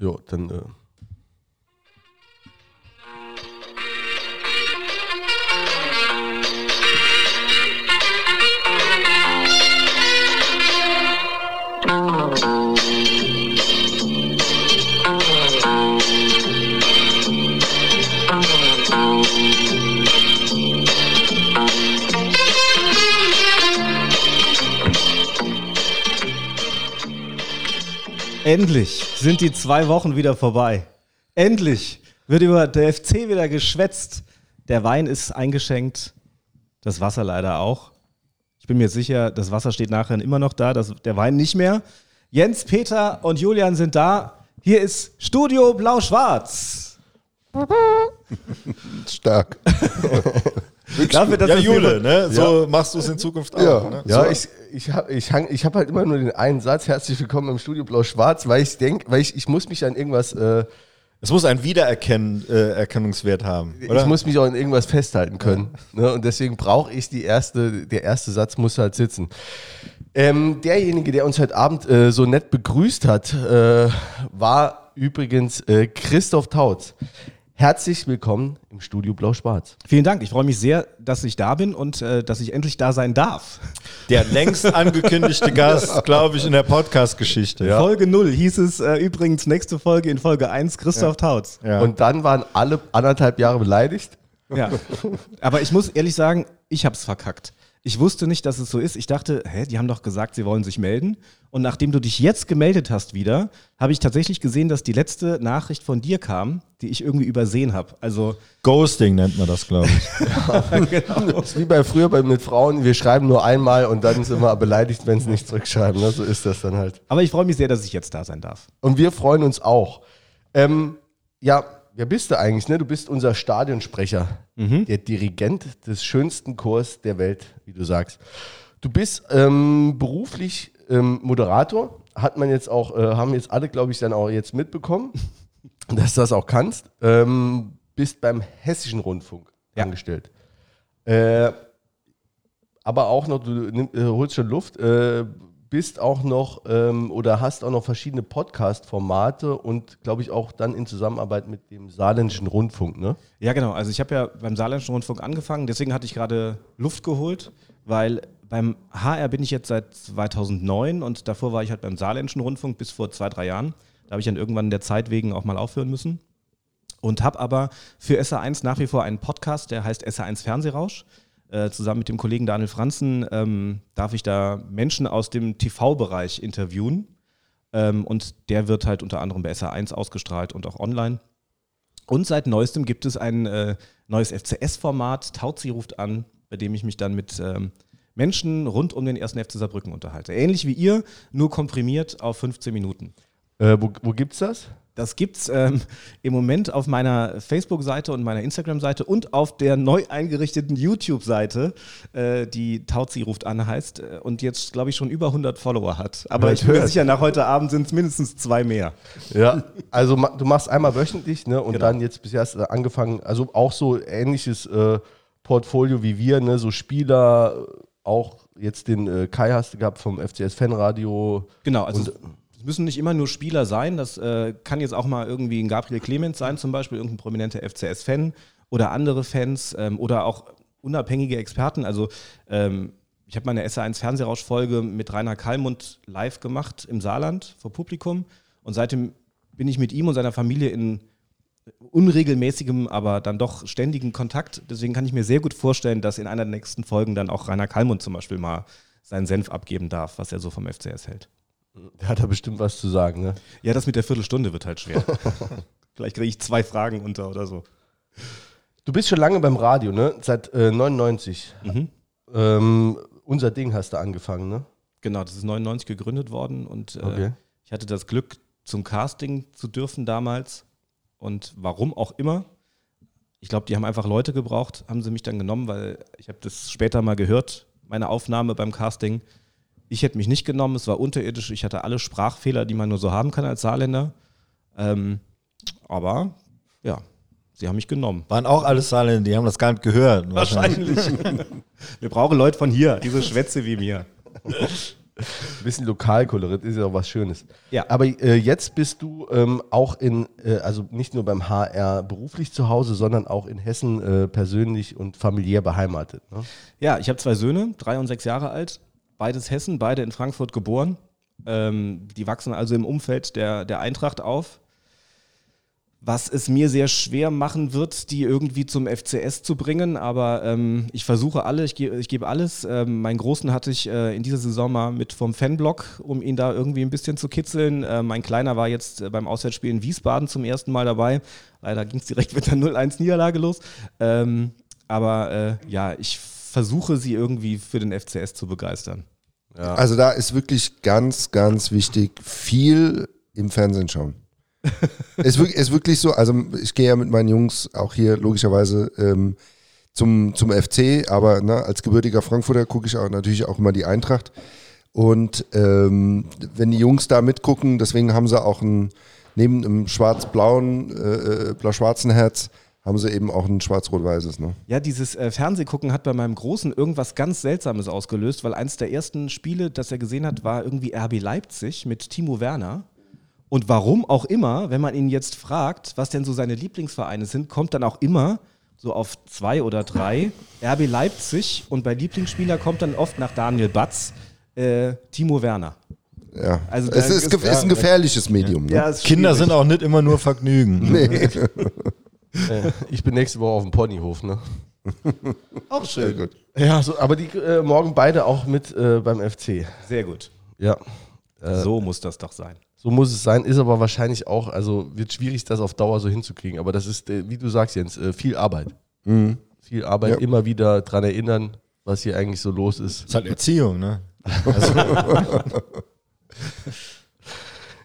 Jo, dann. Äh Endlich sind die zwei Wochen wieder vorbei. Endlich wird über der FC wieder geschwätzt. Der Wein ist eingeschenkt, das Wasser leider auch. Ich bin mir sicher, das Wasser steht nachher immer noch da, das, der Wein nicht mehr. Jens, Peter und Julian sind da. Hier ist Studio Blau-Schwarz. Stark. Dafür, dass ja, das Jule, ne? So machst du es in Zukunft auch. Ja, Ne? ja so. ich, ich habe ich hang- ich hab halt immer nur den einen Satz, herzlich willkommen im Studio Blau-Schwarz, weil ich denke, weil ich, ich muss mich an irgendwas, äh, Es muss einen Wiedererkennungswert haben, oder? ich muss mich auch an irgendwas festhalten können. Ne? Und deswegen brauche ich die erste, der erste Satz muss halt sitzen. Ähm, derjenige, der uns heute Abend äh, so nett begrüßt hat, äh, war übrigens äh, Christoph Tautz. Herzlich willkommen im Studio Blau-Schwarz. Vielen Dank. Ich freue mich sehr, dass ich da bin und äh, dass ich endlich da sein darf. Der längst angekündigte Gast, glaube ich, in der Podcast-Geschichte. Folge 0 hieß es äh, übrigens nächste Folge in Folge 1 Christoph Tautz. Ja. Und dann waren alle anderthalb Jahre beleidigt. Ja. Aber ich muss ehrlich sagen, ich habe es verkackt. Ich wusste nicht, dass es so ist. Ich dachte, hä, die haben doch gesagt, sie wollen sich melden. Und nachdem du dich jetzt gemeldet hast wieder, habe ich tatsächlich gesehen, dass die letzte Nachricht von dir kam, die ich irgendwie übersehen habe. Also, Ghosting nennt man das, glaube ich. Das ist wie bei früher bei, mit Frauen, wir schreiben nur einmal und dann sind wir beleidigt, wenn sie nicht zurückschreiben. Ne? So ist das dann halt. aber ich freue mich sehr, dass ich jetzt da sein darf. Und wir freuen uns auch. Ähm, ja, wer bist du eigentlich? Ne? Du bist unser Stadionsprecher, der Dirigent des schönsten Chors der Welt, wie du sagst. Du bist ähm, beruflich ähm, Moderator, hat man jetzt auch, äh, haben jetzt alle, glaube ich, dann auch jetzt mitbekommen, dass du das auch kannst. Ähm, bist beim Hessischen Rundfunk Ja. angestellt. Äh, aber auch noch, du nimm, äh, holst schon Luft, äh, bist auch noch ähm, oder hast auch noch verschiedene Podcast-Formate und glaube ich auch dann in Zusammenarbeit mit dem Saarländischen Rundfunk, ne? Ja, genau. Also ich habe ja beim Saarländischen Rundfunk angefangen, deswegen hatte ich gerade Luft geholt, weil beim HR bin ich jetzt seit 2009 und davor war ich halt beim Saarländischen Rundfunk bis vor zwei, drei Jahren. Da habe ich dann irgendwann der Zeit wegen auch mal aufhören müssen. Und habe aber für SA1 nach wie vor einen Podcast, der heißt SA1 Fernsehrausch. Äh, zusammen mit dem Kollegen Daniel Franzen ähm, darf ich da Menschen aus dem TV-Bereich interviewen. Ähm, und der wird halt unter anderem bei SA1 ausgestrahlt und auch online. Und seit neuestem gibt es ein äh, neues FCS-Format, Tauzi ruft an, bei dem ich mich dann mit ähm, Menschen rund um den ersten FC Saarbrücken unterhalte. Ähnlich wie ihr, nur komprimiert auf 15 Minuten. Äh, wo, wo gibt's das? Das gibt's ähm, im Moment auf meiner Facebook-Seite und meiner Instagram-Seite und auf der neu eingerichteten YouTube-Seite, äh, die Tauzi ruft an heißt äh, und jetzt, glaube ich, schon über 100 Follower hat. Aber Hört, ich bin hört. sicher, nach heute Abend sind es mindestens zwei mehr. Ja, also du machst einmal wöchentlich, ne? Und Genau. dann jetzt bisher hast du angefangen, also auch so ähnliches äh, Portfolio wie wir, ne? So Spieler, äh, auch jetzt den äh, Kai hast du gehabt vom FCS Fanradio. Genau, also Und- es- müssen nicht immer nur Spieler sein, das äh, kann jetzt auch mal irgendwie ein Gabriel Clemens sein, zum Beispiel irgendein prominenter FCS-Fan oder andere Fans ähm, oder auch unabhängige Experten. Also ähm, ich habe meine SA1-Fernsehrausch-Folge mit Rainer Kallmund live gemacht im Saarland vor Publikum und seitdem bin ich mit ihm und seiner Familie in unregelmäßigem, aber dann doch ständigen Kontakt. Deswegen kann ich mir sehr gut vorstellen, dass in einer der nächsten Folgen dann auch Rainer Kallmund zum Beispiel mal seinen Senf abgeben darf, was er so vom FCS hält. Der hat da bestimmt was zu sagen, ne? Ja, das mit der Viertelstunde wird halt schwer. Vielleicht kriege ich zwei Fragen unter oder so. Du bist schon lange beim Radio, ne? Seit äh, 99. Mhm. Ähm, unser Ding hast du angefangen, ne? Genau, das ist 99 gegründet worden und äh, Okay. ich hatte das Glück, zum Casting zu dürfen damals. Und warum auch immer. Ich glaube, die haben einfach Leute gebraucht, haben sie mich dann genommen, weil ich habe das später mal gehört, meine Aufnahme beim Casting. Ich hätte mich nicht genommen, es war unterirdisch, ich hatte alle Sprachfehler, die man nur so haben kann als Saarländer. Ähm, aber ja, sie haben mich genommen. Waren auch alles Saarländer, die haben das gar nicht gehört. Wahrscheinlich. Wir brauchen Leute von hier, diese Schwätze wie mir. Ein bisschen Lokalkolorit ist ja auch was Schönes. Ja. Aber äh, jetzt bist du ähm, auch in, äh, also nicht nur beim HR beruflich zu Hause, sondern auch in Hessen äh, persönlich und familiär beheimatet. Ne? Ja, ich habe zwei Söhne, drei und sechs Jahre alt, beides Hessen, beide in Frankfurt geboren. Ähm, die wachsen also im Umfeld der, der Eintracht auf. Was es mir sehr schwer machen wird, die irgendwie zum FCS zu bringen, aber ähm, ich versuche alle, ich, ge ich gebe alles. Ähm, meinen Großen hatte ich äh, in dieser Saison mal mit vom Fanblock, um ihn da irgendwie ein bisschen zu kitzeln. Äh, mein Kleiner war jetzt äh, beim Auswärtsspiel in Wiesbaden zum ersten Mal dabei. Leider ging es direkt mit der 0-1-Niederlage los. Ähm, aber äh, ja, ich versuche sie irgendwie für den FCS zu begeistern. Ja. Also da ist wirklich ganz, ganz wichtig, viel im Fernsehen schauen. ist, wirklich, ist wirklich so, also ich gehe ja mit meinen Jungs auch hier logischerweise ähm, zum, zum FC, aber ne, als gebürtiger Frankfurter gucke ich auch natürlich auch immer die Eintracht. Und ähm, wenn die Jungs da mitgucken, deswegen haben sie auch ein, neben einem schwarz-blauen, äh, äh, blau-schwarzen Herz, haben sie eben auch ein schwarz-rot-weißes. Ne? Ja, dieses äh, Fernsehgucken hat bei meinem Großen irgendwas ganz Seltsames ausgelöst, weil eins der ersten Spiele, das er gesehen hat, war irgendwie RB Leipzig mit Timo Werner. Und warum auch immer, wenn man ihn jetzt fragt, was denn so seine Lieblingsvereine sind, kommt dann auch immer so auf zwei oder drei RB Leipzig und bei Lieblingsspieler kommt dann oft nach Daniel Batz äh, Timo Werner. Ja. Also es ist, ist- ein gefährliches Medium. Ne? ist Kinder sind auch nicht immer nur Vergnügen. Nee. Äh, ich bin nächste Woche auf dem Ponyhof. Ne? auch Sehr schön. gut. Ja, so, aber die äh, morgen beide auch mit äh, beim FC. Sehr gut. Ja. so muss das doch sein. So muss es sein, ist aber wahrscheinlich auch, also wird schwierig, das auf Dauer so hinzukriegen. Aber das ist, äh, wie du sagst, Jens, äh, viel Arbeit. Mhm. Viel Arbeit, Ja. immer wieder dran erinnern, was hier eigentlich so los ist. ist halt Erziehung, ne?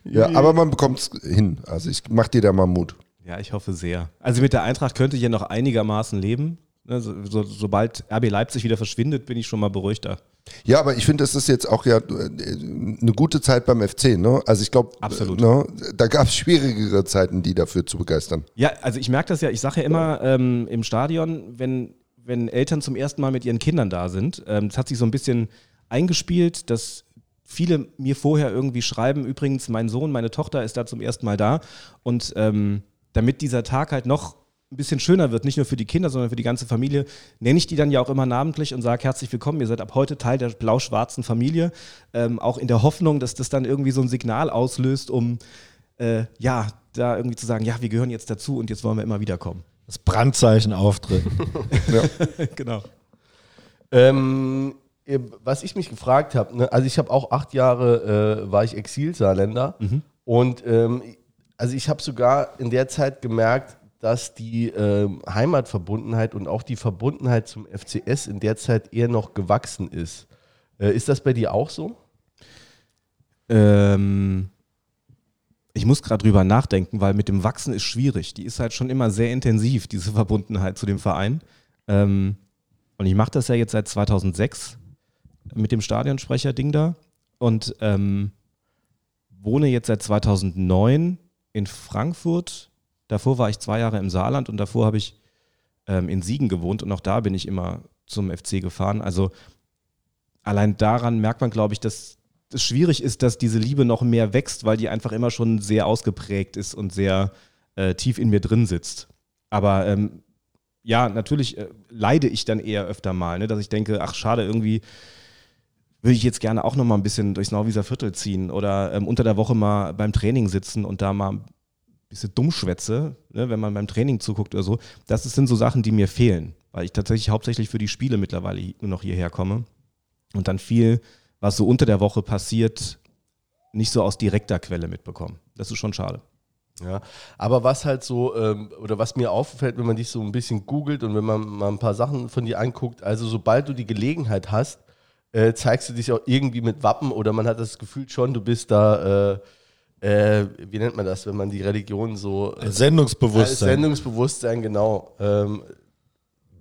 Ja, aber man bekommt es hin. Also ich mach dir da mal Mut. Ja, ich hoffe sehr. Also mit der Eintracht könnte ich ja noch einigermaßen leben. Ne, So, so, sobald RB Leipzig wieder verschwindet, bin ich schon mal beruhigter. Ja, aber ich finde, es ist jetzt auch ja äh, eine gute Zeit beim FC. Ne? Also ich glaube, ne, da gab es schwierigere Zeiten, die dafür zu begeistern. Ja, also ich merke das ja, ich sage ja immer ähm, im Stadion, wenn, wenn Eltern zum ersten Mal mit ihren Kindern da sind, ähm, das hat sich so ein bisschen eingespielt, dass viele mir vorher irgendwie schreiben, übrigens, mein Sohn, meine Tochter ist da zum ersten Mal da. Und ähm, damit dieser Tag halt noch ein bisschen schöner wird, nicht nur für die Kinder, sondern für die ganze Familie, nenne ich die dann ja auch immer namentlich und sage herzlich willkommen, ihr seid ab heute Teil der blau-schwarzen Familie. Ähm, auch in der Hoffnung, dass das dann irgendwie so ein Signal auslöst, um äh, ja, da irgendwie zu sagen, ja, wir gehören jetzt dazu und jetzt wollen wir immer wiederkommen. Das Brandzeichen auftreten. genau. Ähm, äh, was ich mich gefragt habe, ne, also ich habe auch acht Jahre, äh, war ich Exilsaarländer und ähm, also ich habe sogar in der Zeit gemerkt, dass die ähm, Heimatverbundenheit und auch die Verbundenheit zum FCS in der Zeit eher noch gewachsen ist. Äh, ist das bei dir auch so? Ähm, ich muss gerade drüber nachdenken, weil mit dem Wachsen ist schwierig. Die ist halt schon immer sehr intensiv, diese Verbundenheit zu dem Verein. Ähm, und ich mache das ja jetzt seit 2006 mit dem Stadionsprecher-Ding da und ähm, wohne jetzt seit 2009 in Frankfurt. Davor war ich zwei Jahre im Saarland und davor habe ich ähm, in Siegen gewohnt und auch da bin ich immer zum FC gefahren. Also allein daran merkt man, glaube ich, dass es schwierig ist, dass diese Liebe noch mehr wächst, weil die einfach immer schon sehr ausgeprägt ist und sehr äh, tief in mir drin sitzt. Aber ähm, ja, natürlich äh, leide ich dann eher öfter mal, ne, dass ich denke, ach schade, irgendwie würde ich jetzt gerne auch noch mal ein bisschen durchs Nauwieser Viertel ziehen oder ähm, unter der Woche mal beim Training sitzen und da mal ein bisschen dummschwätze, ne, wenn man beim Training zuguckt oder so. Das sind so Sachen, die mir fehlen, weil ich tatsächlich hauptsächlich für die Spiele mittlerweile nur noch hierher komme und dann viel, was so unter der Woche passiert, nicht so aus direkter Quelle mitbekommen. Das ist schon schade. Ja, aber was halt so, ähm, oder was mir auffällt, wenn man dich so ein bisschen googelt und wenn man mal ein paar Sachen von dir anguckt, also sobald du die Gelegenheit hast, äh, zeigst du dich auch irgendwie mit Wappen oder man hat das Gefühl schon, du bist da, äh, äh, wie nennt man das, wenn man die Religion so. Äh, Sendungsbewusstsein. Sendungsbewusstsein, genau. Ähm,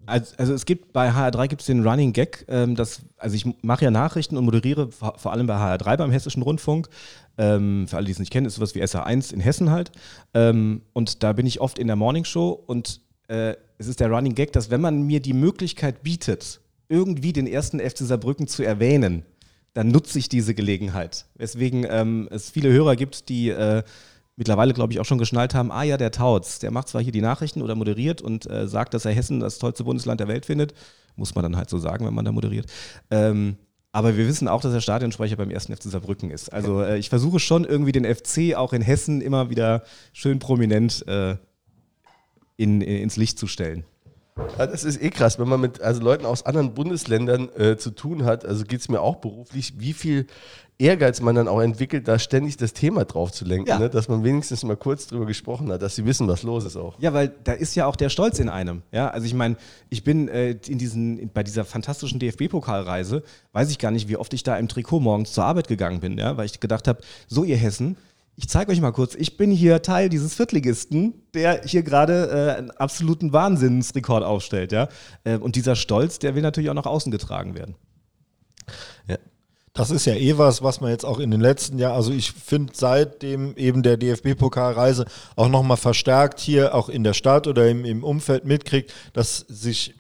Also, also es gibt bei HR3 gibt es den Running Gag, ähm, das, also ich mache ja Nachrichten und moderiere vor, vor allem bei HR3 beim Hessischen Rundfunk. Ähm, für alle, die es nicht kennen, ist sowas wie SA1 in Hessen halt. Ähm, und da bin ich oft in der Morningshow und äh, es ist der Running Gag, dass wenn man mir die Möglichkeit bietet, irgendwie den ersten FC Saarbrücken zu erwähnen, dann nutze ich diese Gelegenheit. Weswegen ähm, es viele Hörer gibt, die äh, mittlerweile, glaube ich, auch schon geschnallt haben, ah ja, der Tautz, der macht zwar hier die Nachrichten oder moderiert und äh, sagt, dass er Hessen das tollste Bundesland der Welt findet. Muss man dann halt so sagen, wenn man da moderiert. Ähm, aber wir wissen auch, dass er Stadionsprecher beim ersten FC Saarbrücken ist. Also äh, ich versuche schon irgendwie den FC auch in Hessen immer wieder schön prominent äh, in, in, ins Licht zu stellen. Ja, das ist eh krass, wenn man mit also Leuten aus anderen Bundesländern äh, zu tun hat, also geht es mir auch beruflich, wie viel Ehrgeiz man dann auch entwickelt, da ständig das Thema drauf zu lenken, Ja. ne? dass man wenigstens mal kurz drüber gesprochen hat, dass sie wissen, was los ist auch. Ja, weil da ist ja auch der Stolz in einem. Ja, also ich meine, ich bin äh, in diesen, in, bei dieser fantastischen DFB-Pokalreise, weiß ich gar nicht, wie oft ich da im Trikot morgens zur Arbeit gegangen bin, ja, weil ich gedacht habe, so ihr Hessen, ich zeige euch mal kurz, ich bin hier Teil dieses Viertligisten, der hier gerade äh, einen absoluten Wahnsinnsrekord aufstellt, ja. Äh, und dieser Stolz, der will natürlich auch nach außen getragen werden. Das ist ja eh was, was man jetzt auch in den letzten Jahren, also ich finde seitdem eben der DFB-Pokalreise auch nochmal verstärkt hier auch in der Stadt oder im, im Umfeld mitkriegt, dass sich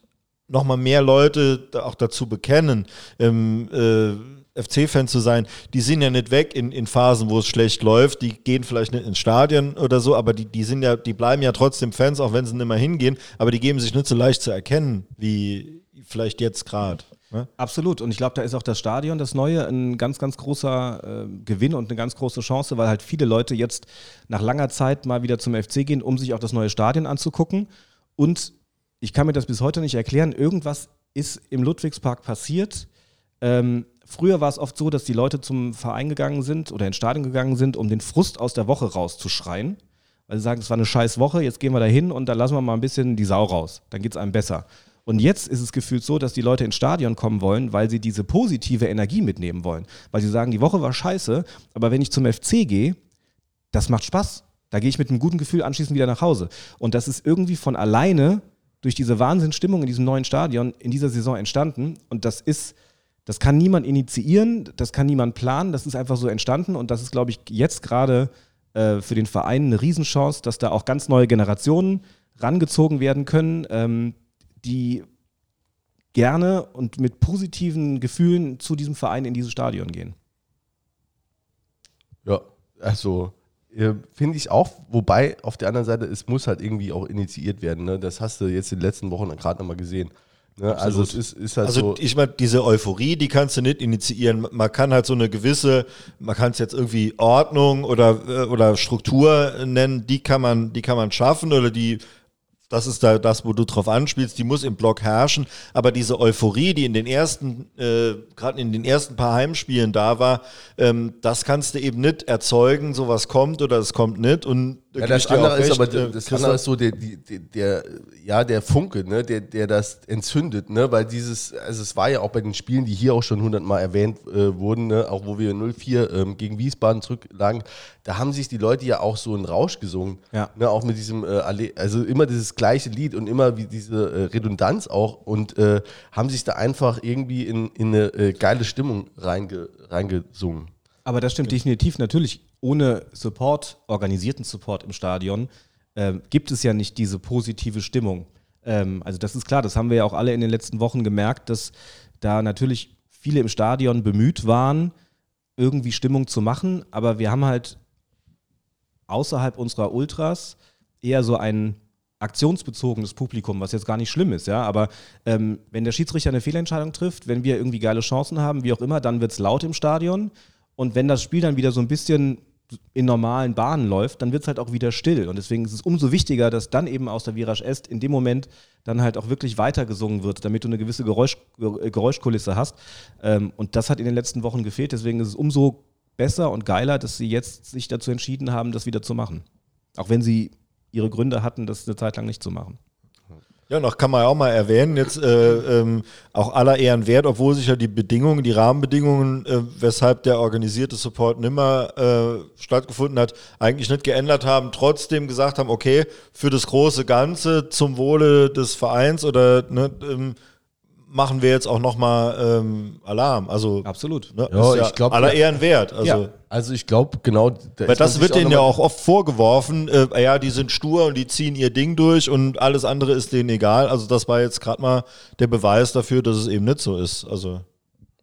nochmal mehr Leute auch dazu bekennen, ähm, äh, FC-Fan zu sein. Die sind ja nicht weg in, in Phasen, wo es schlecht läuft. Die gehen vielleicht nicht ins Stadion oder so, aber die, die sind ja, die bleiben ja trotzdem Fans, auch wenn sie nicht mehr hingehen, aber die geben sich nicht so leicht zu erkennen, wie vielleicht jetzt gerade. Ne? Absolut. Und ich glaube, da ist auch das Stadion, das Neue, ein ganz, ganz großer äh, Gewinn und eine ganz große Chance, weil halt viele Leute jetzt nach langer Zeit mal wieder zum FC gehen, um sich auch das neue Stadion anzugucken. Und ich kann mir das bis heute nicht erklären. Irgendwas ist im Ludwigspark passiert. Ähm, früher war es oft so, dass die Leute zum Verein gegangen sind oder ins Stadion gegangen sind, um den Frust aus der Woche rauszuschreien. Weil sie sagen, es war eine scheiß Woche, jetzt gehen wir da hin und da lassen wir mal ein bisschen die Sau raus. Dann geht es einem besser. Und jetzt ist es gefühlt so, dass die Leute ins Stadion kommen wollen, weil sie diese positive Energie mitnehmen wollen. Weil sie sagen, die Woche war scheiße, aber wenn ich zum FC gehe, das macht Spaß. Da gehe ich mit einem guten Gefühl anschließend wieder nach Hause. Und das ist irgendwie von alleine durch diese Wahnsinnsstimmung in diesem neuen Stadion in dieser Saison entstanden. Und das ist, das kann niemand initiieren, das kann niemand planen, das ist einfach so entstanden. Und das ist, glaube ich, jetzt gerade äh, für den Verein eine Riesenchance, dass da auch ganz neue Generationen rangezogen werden können, ähm, die gerne und mit positiven Gefühlen zu diesem Verein in dieses Stadion gehen. Ja, also äh, finde ich auch, wobei auf der anderen Seite, es muss halt irgendwie auch initiiert werden. Ne? Das hast du jetzt in den letzten Wochen gerade nochmal gesehen. Ne? Also es ist, ist halt Also so. ich meine, diese Euphorie, die kannst du nicht initiieren. Man kann halt so eine gewisse, man kann es jetzt irgendwie Ordnung oder, äh, oder Struktur nennen, die kann man, die kann man schaffen oder die, das ist da das, wo du drauf anspielst, die muss im Block herrschen. Aber diese Euphorie, die in den ersten, äh, gerade in den ersten paar Heimspielen da war, ähm, das kannst du eben nicht erzeugen, sowas kommt oder es kommt nicht. Und da Ja, geb das andere ist recht, aber äh, das Christoph. andere ist so der, der, der ja der Funke, ne, der, der das entzündet, ne, weil dieses, also es war ja auch bei den Spielen, die hier auch schon hundertmal erwähnt äh, wurden, ne, auch wo wir 0-4 ähm, gegen Wiesbaden zurücklagen, da haben sich die Leute ja auch so einen Rausch gesungen, Ja. ne, auch mit diesem, äh, also immer dieses gleiche Lied und immer wie diese äh, Redundanz auch und äh, haben sich da einfach irgendwie in, in eine äh, geile Stimmung reinge, reingesungen. Aber das stimmt definitiv. Natürlich, ohne Support, organisierten Support im Stadion, ähm, gibt es ja nicht diese positive Stimmung. Ähm, also das ist klar, das haben wir ja auch alle in den letzten Wochen gemerkt, dass da natürlich viele im Stadion bemüht waren, irgendwie Stimmung zu machen, aber wir haben halt außerhalb unserer Ultras eher so ein aktionsbezogenes Publikum, was jetzt gar nicht schlimm ist, ja. Aber ähm, wenn der Schiedsrichter eine Fehlentscheidung trifft, wenn wir irgendwie geile Chancen haben, wie auch immer, dann wird es laut im Stadion. Und wenn das Spiel dann wieder so ein bisschen in normalen Bahnen läuft, dann wird es halt auch wieder still. Und deswegen ist es umso wichtiger, dass dann eben aus der Virage Est in dem Moment dann halt auch wirklich weitergesungen wird, damit du eine gewisse Geräusch, Ge- Geräuschkulisse hast. Ähm, und das hat in den letzten Wochen gefehlt. Deswegen ist es umso besser und geiler, dass sie jetzt sich dazu entschieden haben, das wieder zu machen. Auch wenn sie ihre Gründe hatten, das eine Zeit lang nicht zu machen. Ja, noch kann man ja auch mal erwähnen, jetzt äh, ähm, auch aller Ehren wert, obwohl sich ja die Bedingungen, die Rahmenbedingungen, äh, weshalb der organisierte Support nimmer äh, stattgefunden hat, eigentlich nicht geändert haben, trotzdem gesagt haben, okay, für das große Ganze zum Wohle des Vereins oder ne, ähm, machen wir jetzt auch nochmal ähm, Alarm. Also Absolut. ne, Ja, ist ja ich glaub, aller. Ehren wert. Also Ja. Also ich glaube, genau. da weil das wird denen ja auch oft vorgeworfen, äh, ja, die sind stur und die ziehen ihr Ding durch und alles andere ist denen egal. Also das war jetzt gerade mal der Beweis dafür, dass es eben nicht so ist. Also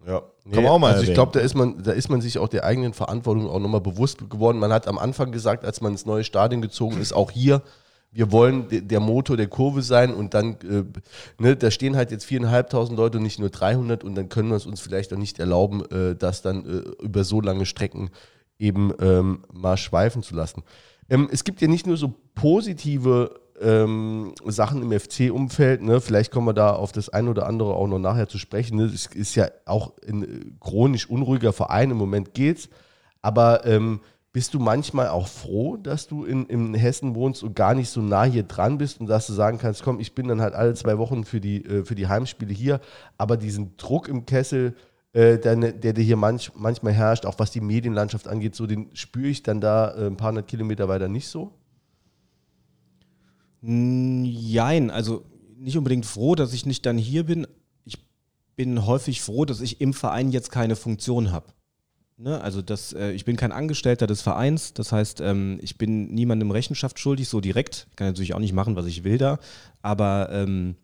Ja, Kann man auch mal also ich glaube, da ist man, da ist man sich auch der eigenen Verantwortung auch nochmal bewusst geworden. Man hat am Anfang gesagt, als man ins neue Stadion gezogen ist, auch hier, wir wollen de- der Motor der Kurve sein und dann, äh, ne, da stehen halt jetzt viereinhalbtausend Leute und nicht nur 300 und dann können wir es uns vielleicht auch nicht erlauben, äh, das dann äh, über so lange Strecken eben ähm, mal schweifen zu lassen. Ähm, es gibt ja nicht nur so positive ähm, Sachen im FC-Umfeld, ne? vielleicht kommen wir da auf das ein oder andere auch noch nachher zu sprechen. Ne? Es ist ja auch ein äh, chronisch unruhiger Verein, im Moment geht's. Aber ähm, bist du manchmal auch froh, dass du in, in Hessen wohnst und gar nicht so nah hier dran bist und dass du sagen kannst, komm, ich bin dann halt alle zwei Wochen für die, äh, für die Heimspiele hier, aber diesen Druck im Kessel, äh, der, der dir hier manch, manchmal herrscht, auch was die Medienlandschaft angeht, so den spüre ich dann da äh, ein paar hundert Kilometer weiter nicht so? Jein, also nicht unbedingt froh, dass ich nicht dann hier bin. Ich bin häufig froh, dass ich im Verein jetzt keine Funktion habe. Ne? Also das, äh, ich bin kein Angestellter des Vereins, das heißt, ähm, ich bin niemandem Rechenschaft schuldig, so direkt. Kann natürlich auch nicht machen, was ich will da, aber ähm,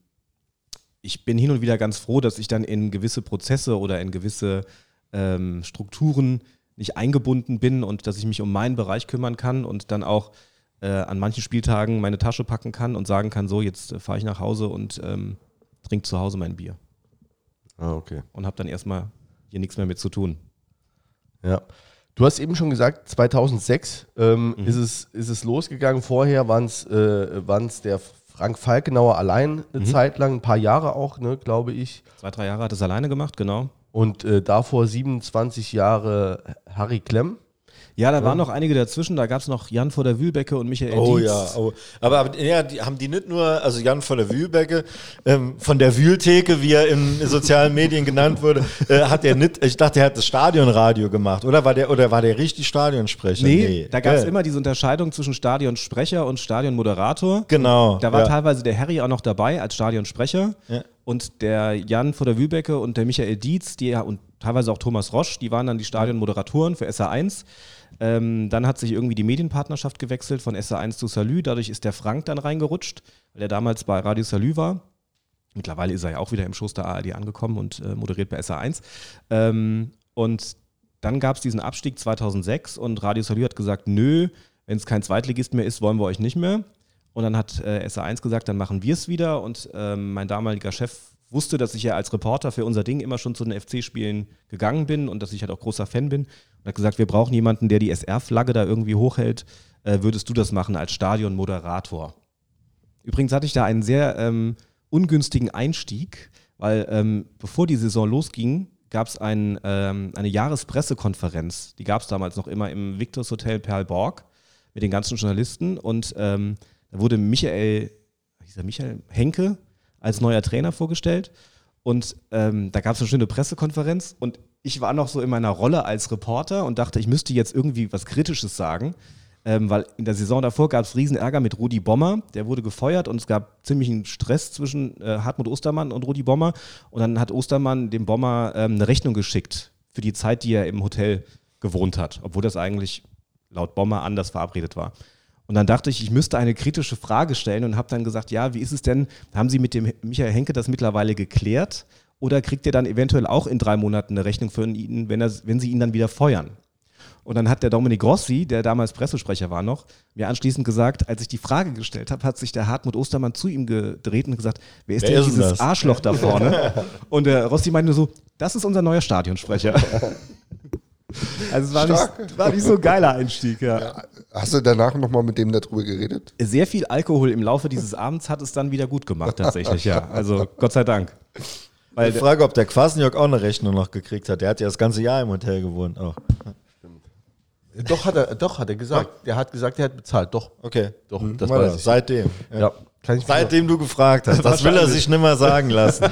ich bin hin und wieder ganz froh, dass ich dann in gewisse Prozesse oder in gewisse ähm, Strukturen nicht eingebunden bin und dass ich mich um meinen Bereich kümmern kann und dann auch äh, an manchen Spieltagen meine Tasche packen kann und sagen kann, so, jetzt äh, fahre ich nach Hause und ähm, trinke zu Hause mein Bier Ah, okay. und habe dann erstmal hier nichts mehr mit zu tun. Ja. Du hast eben schon gesagt, 2006 ähm, Mhm. ist, es, ist es losgegangen. Vorher waren es äh, waren's der Frank Falkenauer allein eine Mhm. Zeit lang, ein paar Jahre auch, ne, glaube ich. Zwei, drei Jahre hat es alleine gemacht, genau. Und äh, davor 27 Jahre Harry Klemm. Ja, da waren noch einige dazwischen. Da gab es noch Jan vor der Wühlbecke und Michael Oh Dietz. ja, oh. aber, aber ja, die, haben die nicht nur, also Jan von der Wühlbecke, ähm, von der Wühltheke, wie er in sozialen Medien genannt wurde, äh, hat er nicht, ich dachte, er hat das Stadionradio gemacht, oder war der, oder war der richtig Stadionsprecher? Nee, da gab es gell? immer diese Unterscheidung zwischen Stadionsprecher und Stadionmoderator. Genau. Da war ja. teilweise der Harry auch noch dabei als Stadionsprecher. Ja. Und der Jan vor der Wühlbecke und der Michael Dietz, die und teilweise auch Thomas Rosch, die waren dann die Stadionmoderatoren für SA1. Ähm, dann hat sich irgendwie die Medienpartnerschaft gewechselt von SA1 zu Salü. Dadurch ist der Frank dann reingerutscht, weil er damals bei Radio Salü war. Mittlerweile ist er ja auch wieder im Schoß der ARD angekommen und äh, moderiert bei SA1. Ähm, und dann gab es diesen Abstieg 2006 und Radio Salü hat gesagt, nö, wenn es kein Zweitligist mehr ist, wollen wir euch nicht mehr. Und dann hat äh, SA1 gesagt, dann machen wir es wieder. Und ähm, mein damaliger Chef wusste, dass ich ja als Reporter für unser Ding immer schon zu den FC-Spielen gegangen bin und dass ich halt auch großer Fan bin. Und hat gesagt, wir brauchen jemanden, der die SR-Flagge da irgendwie hochhält. Äh, würdest du das machen als Stadionmoderator? Übrigens hatte ich da einen sehr ähm, ungünstigen Einstieg, weil ähm, bevor die Saison losging, gab es ein, ähm, eine Jahrespressekonferenz. Die gab es damals noch immer im Victors Hotel Perlborg mit den ganzen Journalisten. Und ähm, da wurde Michael, hieß er Michael Henke als neuer Trainer vorgestellt. Und ähm, da gab es eine schöne Pressekonferenz und ich war noch so in meiner Rolle als Reporter und dachte, ich müsste jetzt irgendwie was Kritisches sagen, ähm, weil in der Saison davor gab es riesen Ärger mit Rudi Bommer, der wurde gefeuert und es gab ziemlichen Stress zwischen äh, Hartmut Ostermann und Rudi Bommer und dann hat Ostermann dem Bommer ähm, eine Rechnung geschickt für die Zeit, die er im Hotel gewohnt hat, obwohl das eigentlich laut Bommer anders verabredet war. Und dann dachte ich, ich müsste eine kritische Frage stellen und habe dann gesagt, ja, wie ist es denn, haben Sie mit dem Michael Henke das mittlerweile geklärt oder kriegt ihr dann eventuell auch in drei Monaten eine Rechnung für ihn, wenn, er, wenn Sie ihn dann wieder feuern? Und dann hat der Dominik Rossi, der damals Pressesprecher war noch, mir anschließend gesagt, als ich die Frage gestellt habe, hat sich der Hartmut Ostermann zu ihm gedreht und gesagt, wer ist Wer denn ist dieses das? Arschloch da vorne? und der Rossi meinte nur so, das ist unser neuer Stadionsprecher. also es war nicht, war nicht so ein geiler Einstieg, ja. Hast du danach nochmal mit dem darüber geredet? Sehr viel Alkohol im Laufe dieses Abends hat es dann wieder gut gemacht, tatsächlich, ja. Also Gott sei Dank. Weil Ich frage, ob der Kwasniok auch eine Rechnung noch gekriegt hat. Der hat ja das ganze Jahr im Hotel gewohnt. Oh. Doch, hat er, doch, hat er gesagt. Der hat gesagt, er hat bezahlt. Doch. Okay. Doch, Hm, das war. Seitdem. Ja. Ja. Kann ich Seitdem du gefragt hast. Das will er sich nicht mehr sagen lassen.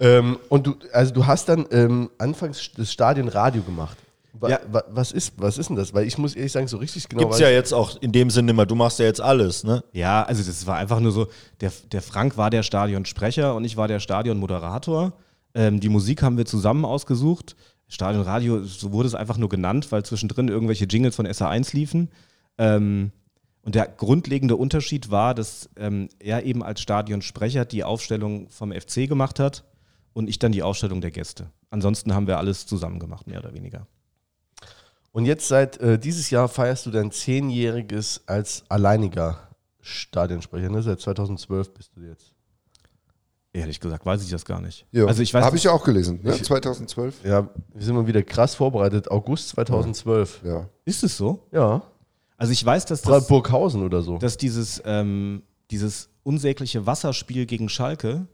Ähm, und du, also du hast dann ähm, anfangs das Stadion Radio gemacht. Wa, Ja. wa, was, ist, was ist denn das? Weil ich muss ehrlich sagen, so richtig genau Gibt's weiß ja jetzt auch in dem Sinne immer. Du machst ja jetzt alles, ne? Ja, also das war einfach nur so, der, der Frank war der Stadionsprecher und ich war der Stadionmoderator. Ähm, die Musik haben wir zusammen ausgesucht. Stadionradio, so wurde es einfach nur genannt, weil zwischendrin irgendwelche Jingles von SA1 liefen. Ähm, und der grundlegende Unterschied war, dass ähm, er eben als Stadionsprecher die Aufstellung vom FC gemacht hat und ich dann die Ausstellung der Gäste. Ansonsten haben wir alles zusammen gemacht, mehr oder weniger. Und jetzt seit äh, dieses Jahr feierst du dein Zehnjähriges als alleiniger Stadionsprecher. Ne? Seit 2012 bist du jetzt. Ehrlich gesagt, weiß ich das gar nicht. Ja, Also ich weiß, Habe ich ja auch gelesen, ne? 2012. Ja, wir sind mal wieder krass vorbereitet. August 2012. Ja. ist es so? Ja. Also ich weiß, dass das, Burghausen oder so. dass dieses, ähm, dieses unsägliche Wasserspiel gegen Schalke,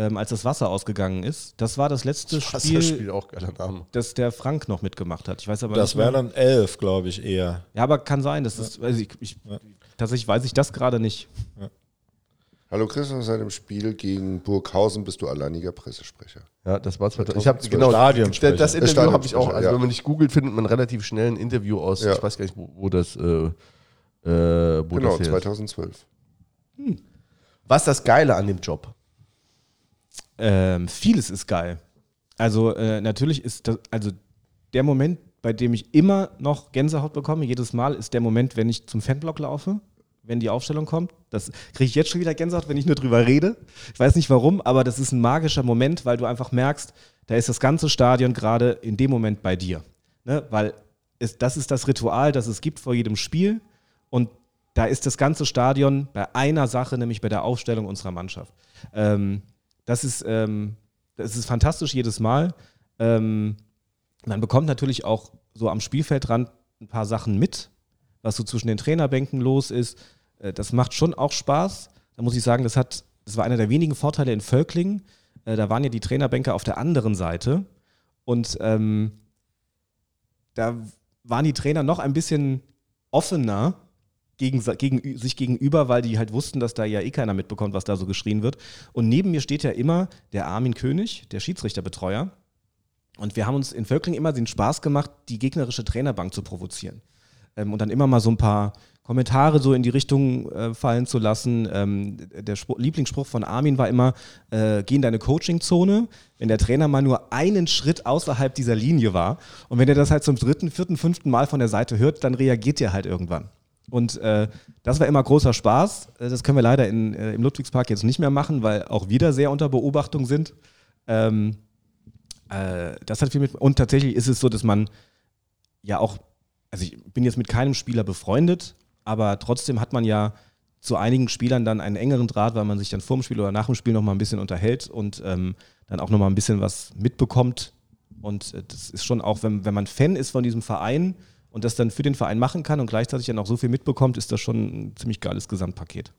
ähm, als das Wasser ausgegangen ist, das war das letzte Spiel, Wasserspiel, auch geiler Name. das der Frank noch mitgemacht hat. Ich weiß aber Das wäre dann elf, glaube ich, eher. Ja, aber kann sein. Das ist, also ich, ich, Tatsächlich weiß ich das gerade nicht. Hallo Christoph, seit dem Spiel gegen Burghausen bist du alleiniger Pressesprecher. Ja, das war 2000. Ich habe 2012. genau Stadionsprecher. Das Interview habe ich auch. Also ja. wenn man nicht googelt, findet man relativ schnell ein Interview aus. Ja. Ich weiß gar nicht, wo, wo das. Äh, äh, wo Genau, das her ist. 2012. Was ist das Geile an dem Job? Ähm, vieles ist geil. Also äh, natürlich ist das, also der Moment, bei dem ich immer noch Gänsehaut bekomme, jedes Mal, ist der Moment, wenn ich zum Fanblock laufe, wenn die Aufstellung kommt. Das kriege ich jetzt schon wieder Gänsehaut, wenn ich nur drüber rede. Ich weiß nicht warum, aber das ist ein magischer Moment, weil du einfach merkst, da ist das ganze Stadion gerade in dem Moment bei dir. Ne? Weil es, das ist das Ritual, das es gibt vor jedem Spiel. Und da ist das ganze Stadion bei einer Sache, nämlich bei der Aufstellung unserer Mannschaft. Ähm, das, ist, ähm, das ist fantastisch jedes Mal. Ähm, man bekommt natürlich auch so am Spielfeldrand ein paar Sachen mit, was so zwischen den Trainerbänken los ist. Äh, das macht schon auch Spaß. Da muss ich sagen, das, hat, das war einer der wenigen Vorteile in Völklingen. Äh, da waren ja die Trainerbänke auf der anderen Seite. Und ähm, da waren die Trainer noch ein bisschen offener gegen, gegen, sich gegenüber, weil die halt wussten, dass da ja eh keiner mitbekommt, was da so geschrien wird. Und neben mir steht ja immer der Armin König, der Schiedsrichterbetreuer. Und wir haben uns in Völkling immer den Spaß gemacht, die gegnerische Trainerbank zu provozieren. Ähm, und dann immer mal so ein paar Kommentare so in die Richtung äh, fallen zu lassen. Ähm, der Spruch, Lieblingsspruch von Armin war immer, äh, geh in deine Coachingzone, wenn der Trainer mal nur einen Schritt außerhalb dieser Linie war. Und wenn er das halt zum dritten, vierten, fünften Mal von der Seite hört, dann reagiert er halt irgendwann. Und äh, das war immer großer Spaß. Äh, Das können wir leider in, äh, im Ludwigspark jetzt nicht mehr machen, weil auch wir da sehr unter Beobachtung sind. Ähm, äh, das hat viel mit. Und tatsächlich ist es so, dass man ja auch, also ich bin jetzt mit keinem Spieler befreundet, aber trotzdem hat man ja zu einigen Spielern dann einen engeren Draht, weil man sich dann vor dem Spiel oder nach dem Spiel nochmal ein bisschen unterhält und ähm, dann auch nochmal ein bisschen was mitbekommt. Und äh, das ist schon auch, wenn, wenn man Fan ist von diesem Verein und das dann für den Verein machen kann und gleichzeitig dann auch so viel mitbekommt, ist das schon ein ziemlich geiles Gesamtpaket.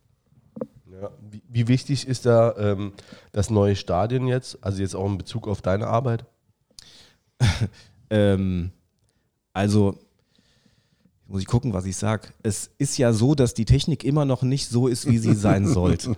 Ja, wie, wie wichtig ist da ähm, das neue Stadion jetzt? Also jetzt auch in Bezug auf deine Arbeit? Ähm, also, muss ich gucken, was ich sage. Es ist ja so, dass die Technik immer noch nicht so ist, wie sie sein sollte.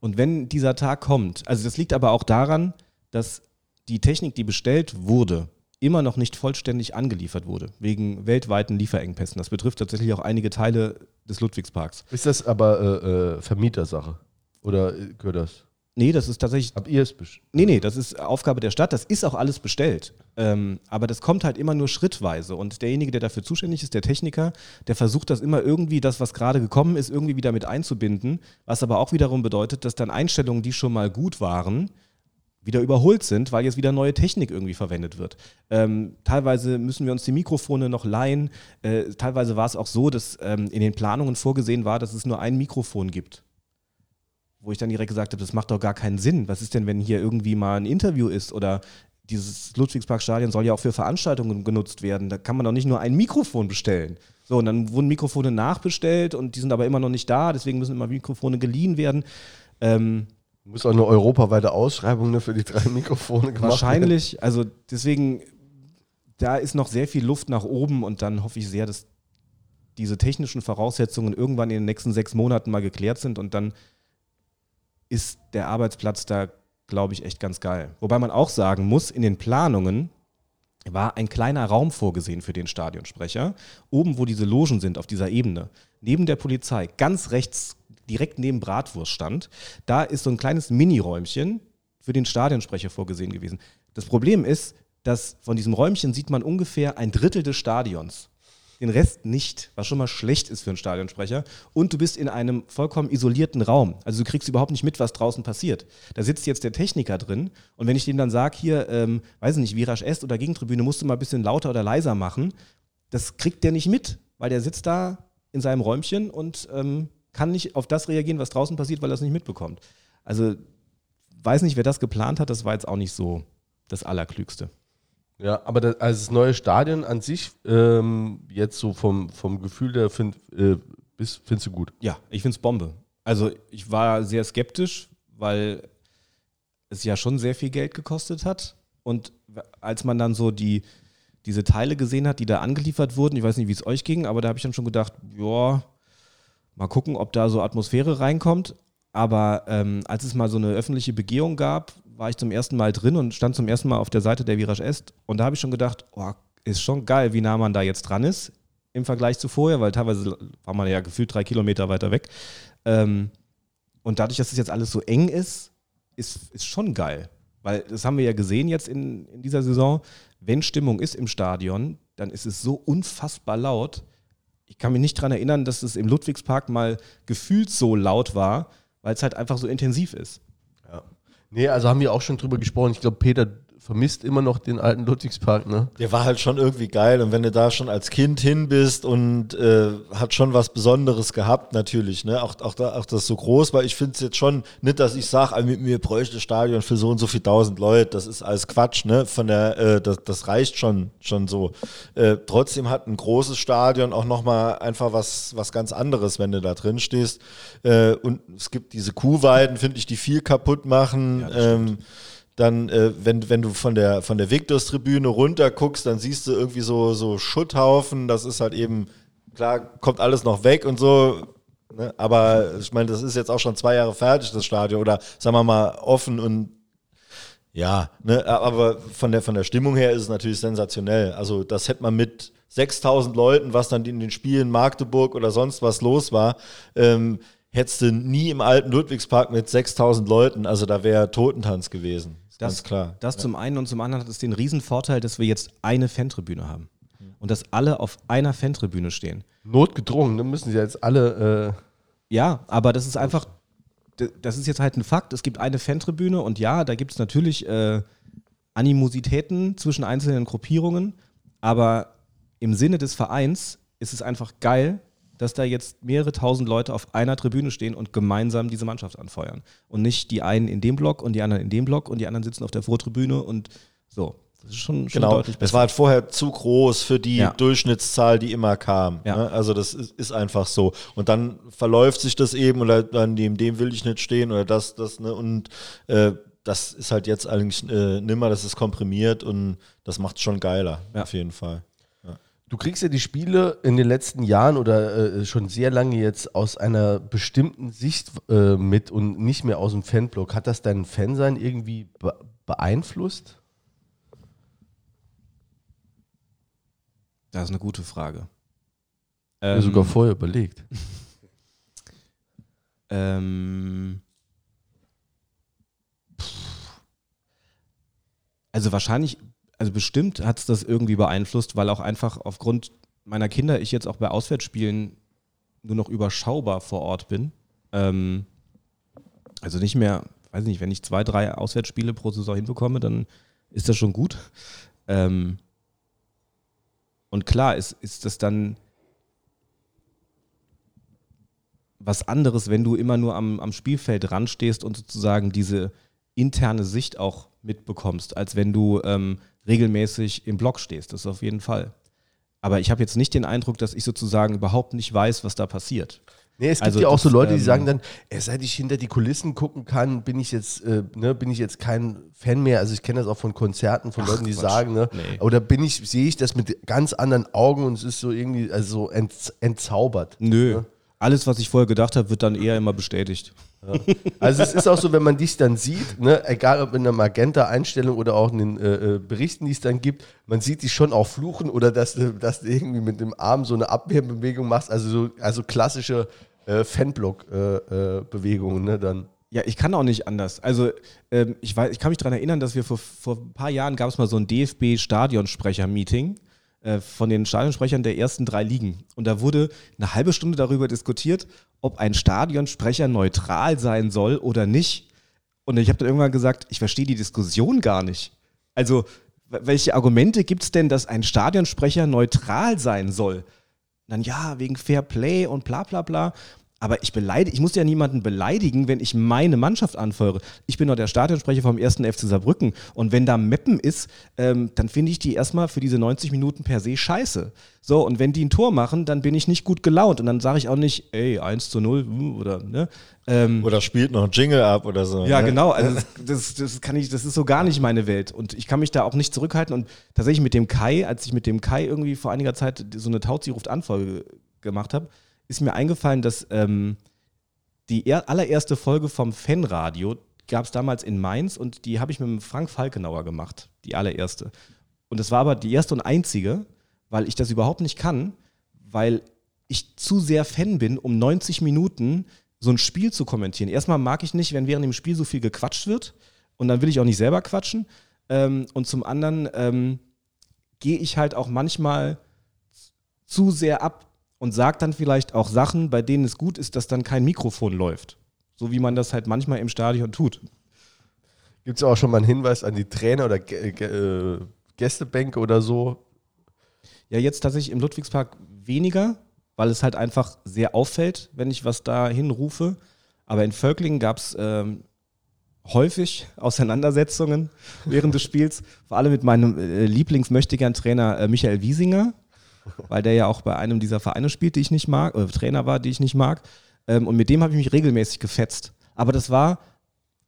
Und wenn dieser Tag kommt, also das liegt aber auch daran, dass die Technik, die bestellt wurde, immer noch nicht vollständig angeliefert wurde, wegen weltweiten Lieferengpässen. Das betrifft tatsächlich auch einige Teile des Ludwigsparks. Ist das aber äh, äh, Vermietersache? Oder äh, gehört das? Nee, das ist tatsächlich Habt ihr es besch Nee, nee, das ist Aufgabe der Stadt, das ist auch alles bestellt. Ähm, aber das kommt halt immer nur schrittweise. Und derjenige, der dafür zuständig ist, der Techniker, der versucht das immer irgendwie, das, was gerade gekommen ist, irgendwie wieder mit einzubinden. Was aber auch wiederum bedeutet, dass dann Einstellungen, die schon mal gut waren, wieder überholt sind, weil jetzt wieder neue Technik irgendwie verwendet wird. Ähm, teilweise müssen wir uns die Mikrofone noch leihen. Äh, teilweise war es auch so, dass ähm, in den Planungen vorgesehen war, dass es nur ein Mikrofon gibt wo ich dann direkt gesagt habe, das macht doch gar keinen Sinn. Was ist denn, wenn hier irgendwie mal ein Interview ist oder dieses Ludwigsparkstadion soll ja auch für Veranstaltungen genutzt werden. Da kann man doch nicht nur ein Mikrofon bestellen. So, und dann wurden Mikrofone nachbestellt und die sind aber immer noch nicht da, deswegen müssen immer Mikrofone geliehen werden. Ähm, Muss auch eine europaweite Ausschreibung ne, für die drei Mikrofone gemacht wahrscheinlich, also deswegen, da ist noch sehr viel Luft nach oben und dann hoffe ich sehr, dass diese technischen Voraussetzungen irgendwann in den nächsten sechs Monaten mal geklärt sind und dann ist der Arbeitsplatz da, glaube ich, echt ganz geil. Wobei man auch sagen muss, in den Planungen war ein kleiner Raum vorgesehen für den Stadionsprecher, oben, wo diese Logen sind, auf dieser Ebene, neben der Polizei, ganz rechts, direkt neben Bratwurst stand, da ist so ein kleines Mini-Räumchen für den Stadionsprecher vorgesehen gewesen. Das Problem ist, dass von diesem Räumchen sieht man ungefähr ein Drittel des Stadions. den Rest nicht, was schon mal schlecht ist für einen Stadionsprecher. Und du bist in einem vollkommen isolierten Raum. Also du kriegst überhaupt nicht mit, was draußen passiert. Da sitzt jetzt der Techniker drin und wenn ich dem dann sage, hier, ähm, weiß nicht, Virage Est oder Gegentribüne, musst du mal ein bisschen lauter oder leiser machen, das kriegt der nicht mit, weil der sitzt da in seinem Räumchen und ähm, kann nicht auf das reagieren, was draußen passiert, weil er es nicht mitbekommt. Also weiß nicht, wer das geplant hat, das war jetzt auch nicht so das Allerklügste. Ja, aber das, also das neue Stadion an sich, ähm, jetzt so vom, vom Gefühl her, find, äh, bist, findest du gut. Ja, ich finde es Bombe. Also ich war sehr skeptisch, weil es ja schon sehr viel Geld gekostet hat. Und als man dann so die, diese Teile gesehen hat, die da angeliefert wurden, ich weiß nicht, wie es euch ging, aber da habe ich dann schon gedacht, ja, mal gucken, ob da so Atmosphäre reinkommt. Aber ähm, als es mal so eine öffentliche Begehung gab, war ich zum ersten Mal drin und stand zum ersten Mal auf der Seite der Virage Est. Und da habe ich schon gedacht, oh, ist schon geil, wie nah man da jetzt dran ist im Vergleich zu vorher, weil teilweise war man ja gefühlt drei Kilometer weiter weg. Ähm, und dadurch, dass es jetzt alles so eng ist, ist, ist schon geil. Weil das haben wir ja gesehen jetzt in, in dieser Saison. Wenn Stimmung ist im Stadion, dann ist es so unfassbar laut. Ich kann mich nicht daran erinnern, dass es im Ludwigspark mal gefühlt so laut war, weil es halt einfach so intensiv ist. Nee, also haben wir auch schon drüber gesprochen. Ich glaube, Peter vermisst immer noch den alten Ludwigspark, ne? Der war halt schon irgendwie geil und wenn du da schon als Kind hin bist und äh, hat schon was Besonderes gehabt, natürlich, ne? Auch, auch, da, auch das so groß war. Ich finde es jetzt schon nicht, dass ich sage, mit mir bräuchte das Stadion für so und so viel tausend Leute. Das ist alles Quatsch, ne? Von der, äh, das, das reicht schon, schon so. Äh, trotzdem hat ein großes Stadion auch nochmal einfach was, was ganz anderes, wenn du da drin stehst. Äh, und es gibt diese Kuhweiden, finde ich, die viel kaputt machen. Ja, ähm, dann, äh, wenn, wenn du von der, von der Victus-Tribüne runter guckst, dann siehst du irgendwie so, so Schutthaufen. Das ist halt eben, klar, kommt alles noch weg und so. Ne? Aber ich meine, das ist jetzt auch schon zwei Jahre fertig, das Stadion. Oder sagen wir mal offen und ja, ne? aber von der, von der Stimmung her ist es natürlich sensationell. Also, das hätte man mit 6000 Leuten, was dann in den Spielen Magdeburg oder sonst was los war, ähm, hättest du nie im alten Ludwigspark mit 6000 Leuten, also da wäre Totentanz gewesen. Das, Ganz klar. Das ja. zum einen und zum anderen hat es den riesen Vorteil, dass wir jetzt eine Fantribüne haben. Und dass alle auf einer Fantribüne stehen. Notgedrungen, dann müssen sie jetzt alle. Äh ja, aber das ist einfach, das ist jetzt halt ein Fakt. Es gibt eine Fantribüne und ja, da gibt es natürlich äh, Animositäten zwischen einzelnen Gruppierungen, aber im Sinne des Vereins ist es einfach geil, dass da jetzt mehrere tausend Leute auf einer Tribüne stehen und gemeinsam diese Mannschaft anfeuern. Und nicht die einen in dem Block und die anderen in dem Block und die anderen sitzen auf der Vortribüne und so. Das ist schon, schon genau. deutlich besser. Es war halt vorher zu groß für die ja. Durchschnittszahl, die immer kam. Ja. Ne? Also das ist, ist, einfach so. Und dann verläuft sich das eben oder dann dem, dem will ich nicht stehen oder das, das, ne? Und äh, das ist halt jetzt eigentlich äh, nimmer, das ist komprimiert und das macht es schon geiler, ja. auf jeden Fall. Du kriegst ja die Spiele in den letzten Jahren oder äh, schon sehr lange jetzt aus einer bestimmten Sicht äh, mit und nicht mehr aus dem Fanblock. Hat das dein Fansein irgendwie be beeinflusst? Das ist eine gute Frage. Ähm, ja, sogar vorher überlegt. ähm, also wahrscheinlich also bestimmt hat es das irgendwie beeinflusst, weil auch einfach aufgrund meiner Kinder ich jetzt auch bei Auswärtsspielen nur noch überschaubar vor Ort bin. Ähm, also nicht mehr, weiß nicht, wenn ich zwei, drei Auswärtsspiele pro Saison hinbekomme, dann ist das schon gut. Ähm, und klar ist, ist das dann was anderes, wenn du immer nur am, am Spielfeld ranstehst und sozusagen diese interne Sicht auch mitbekommst, als wenn du ähm, regelmäßig im Blog stehst. Das ist auf jeden Fall. Aber ich habe jetzt nicht den Eindruck, dass ich sozusagen überhaupt nicht weiß, was da passiert. Nee, es gibt also ja auch das, so Leute, die ähm, sagen dann, ey, seit ich hinter die Kulissen gucken kann, bin ich jetzt, äh, ne, bin ich jetzt kein Fan mehr. Also ich kenne das auch von Konzerten, von Ach, Leuten, die Quatsch. sagen, ne, nee. oder bin ich, sehe ich das mit ganz anderen Augen und es ist so irgendwie, also so ent, entzaubert. Nö. Ne? Alles, was ich vorher gedacht habe, wird dann eher immer bestätigt. Also es ist auch so, wenn man dich dann sieht, ne, egal ob in einer Magenta-Einstellung oder auch in den äh, äh, Berichten, die es dann gibt, man sieht dich schon auch fluchen oder dass du, dass du irgendwie mit dem Arm so eine Abwehrbewegung machst, also so also klassische äh, Fanblock-Bewegungen, äh, ne, dann. Ja, ich kann auch nicht anders. Also ähm, ich, weiß, ich kann mich daran erinnern, dass wir vor, vor ein paar Jahren gab es mal so ein DFB-Stadionsprecher-Meeting äh, von den Stadionsprechern der ersten drei Ligen. Und da wurde eine halbe Stunde darüber diskutiert, ob ein Stadionsprecher neutral sein soll oder nicht. Und ich habe dann irgendwann gesagt, ich verstehe die Diskussion gar nicht. Also, welche Argumente gibt es denn, dass ein Stadionsprecher neutral sein soll? dann ja, wegen Fair Play und bla bla bla. Aber ich beleidige, ich muss ja niemanden beleidigen, wenn ich meine Mannschaft anfeuere. Ich bin doch der Stadionsprecher vom ersten FC Saarbrücken. Und wenn da Meppen ist, ähm, dann finde ich die erstmal für diese 90 Minuten per se scheiße. So, und wenn die ein Tor machen, dann bin ich nicht gut gelaunt. Und dann sage ich auch nicht, ey, 1 zu 0 uh, oder, ne? Ähm, oder spielt noch ein Jingle ab oder so. Ja, ne? genau. Also das, das, kann ich, das ist so gar nicht meine Welt. Und ich kann mich da auch nicht zurückhalten. Und tatsächlich mit dem Kai, als ich mit dem Kai irgendwie vor einiger Zeit so eine Tauzi ruft Anfolge gemacht habe, ist mir eingefallen, dass ähm, die allererste Folge vom Fanradio gab es damals in Mainz und die habe ich mit Frank Falkenauer gemacht, die allererste. Und das war aber die erste und einzige, weil ich das überhaupt nicht kann, weil ich zu sehr Fan bin, um 90 Minuten so ein Spiel zu kommentieren. Erstmal mag ich nicht, wenn während dem Spiel so viel gequatscht wird und dann will ich auch nicht selber quatschen. Ähm, und zum anderen ähm, gehe ich halt auch manchmal zu sehr ab und sagt dann vielleicht auch Sachen, bei denen es gut ist, dass dann kein Mikrofon läuft. So wie man das halt manchmal im Stadion tut. Gibt es auch schon mal einen Hinweis an die Trainer oder äh, Gästebänke oder so? Ja, jetzt tatsächlich im Ludwigspark weniger, weil es halt einfach sehr auffällt, wenn ich was da hinrufe. Aber in Völklingen gab es ähm, häufig Auseinandersetzungen während des Spiels, vor allem mit meinem äh, Lieblingsmöchtegern-Trainer äh, Michael Wiesinger, weil der ja auch bei einem dieser Vereine spielt, die ich nicht mag, oder Trainer war, die ich nicht mag. Ähm, und mit dem habe ich mich regelmäßig gefetzt. Aber das war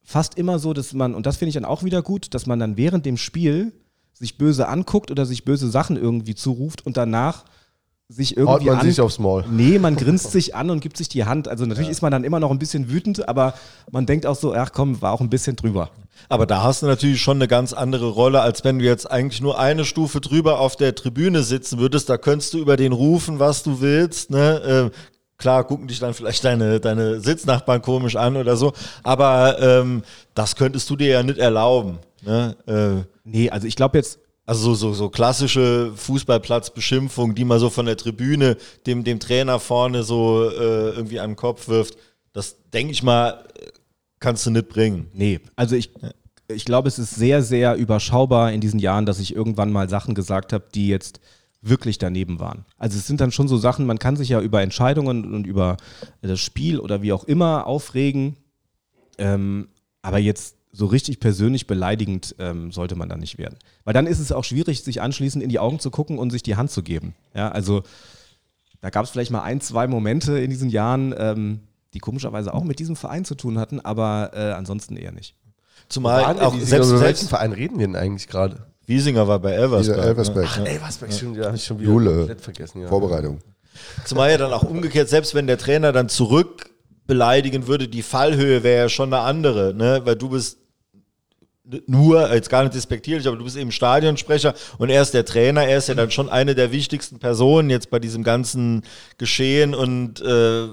fast immer so, dass man, und das finde ich dann auch wieder gut, dass man dann während dem Spiel sich böse anguckt oder sich böse Sachen irgendwie zuruft und danach sich irgendwie Haut man an, sich aufs Maul. Nee, man grinst sich an und gibt sich die Hand. Also natürlich ja. ist man dann immer noch ein bisschen wütend, aber man denkt auch so, ach komm, war auch ein bisschen drüber. Aber da hast du natürlich schon eine ganz andere Rolle, als wenn du jetzt eigentlich nur eine Stufe drüber auf der Tribüne sitzen würdest. Da könntest du über den rufen, was du willst. Ne? Äh, klar, gucken dich dann vielleicht deine, deine Sitznachbarn komisch an oder so. Aber ähm, das könntest du dir ja nicht erlauben. Ne? Äh, nee, also ich glaube jetzt, also so, so, so klassische Fußballplatzbeschimpfung, die man so von der Tribüne dem, dem Trainer vorne so äh, irgendwie an den Kopf wirft, das denke ich mal, kannst du nicht bringen. Nee, also ich, ich glaube, es ist sehr, sehr überschaubar in diesen Jahren, dass ich irgendwann mal Sachen gesagt habe, die jetzt wirklich daneben waren. Also es sind dann schon so Sachen, man kann sich ja über Entscheidungen und über das Spiel oder wie auch immer aufregen, ähm, aber jetzt so richtig persönlich beleidigend ähm, sollte man da nicht werden. Weil dann ist es auch schwierig, sich anschließend in die Augen zu gucken und sich die Hand zu geben. Ja, also da gab es vielleicht mal ein, zwei Momente in diesen Jahren, ähm, die komischerweise auch mit diesem Verein zu tun hatten, aber äh, ansonsten eher nicht. Zumal auch selbst, über welchen Verein reden wir denn eigentlich gerade? Wiesinger war bei Elversberg. Elversberg. Ach, Elversberg, ja. schon, ja, schon wieder Jule. komplett vergessen. Ja. Vorbereitung. Zumal ja dann auch umgekehrt, selbst wenn der Trainer dann zurück beleidigen würde, die Fallhöhe wäre ja schon eine andere, ne? weil du bist nur, jetzt gar nicht despektierlich, aber du bist eben Stadionsprecher und er ist der Trainer, er ist ja dann schon eine der wichtigsten Personen jetzt bei diesem ganzen Geschehen und äh,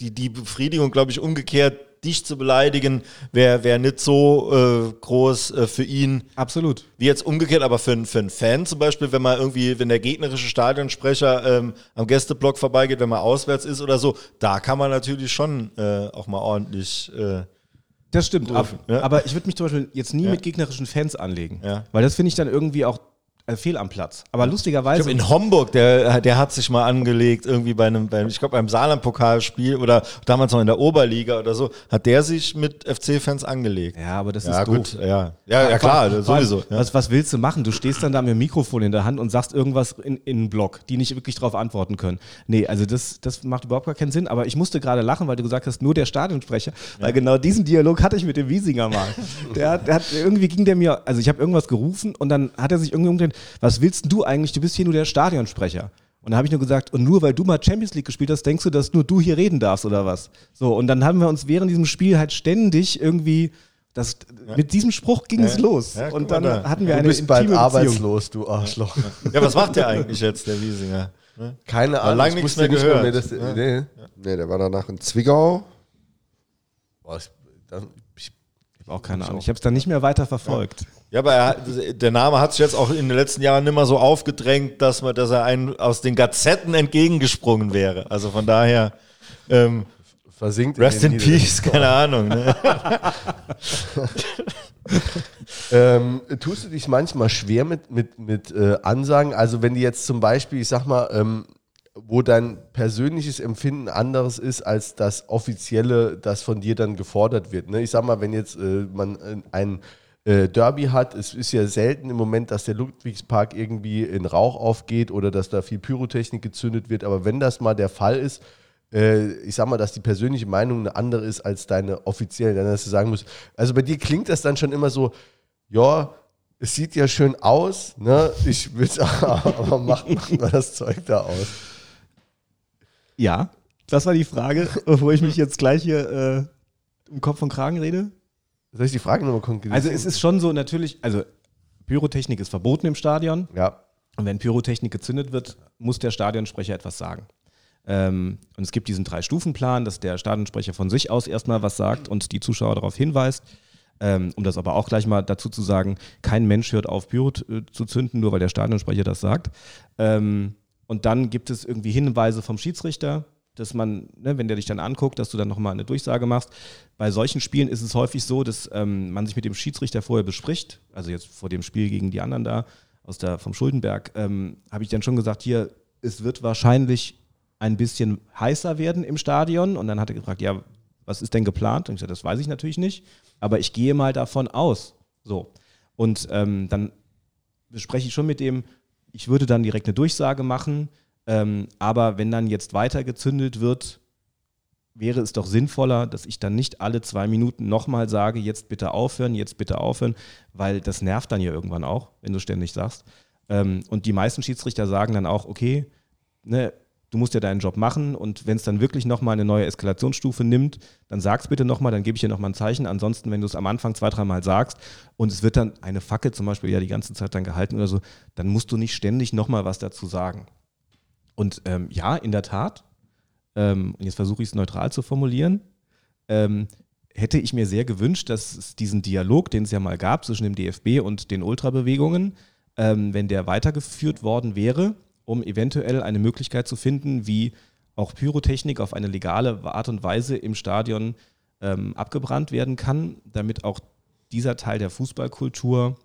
die, die Befriedigung, glaube ich, umgekehrt, dich zu beleidigen, wäre wär nicht so äh, groß äh, für ihn. Absolut. Wie jetzt umgekehrt, aber für, für einen Fan zum Beispiel, wenn man irgendwie, wenn der gegnerische Stadionsprecher ähm, am Gästeblock vorbeigeht, wenn man auswärts ist oder so, da kann man natürlich schon äh, auch mal ordentlich äh, das stimmt, ab, ja. aber ich würde mich zum Beispiel jetzt nie ja. mit gegnerischen Fans anlegen. Ja. Weil das finde ich dann irgendwie auch äh, fehl am Platz. Aber lustigerweise. Ich glaub, in Homburg, der, der hat sich mal angelegt, irgendwie bei einem, bei, ich glaube beim Saarland-Pokalspiel oder damals noch in der Oberliga oder so, hat der sich mit FC-Fans angelegt. Ja, aber das ja, ist gut, doof. Ja, ja, ja klar, war, sowieso. Ja. Was, was willst du machen? Du stehst dann da mit dem Mikrofon in der Hand und sagst irgendwas in, in einen Blog, die nicht wirklich darauf antworten können. Nee, also das, das macht überhaupt gar keinen Sinn. Aber ich musste gerade lachen, weil du gesagt hast, nur der Stadionsprecher. Weil genau diesen Dialog hatte ich mit dem Wiesinger mal. der, der hat, irgendwie ging der mir, also ich habe irgendwas gerufen und dann hat er sich irgendwie umgedreht, was willst du eigentlich? Du bist hier nur der Stadionsprecher. Und da habe ich nur gesagt, und nur weil du mal Champions League gespielt hast, denkst du, dass nur du hier reden darfst oder was? So, und dann haben wir uns während diesem Spiel halt ständig irgendwie das, ja. Mit diesem Spruch ging ja. es los. Ja, und dann da. hatten wir du eine bist bald arbeitslos, du Arschloch. Ja, was macht der eigentlich jetzt, der Wiesinger? Ne? Keine Ahnung. Lange nichts mehr gehört. Mehr, das, nee. nee, der war danach in Zwickau. Boah, ich, ich Auch keine Ahnung. Ich habe es dann nicht mehr weiter verfolgt. Ja, aber er, der Name hat sich jetzt auch in den letzten Jahren nicht mehr so aufgedrängt, dass, man, dass er einen aus den Gazetten entgegengesprungen wäre. Also von daher, ähm, Versinkt rest in Niederlanden. peace, keine Ahnung. Ne? Ähm, tust du dich manchmal schwer mit, mit, mit äh, Ansagen? Also wenn die jetzt zum Beispiel, ich sag mal, ähm, wo dein persönliches Empfinden anderes ist als das offizielle, das von dir dann gefordert wird. Ne? Ich sag mal, wenn jetzt äh, man äh, ein äh, Derby hat, es ist ja selten im Moment, dass der Ludwigspark irgendwie in Rauch aufgeht oder dass da viel Pyrotechnik gezündet wird, aber wenn das mal der Fall ist, äh, ich sag mal, dass die persönliche Meinung eine andere ist als deine offizielle, dann dass du sagen musst, also bei dir klingt das dann schon immer so, ja, es sieht ja schön aus, ne? Ich will es aber macht, macht mal das Zeug da aus. Ja, das war die Frage, bevor ich mich jetzt gleich hier äh, um Kopf und Kragen rede. Soll ich die Frage nochmal konkret? Also es ist schon so natürlich, also Pyrotechnik ist verboten im Stadion. Ja. Und wenn Pyrotechnik gezündet wird, muss der Stadionsprecher etwas sagen. Ähm, und es gibt diesen Drei-Stufen-Plan, dass der Stadionsprecher von sich aus erstmal was sagt und die Zuschauer darauf hinweist. Ähm, um das aber auch gleich mal dazu zu sagen, kein Mensch hört auf, Pyro äh, zu zünden, nur weil der Stadionsprecher das sagt. Ähm, und dann gibt es irgendwie Hinweise vom Schiedsrichter, dass man, ne, wenn der dich dann anguckt, dass du dann nochmal eine Durchsage machst. Bei solchen Spielen ist es häufig so, dass ähm, man sich mit dem Schiedsrichter vorher bespricht, also jetzt vor dem Spiel gegen die anderen da aus der, vom Schuldenberg, ähm, habe ich dann schon gesagt, hier, es wird wahrscheinlich ein bisschen heißer werden im Stadion. Und dann hat er gefragt, ja, was ist denn geplant? Und ich sagte, das weiß ich natürlich nicht, aber ich gehe mal davon aus. So. Und ähm, dann bespreche ich schon mit dem, ich würde dann direkt eine Durchsage machen, ähm, aber wenn dann jetzt weiter gezündelt wird, wäre es doch sinnvoller, dass ich dann nicht alle zwei Minuten nochmal sage, jetzt bitte aufhören, jetzt bitte aufhören, weil das nervt dann ja irgendwann auch, wenn du ständig sagst. Ähm, und die meisten Schiedsrichter sagen dann auch, okay, ne, du musst ja deinen Job machen und wenn es dann wirklich nochmal eine neue Eskalationsstufe nimmt, dann sag's bitte nochmal, dann gebe ich dir nochmal ein Zeichen. Ansonsten, wenn du es am Anfang zwei, dreimal sagst und es wird dann eine Fackel zum Beispiel ja die ganze Zeit dann gehalten oder so, dann musst du nicht ständig nochmal was dazu sagen. Und ähm, ja, in der Tat, ähm, jetzt versuche ich es neutral zu formulieren, ähm, hätte ich mir sehr gewünscht, dass es diesen Dialog, den es ja mal gab zwischen dem DFB und den Ultrabewegungen, ähm, wenn der weitergeführt worden wäre, um eventuell eine Möglichkeit zu finden, wie auch Pyrotechnik auf eine legale Art und Weise im Stadion ähm, abgebrannt werden kann, damit auch dieser Teil der Fußballkultur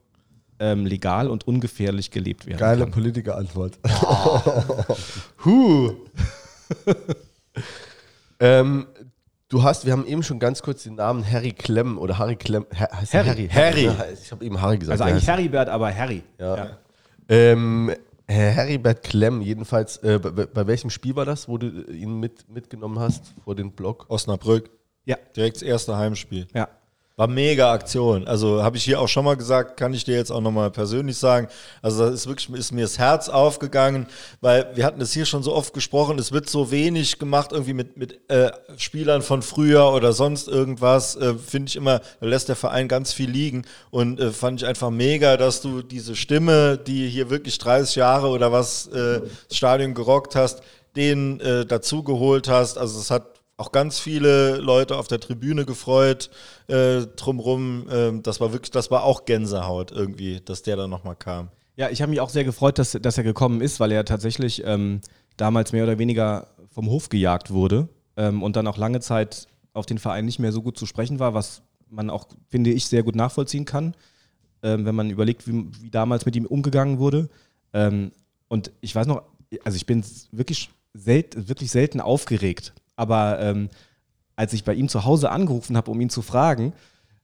ähm, legal und ungefährlich gelebt werden Geile kann. Politikerantwort. Huh. ähm, du hast, wir haben eben schon ganz kurz den Namen Harry Klemm oder Harry der Harry. Harry. Harry. Ja, ich habe eben Harry gesagt. Also eigentlich heißt- Heribert, aber Harry. Ja. Ähm, Herr Heribert Klemm, jedenfalls, äh, bei, bei welchem Spiel war das, wo du ihn mit, mitgenommen hast vor den Block? Osnabrück, Ja. direkt das erste Heimspiel. ja. War mega Aktion. Also habe ich hier auch schon mal gesagt, kann ich dir jetzt auch nochmal persönlich sagen. Also das ist wirklich, ist mir das Herz aufgegangen, weil wir hatten es hier schon so oft gesprochen, es wird so wenig gemacht irgendwie mit, mit äh, Spielern von früher oder sonst irgendwas. Äh, Finde ich immer, da lässt der Verein ganz viel liegen und äh, fand ich einfach mega, dass du diese Stimme, die hier wirklich 30 Jahre oder was äh, das Stadion gerockt hast, den äh, dazu geholt hast. Also es hat auch ganz viele Leute auf der Tribüne gefreut äh, drumrum. Ähm, das war wirklich, das war auch Gänsehaut irgendwie, dass der dann nochmal kam. Ja, ich habe mich auch sehr gefreut, dass, dass er gekommen ist, weil er tatsächlich ähm, damals mehr oder weniger vom Hof gejagt wurde ähm, und dann auch lange Zeit auf den Verein nicht mehr so gut zu sprechen war, was man auch, finde ich, sehr gut nachvollziehen kann, ähm, wenn man überlegt, wie, wie damals mit ihm umgegangen wurde. Ähm, und ich weiß noch, also ich bin wirklich, sel wirklich selten aufgeregt, aber ähm, als ich bei ihm zu Hause angerufen habe, um ihn zu fragen,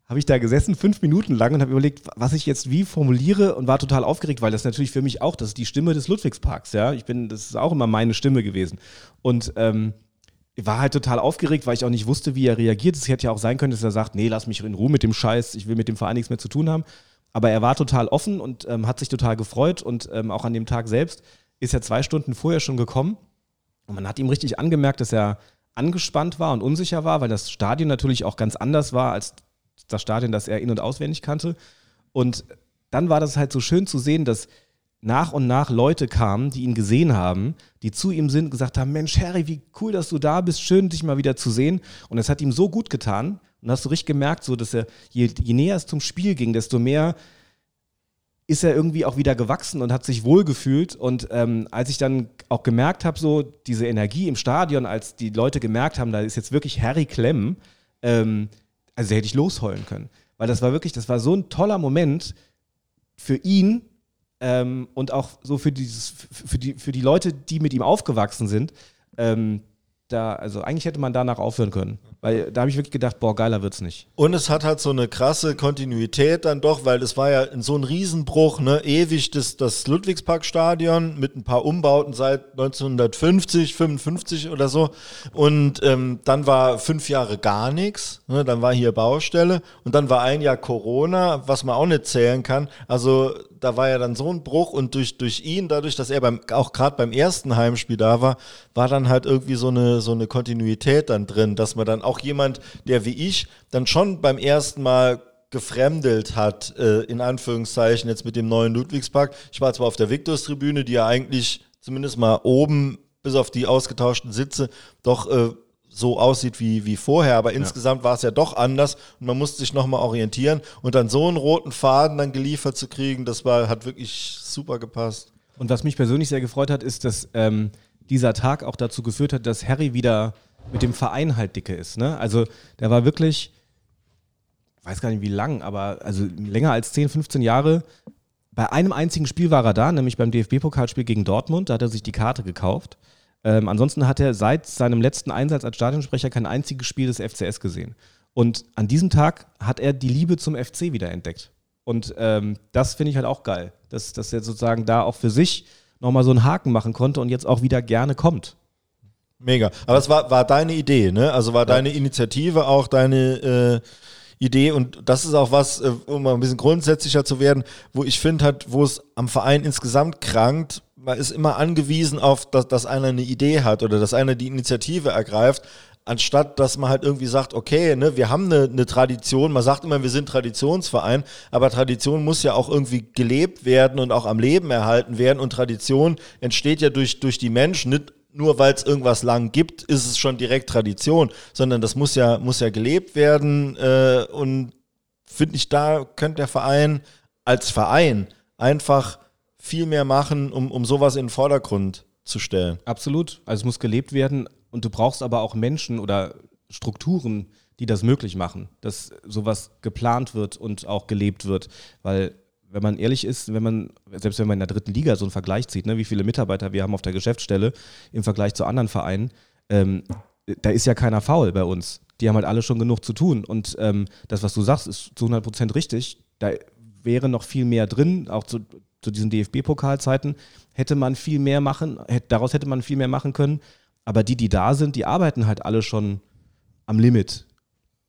habe ich da gesessen, fünf Minuten lang und habe überlegt, was ich jetzt wie formuliere und war total aufgeregt, weil das natürlich für mich auch, das ist die Stimme des Ludwigsparks, ja. Ich bin, das ist auch immer meine Stimme gewesen. Und ähm, war halt total aufgeregt, weil ich auch nicht wusste, wie er reagiert. Es hätte ja auch sein können, dass er sagt, nee, lass mich in Ruhe mit dem Scheiß, ich will mit dem Verein nichts mehr zu tun haben. Aber er war total offen und ähm, hat sich total gefreut und ähm, auch an dem Tag selbst ist er zwei Stunden vorher schon gekommen. Und man hat ihm richtig angemerkt, dass er angespannt war und unsicher war, weil das Stadion natürlich auch ganz anders war als das Stadion, das er in- und auswendig kannte. Und dann war das halt so schön zu sehen, dass nach und nach Leute kamen, die ihn gesehen haben, die zu ihm sind und gesagt haben, Mensch, Harry, wie cool, dass du da bist, schön, dich mal wieder zu sehen. Und es hat ihm so gut getan, Und hast du richtig gemerkt, so, dass er, je, je näher es zum Spiel ging, desto mehr ist er irgendwie auch wieder gewachsen und hat sich wohlgefühlt. Und ähm, als ich dann auch gemerkt habe, so diese Energie im Stadion, als die Leute gemerkt haben, da ist jetzt wirklich Harry Klemm, ähm, also hätte ich losheulen können. Weil das war wirklich, das war so ein toller Moment für ihn ähm, und auch so für, dieses, für, die, für die Leute, die mit ihm aufgewachsen sind. Ähm, da, also eigentlich hätte man danach aufhören können. Weil da habe ich wirklich gedacht, boah, geiler wird's nicht. Und es hat halt so eine krasse Kontinuität dann doch, weil es war ja so ein Riesenbruch, ne? Ewig das, das Ludwigsparkstadion mit ein paar Umbauten seit 1950, 55 oder so. Und ähm, dann war fünf Jahre gar nichts. Ne? Dann war hier Baustelle und dann war ein Jahr Corona, was man auch nicht zählen kann. Also da war ja dann so ein Bruch und durch, durch ihn, dadurch, dass er beim, auch gerade beim ersten Heimspiel da war, war dann halt irgendwie so eine, so eine Kontinuität dann drin, dass man dann auch jemand, der wie ich dann schon beim ersten Mal gefremdelt hat, äh, in Anführungszeichen, jetzt mit dem neuen Ludwigspark. Ich war zwar auf der Victorstribüne, die ja eigentlich zumindest mal oben, bis auf die ausgetauschten Sitze, doch äh, so aussieht wie, wie vorher, aber ja. insgesamt war es ja doch anders und man musste sich nochmal orientieren und dann so einen roten Faden dann geliefert zu kriegen, das war, hat wirklich super gepasst. Und was mich persönlich sehr gefreut hat, ist, dass ähm, dieser Tag auch dazu geführt hat, dass Harry wieder mit dem Verein halt dicke ist. Ne? Also der war wirklich, weiß gar nicht wie lang, aber also länger als 10, 15 Jahre. Bei einem einzigen Spiel war er da, nämlich beim DFB-Pokalspiel gegen Dortmund. Da hat er sich die Karte gekauft. Ähm, ansonsten hat er seit seinem letzten Einsatz als Stadionsprecher kein einziges Spiel des FCS gesehen. Und an diesem Tag hat er die Liebe zum FC wieder entdeckt. Und ähm, das finde ich halt auch geil, dass, dass er sozusagen da auch für sich nochmal so einen Haken machen konnte und jetzt auch wieder gerne kommt. Mega. Aber es war, war deine Idee, ne? Also war ja. deine Initiative auch deine äh, Idee und das ist auch was, äh, um mal ein bisschen grundsätzlicher zu werden, wo ich finde halt, wo es am Verein insgesamt krankt, man ist immer angewiesen auf, dass, dass einer eine Idee hat oder dass einer die Initiative ergreift, anstatt dass man halt irgendwie sagt, okay, ne, wir haben eine, eine Tradition, man sagt immer, wir sind Traditionsverein, aber Tradition muss ja auch irgendwie gelebt werden und auch am Leben erhalten werden. Und Tradition entsteht ja durch, durch die Menschen, nicht nur weil es irgendwas lang gibt, ist es schon direkt Tradition, sondern das muss ja, muss ja gelebt werden äh, und finde ich, da könnte der Verein als Verein einfach viel mehr machen, um, um sowas in den Vordergrund zu stellen. Absolut. Also es muss gelebt werden und du brauchst aber auch Menschen oder Strukturen, die das möglich machen, dass sowas geplant wird und auch gelebt wird. Weil, wenn man ehrlich ist, wenn man, selbst wenn man in der dritten Liga so einen Vergleich zieht, ne, wie viele Mitarbeiter wir haben auf der Geschäftsstelle im Vergleich zu anderen Vereinen, ähm, da ist ja keiner faul bei uns. Die haben halt alle schon genug zu tun. Und ähm, das, was du sagst, ist zu 100 Prozent richtig. Da wäre noch viel mehr drin, auch zu, zu diesen DFB-Pokalzeiten hätte man viel mehr machen, hätte, daraus hätte man viel mehr machen können. Aber die, die da sind, die arbeiten halt alle schon am Limit.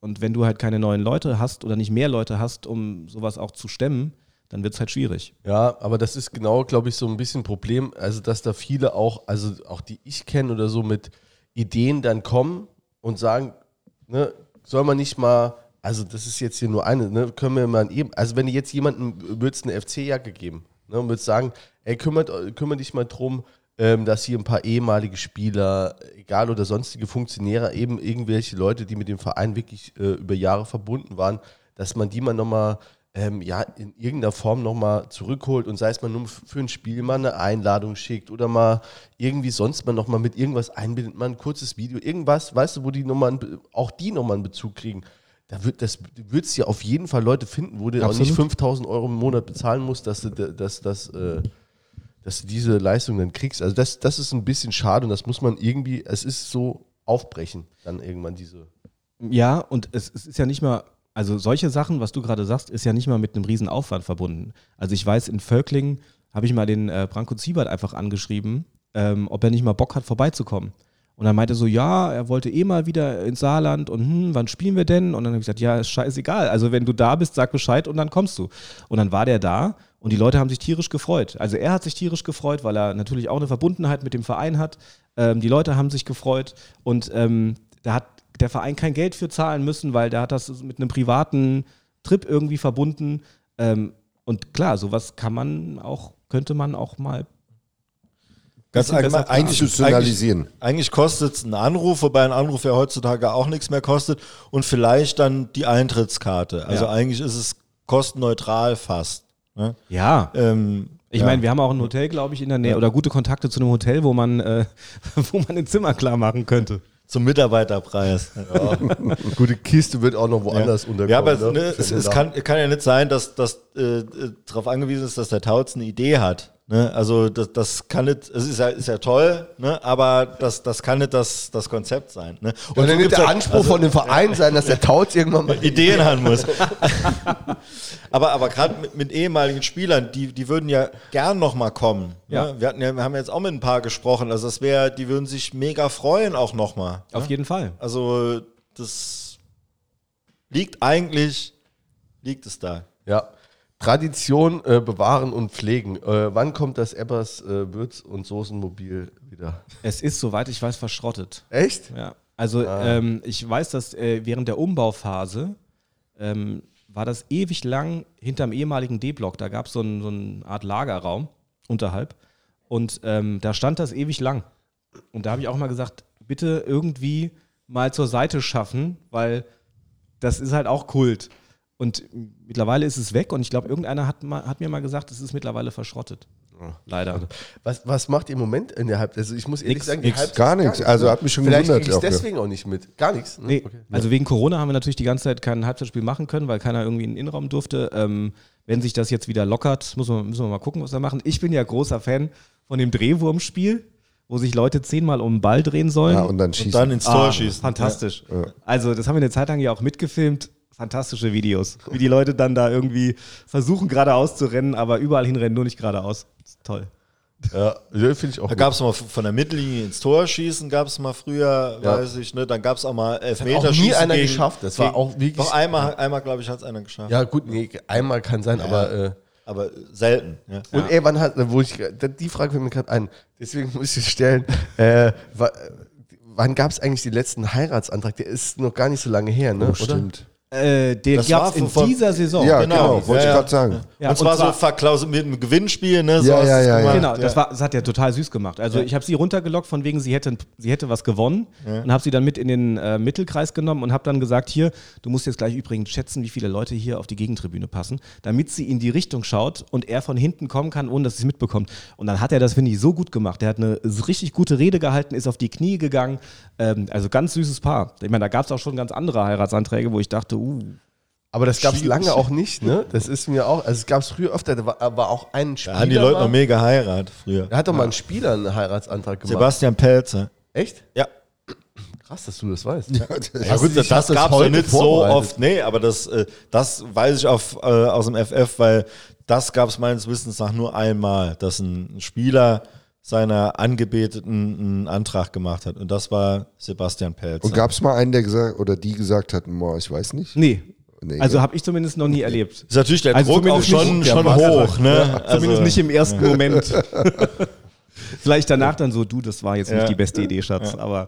Und wenn du halt keine neuen Leute hast oder nicht mehr Leute hast, um sowas auch zu stemmen, dann wird es halt schwierig. Ja, aber das ist genau, glaube ich, so ein bisschen ein Problem. Also, dass da viele auch, also auch die ich kenne oder so, mit Ideen dann kommen und sagen, ne, soll man nicht mal also das ist jetzt hier nur eine, ne? können wir mal eben, also wenn du jetzt jemanden, würdest eine FC-Jacke geben ne? und würdest sagen, ey, kümmert, kümmert dich mal drum, ähm, dass hier ein paar ehemalige Spieler, egal oder sonstige Funktionäre, eben irgendwelche Leute, die mit dem Verein wirklich äh, über Jahre verbunden waren, dass man die mal nochmal ähm, ja, in irgendeiner Form nochmal zurückholt und sei es mal nur für ein Spiel mal eine Einladung schickt oder mal irgendwie sonst mal nochmal mit irgendwas einbindet, mal ein kurzes Video, irgendwas, weißt du, wo die nochmal, auch die nochmal einen Bezug kriegen da wird das es ja auf jeden Fall Leute finden, wo du Absolut. auch nicht 5000 Euro im Monat bezahlen musst, dass du, dass, dass, äh, dass du diese Leistung dann kriegst. Also das, das ist ein bisschen schade und das muss man irgendwie, es ist so aufbrechen, dann irgendwann diese. Ja, und es, es ist ja nicht mal, also solche Sachen, was du gerade sagst, ist ja nicht mal mit einem riesen Aufwand verbunden. Also ich weiß, in Völklingen habe ich mal den äh, Branko Ziebert einfach angeschrieben, ähm, ob er nicht mal Bock hat, vorbeizukommen. Und dann meinte so, ja, er wollte eh mal wieder ins Saarland und hm, wann spielen wir denn? Und dann habe ich gesagt, ja, ist scheißegal. Also wenn du da bist, sag Bescheid und dann kommst du. Und dann war der da und die Leute haben sich tierisch gefreut. Also er hat sich tierisch gefreut, weil er natürlich auch eine Verbundenheit mit dem Verein hat. Ähm, die Leute haben sich gefreut und ähm, da hat der Verein kein Geld für zahlen müssen, weil der hat das mit einem privaten Trip irgendwie verbunden. Ähm, und klar, sowas kann man auch, könnte man auch mal Ganz allgemein, eigentlich, Institutionalisieren. eigentlich, eigentlich kostet es einen Anruf, wobei ein Anruf ja heutzutage auch nichts mehr kostet und vielleicht dann die Eintrittskarte. Also Ja. eigentlich ist es kostenneutral fast. Ne? Ja. Ähm, Ich ja. meine, wir haben auch ein Hotel, glaube ich, in der Nähe oder gute Kontakte zu einem Hotel, wo man, äh, wo man ein Zimmer klar machen könnte. zum Mitarbeiterpreis. Gute Kiste wird auch noch woanders unterkommen. Ja, aber ne? ne, es, es kann, kann ja nicht sein, dass das äh, darauf angewiesen ist, dass der Tauz eine Idee hat. Ne? Also das, das kann nicht, es ist ja, ist ja toll, ne? aber das, das kann nicht das, das Konzept sein. Ne? Und dann so wird der halt- Anspruch von dem Verein sein, dass der Tauz irgendwann mal Ideen haben muss. aber aber gerade mit, mit ehemaligen Spielern, die, die würden ja gern noch mal kommen. Ja. Ne? Wir, hatten ja, wir haben jetzt auch mit ein paar gesprochen. Also das wäre, die würden sich mega freuen auch noch mal. Auf jeden Fall. Also das liegt eigentlich, liegt es da. Ja. Tradition äh, bewahren und pflegen. Äh, wann kommt das Ebbers äh, Würz- und Soßenmobil wieder? Es ist, soweit ich weiß, verschrottet. Echt? Ja. Also ähm, ich weiß, dass äh, während der Umbauphase ähm, war das ewig lang hinterm ehemaligen D-Block. Da gab so es ein, so eine Art Lagerraum unterhalb. Und ähm, da stand das ewig lang. Und da habe ich auch mal gesagt, bitte irgendwie mal zur Seite schaffen, weil das ist halt auch Kult. Und mittlerweile ist es weg und ich glaube, irgendeiner hat, mal, hat mir mal gesagt, es ist mittlerweile verschrottet. Leider. Was, was macht ihr im Moment in der Halbzeit? Also ich muss ehrlich Nix, sagen, die nix. Halbzeit Gar nichts. Also hat mich schon Vielleicht gewundert. ja. deswegen auch nicht mit. Gar nichts. Ne? Nee, Okay. also wegen Corona haben wir natürlich die ganze Zeit kein Halbzeitspiel machen können, weil keiner irgendwie in den Innenraum durfte. Ähm, wenn sich das jetzt wieder lockert, muss man, müssen wir mal gucken, was wir machen. Ich bin ja großer Fan von dem Drehwurmspiel, wo sich Leute zehnmal um den Ball drehen sollen. Ja, und dann Und schießen. dann ins Tor Ah, schießen. Fantastisch. Also, das haben wir eine Zeit lang ja auch mitgefilmt. Fantastische Videos. Wie die Leute dann da irgendwie versuchen, geradeaus zu rennen, aber überall hinrennen, nur nicht geradeaus. Toll. Ja, ja finde ich auch. Da gab es mal von der Mittellinie ins Tor schießen, gab es mal früher, Ja. weiß ich, ne? Dann gab es auch mal auch Elfmeterschießen. nie einer gegen- geschafft. Das war auch wirklich- Doch einmal, einmal glaube ich, hat es einer geschafft. ja, gut, nee, einmal kann sein, aber. Äh, Aber selten. Ja. Und ey, wann hat, wo ich, die Frage fällt mir gerade ein, deswegen muss ich stellen, äh, wa- wann gab es eigentlich den letzten Heiratsantrag? Der ist noch gar nicht so lange her, ne? Oh, oder? stimmt. Äh, den gab es in von- dieser Saison. Ja, genau. genau, wollte Ja, ich ja. gerade sagen. Ja, und zwar und so zwar- verklauselt mit einem Gewinnspiel, ne? So Ja, ja, ja, gemacht. Genau, das, war, das hat er total süß gemacht. Also ich habe sie runtergelockt von wegen, sie hätte, sie hätte was gewonnen und habe sie dann mit in den äh, Mittelkreis genommen und habe dann gesagt, hier, du musst jetzt gleich übrigens schätzen, wie viele Leute hier auf die Gegentribüne passen, damit sie in die Richtung schaut und er von hinten kommen kann, ohne dass sie es mitbekommt. Und dann hat er das, finde ich, so gut gemacht. Er hat eine richtig gute Rede gehalten, ist auf die Knie gegangen. Ähm, also ganz süßes Paar. Ich meine, da gab es auch schon ganz andere Heiratsanträge, wo ich dachte, uh, Aber das gab es lange auch nicht, ne? Das ist mir auch, also es gab es früher öfter, da war, war auch ein Spieler. Da haben die Leute mal, noch mega geheiratet früher. Da hat doch mal ein Spieler einen Heiratsantrag gemacht. Sebastian Pelzer. Echt? Ja. Krass, dass du das weißt. Ja gut, du das, dich- hast du das gab es ja heute nicht so oft. Nee, aber das, äh, das weiß ich auf, äh, aus dem FF, weil das gab es meines Wissens nach nur einmal, dass ein Spieler seiner Angebeteten einen Antrag gemacht hat. Und das war Sebastian Pelzer. Und gab es mal einen, der gesagt oder die gesagt hat, boah, ich weiß nicht? nee. Nee, also habe ich zumindest noch nie erlebt. ist natürlich der Also Druck auch zumindest schon, nicht- schon Ja, hoch. Ne? Zumindest Also- nicht im ersten Moment. Vielleicht danach dann so, du, das war jetzt Ja. nicht die beste Idee, Schatz, aber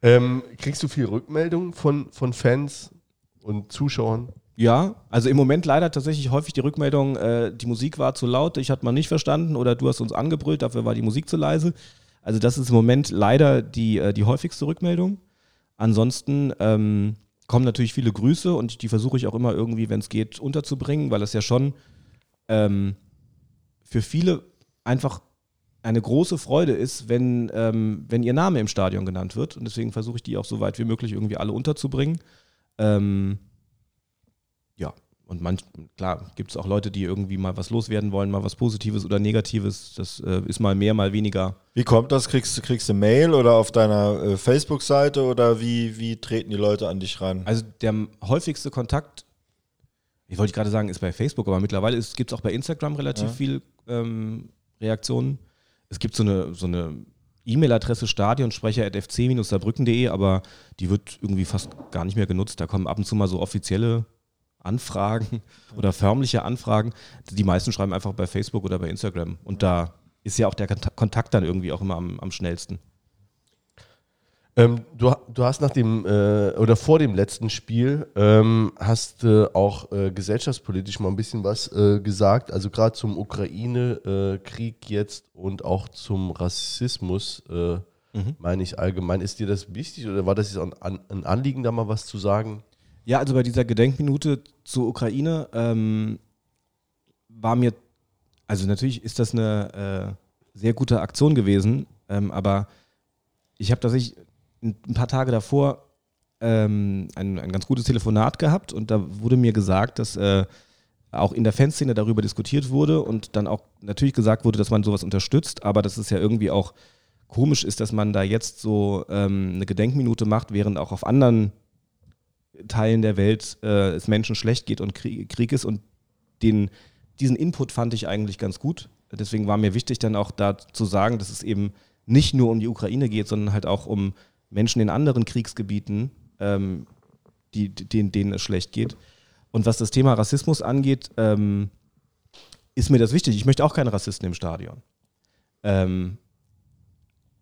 Ähm, kriegst du viel Rückmeldung von, von Fans und Zuschauern? Ja, also im Moment leider tatsächlich häufig die Rückmeldung, äh, die Musik war zu laut, ich hatte mal nicht verstanden oder du hast uns angebrüllt, dafür war die Musik zu leise. Also das ist im Moment leider die, äh, die häufigste Rückmeldung. Ansonsten ähm, kommen natürlich viele Grüße und die versuche ich auch immer irgendwie, wenn es geht, unterzubringen, weil es ja schon ähm, für viele einfach eine große Freude ist, wenn, ähm, wenn ihr Name im Stadion genannt wird. Und deswegen versuche ich die auch so weit wie möglich irgendwie alle unterzubringen. Ähm, und manch, klar, gibt es auch Leute, die irgendwie mal was loswerden wollen, mal was Positives oder Negatives. Das äh, ist mal mehr, mal weniger. Wie kommt das? Kriegst, du- kriegst du Mail oder auf deiner äh, Facebook-Seite oder wie, wie treten die Leute an dich ran? Also der häufigste Kontakt, ich wollte gerade sagen, ist bei Facebook, aber mittlerweile gibt es auch bei Instagram relativ Ja. viel ähm, Reaktionen. Es gibt so eine, so eine E-Mail-Adresse stadionsprecher.fc-saarbrücken.de, aber die wird irgendwie fast gar nicht mehr genutzt. Da kommen ab und zu mal so offizielle Anfragen oder förmliche Anfragen. Die meisten schreiben einfach bei Facebook oder bei Instagram. Und da ist ja auch der Kont- Kontakt dann irgendwie auch immer am, am schnellsten. Ähm, du, du hast nach dem äh, oder vor dem letzten Spiel ähm, hast äh, auch äh, gesellschaftspolitisch mal ein bisschen was äh, gesagt, also gerade zum Ukraine-Krieg jetzt und auch zum Rassismus, äh, mhm. meine ich allgemein. Ist dir das wichtig oder war das jetzt ein, ein, Anliegen, da mal was zu sagen? Ja, also bei dieser Gedenkminute zur Ukraine ähm, war mir, also natürlich ist das eine äh, sehr gute Aktion gewesen, ähm, aber ich habe tatsächlich ein paar Tage davor ähm, ein, ein ganz gutes Telefonat gehabt und da wurde mir gesagt, dass äh, auch in der Fanszene darüber diskutiert wurde und dann auch natürlich gesagt wurde, dass man sowas unterstützt, aber dass es ja irgendwie auch komisch ist, dass man da jetzt so ähm, eine Gedenkminute macht, während auch auf anderen Teilen der Welt äh, es Menschen schlecht geht und Krieg, Krieg ist und den, diesen Input fand ich eigentlich ganz gut. Deswegen war mir wichtig dann auch da zu sagen, dass es eben nicht nur um die Ukraine geht, sondern halt auch um Menschen in anderen Kriegsgebieten, ähm, die, denen, denen es schlecht geht. Und was das Thema Rassismus angeht, ähm, ist mir das wichtig. Ich möchte auch keine Rassisten im Stadion. Ähm,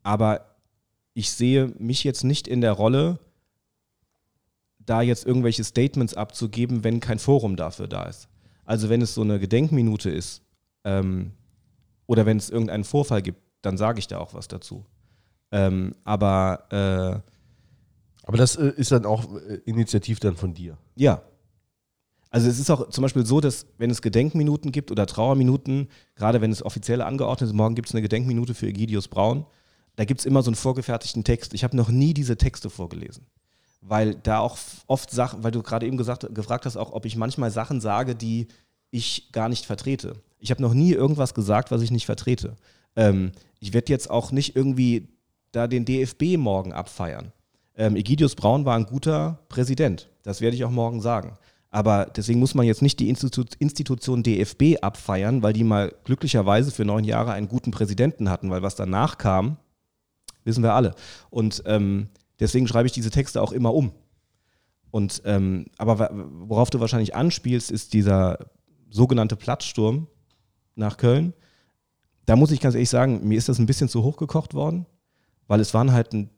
aber ich sehe mich jetzt nicht in der Rolle, da jetzt irgendwelche Statements abzugeben, wenn kein Forum dafür da ist. Also wenn es so eine Gedenkminute ist ähm, oder wenn es irgendeinen Vorfall gibt, dann sage ich da auch was dazu. Ähm, aber äh, aber das äh, ist dann auch äh, Initiativ dann von dir. Ja. Also es ist auch zum Beispiel so, dass wenn es Gedenkminuten gibt oder Trauerminuten, gerade wenn es offiziell angeordnet ist, morgen gibt es eine Gedenkminute für Egidius Braun, da gibt es immer so einen vorgefertigten Text. Ich habe noch nie diese Texte vorgelesen. Weil da auch oft Sachen, weil du gerade eben gesagt, gefragt hast, auch ob ich manchmal Sachen sage, die ich gar nicht vertrete. Ich habe noch nie irgendwas gesagt, was ich nicht vertrete. Ähm, ich werde jetzt auch nicht irgendwie da den DFB morgen abfeiern. Ähm, Egidius Braun war ein guter Präsident, das werde ich auch morgen sagen. Aber deswegen muss man jetzt nicht die Institu Institution DFB abfeiern, weil die mal glücklicherweise für neun Jahre einen guten Präsidenten hatten, weil was danach kam, wissen wir alle. Und ähm, deswegen schreibe ich diese Texte auch immer um. Und ähm, aber worauf du wahrscheinlich anspielst, ist dieser sogenannte Platzsturm nach Köln. Da muss ich ganz ehrlich sagen, mir ist das ein bisschen zu hoch gekocht worden weil es waren halt ein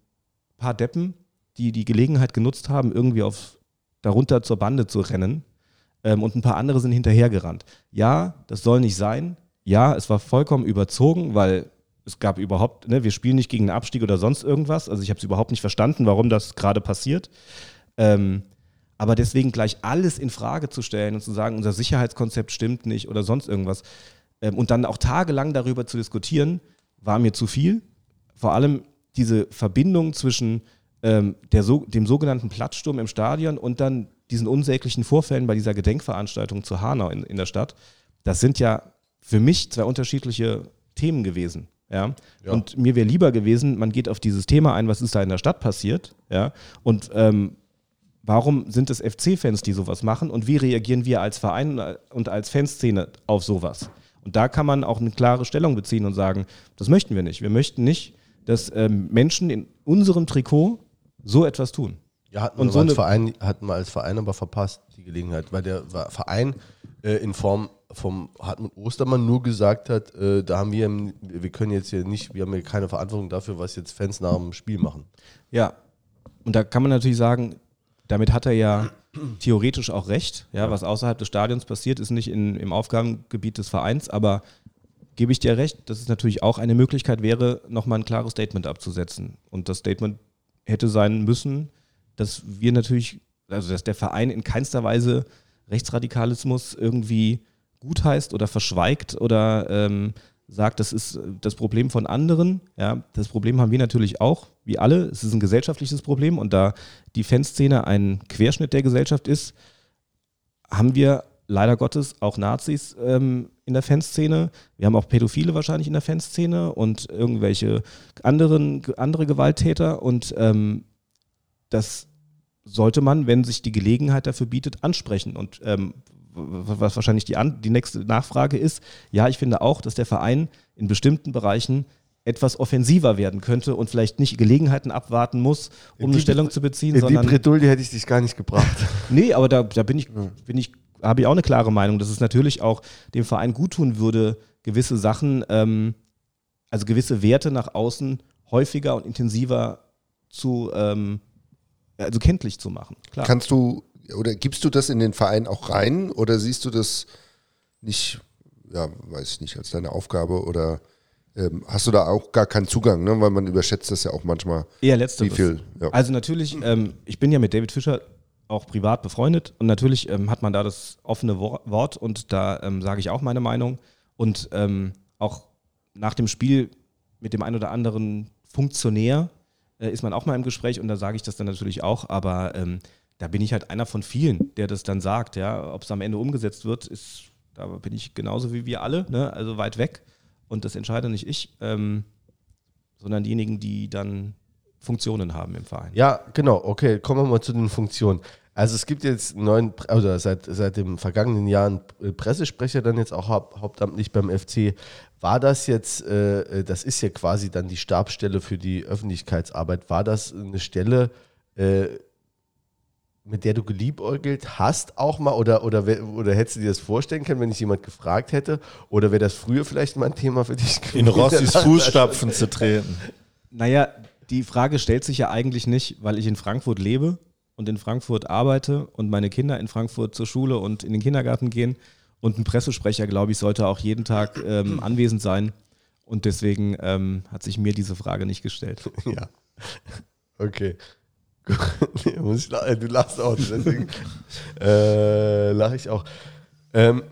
paar Deppen, die die Gelegenheit genutzt haben, irgendwie auf, darunter zur Bande zu rennen. Ähm, und ein paar andere sind hinterhergerannt. Ja, das soll nicht sein. Ja, es war vollkommen überzogen, weil es gab überhaupt, ne, wir spielen nicht gegen einen Abstieg oder sonst irgendwas. Also ich habe es überhaupt nicht verstanden, warum das gerade passiert. Ähm, aber deswegen gleich alles in Frage zu stellen und zu sagen, unser Sicherheitskonzept stimmt nicht oder sonst irgendwas ähm, und dann auch tagelang darüber zu diskutieren, war mir zu viel. Vor allem diese Verbindung zwischen ähm, der, so, dem sogenannten Platzsturm im Stadion und dann diesen unsäglichen Vorfällen bei dieser Gedenkveranstaltung zu Hanau in, in der Stadt, das sind ja für mich zwei unterschiedliche Themen gewesen. Ja? ja. Und mir wäre lieber gewesen, man geht auf dieses Thema ein, was ist da in der Stadt passiert, ja, und ähm, warum sind es FC-Fans, die sowas machen und wie reagieren wir als Verein und als Fanszene auf sowas? Und da kann man auch eine klare Stellung beziehen und sagen, das möchten wir nicht. Wir möchten nicht, dass ähm, Menschen in unserem Trikot so etwas tun. Ja, hatten, und so als Verein, hatten wir als Verein aber verpasst, die Gelegenheit, weil der Verein äh, in Form vom Hartmut Ostermann nur gesagt hat, äh, da haben wir, wir können jetzt hier nicht, wir haben hier keine Verantwortung dafür, was jetzt Fans nach dem Spiel machen. Ja, und da kann man natürlich sagen, damit hat er ja theoretisch auch recht. Ja, ja. was außerhalb des Stadions passiert, ist nicht in, im Aufgabengebiet des Vereins, aber gebe ich dir recht, dass es natürlich auch eine Möglichkeit wäre, nochmal ein klares Statement abzusetzen. Und das Statement hätte sein müssen, dass wir natürlich, also dass der Verein in keinster Weise Rechtsradikalismus irgendwie gutheißt oder verschweigt oder ähm, sagt, das ist das Problem von anderen. Ja, das Problem haben wir natürlich auch, wie alle. Es ist ein gesellschaftliches Problem und da die Fanszene ein Querschnitt der Gesellschaft ist, haben wir leider Gottes auch Nazis ähm, in der Fanszene. Wir haben auch Pädophile wahrscheinlich in der Fanszene und irgendwelche anderen, andere Gewalttäter. Und ähm, das sollte man, wenn sich die Gelegenheit dafür bietet, ansprechen. Und ähm, was wahrscheinlich die, an, die nächste Nachfrage ist, ja, ich finde auch, dass der Verein in bestimmten Bereichen etwas offensiver werden könnte und vielleicht nicht Gelegenheiten abwarten muss, um die, eine Stellung zu beziehen. In sondern, die Bredouille hätte ich dich gar nicht gebracht. nee, aber da, da bin, ich, bin ich habe ich auch eine klare Meinung, dass es natürlich auch dem Verein guttun würde, gewisse Sachen, ähm, also gewisse Werte nach außen häufiger und intensiver zu, ähm, also kenntlich zu machen. Klar. Kannst du oder gibst du das in den Verein auch rein oder siehst du das nicht, ja, weiß ich nicht, als deine Aufgabe oder ähm, hast du da auch gar keinen Zugang, ne? weil man überschätzt das ja auch manchmal. Eher letzteres. Wie viel? Ja. Also natürlich, ähm, ich bin ja mit David Fischer auch privat befreundet und natürlich ähm, hat man da das offene Wor Wort und da ähm, sage ich auch meine Meinung und ähm, auch nach dem Spiel mit dem einen oder anderen Funktionär äh, ist man auch mal im Gespräch und da sage ich das dann natürlich auch, aber ähm, da bin ich halt einer von vielen, der das dann sagt, ja, ob es am Ende umgesetzt wird, ist, da bin ich genauso wie wir alle, ne? also weit weg und das entscheide nicht ich, ähm, sondern diejenigen, die dann Funktionen haben im Verein. Ja, genau. Okay, kommen wir mal zu den Funktionen. Also es gibt jetzt einen neuen, oder seit, seit dem vergangenen Jahr einen Pressesprecher dann jetzt auch haupt, hauptamtlich beim FC. War das jetzt, äh, das ist ja quasi dann die Stabsstelle für die Öffentlichkeitsarbeit, war das eine Stelle, äh, mit der du geliebäugelt hast auch mal oder, oder, oder hättest du dir das vorstellen können, wenn ich jemand gefragt hätte? Oder wäre das früher vielleicht mal ein Thema für dich gewesen? In Rossis Fußstapfen zu treten. Naja, die Frage stellt sich ja eigentlich nicht, weil ich in Frankfurt lebe und in Frankfurt arbeite und meine Kinder in Frankfurt zur Schule und in den Kindergarten gehen. Und ein Pressesprecher, glaube ich, sollte auch jeden Tag ähm, anwesend sein. Und deswegen ähm, hat sich mir diese Frage nicht gestellt. Ja. Okay. Lachen. Du lachst auch, deswegen äh, lache ich auch. Ähm,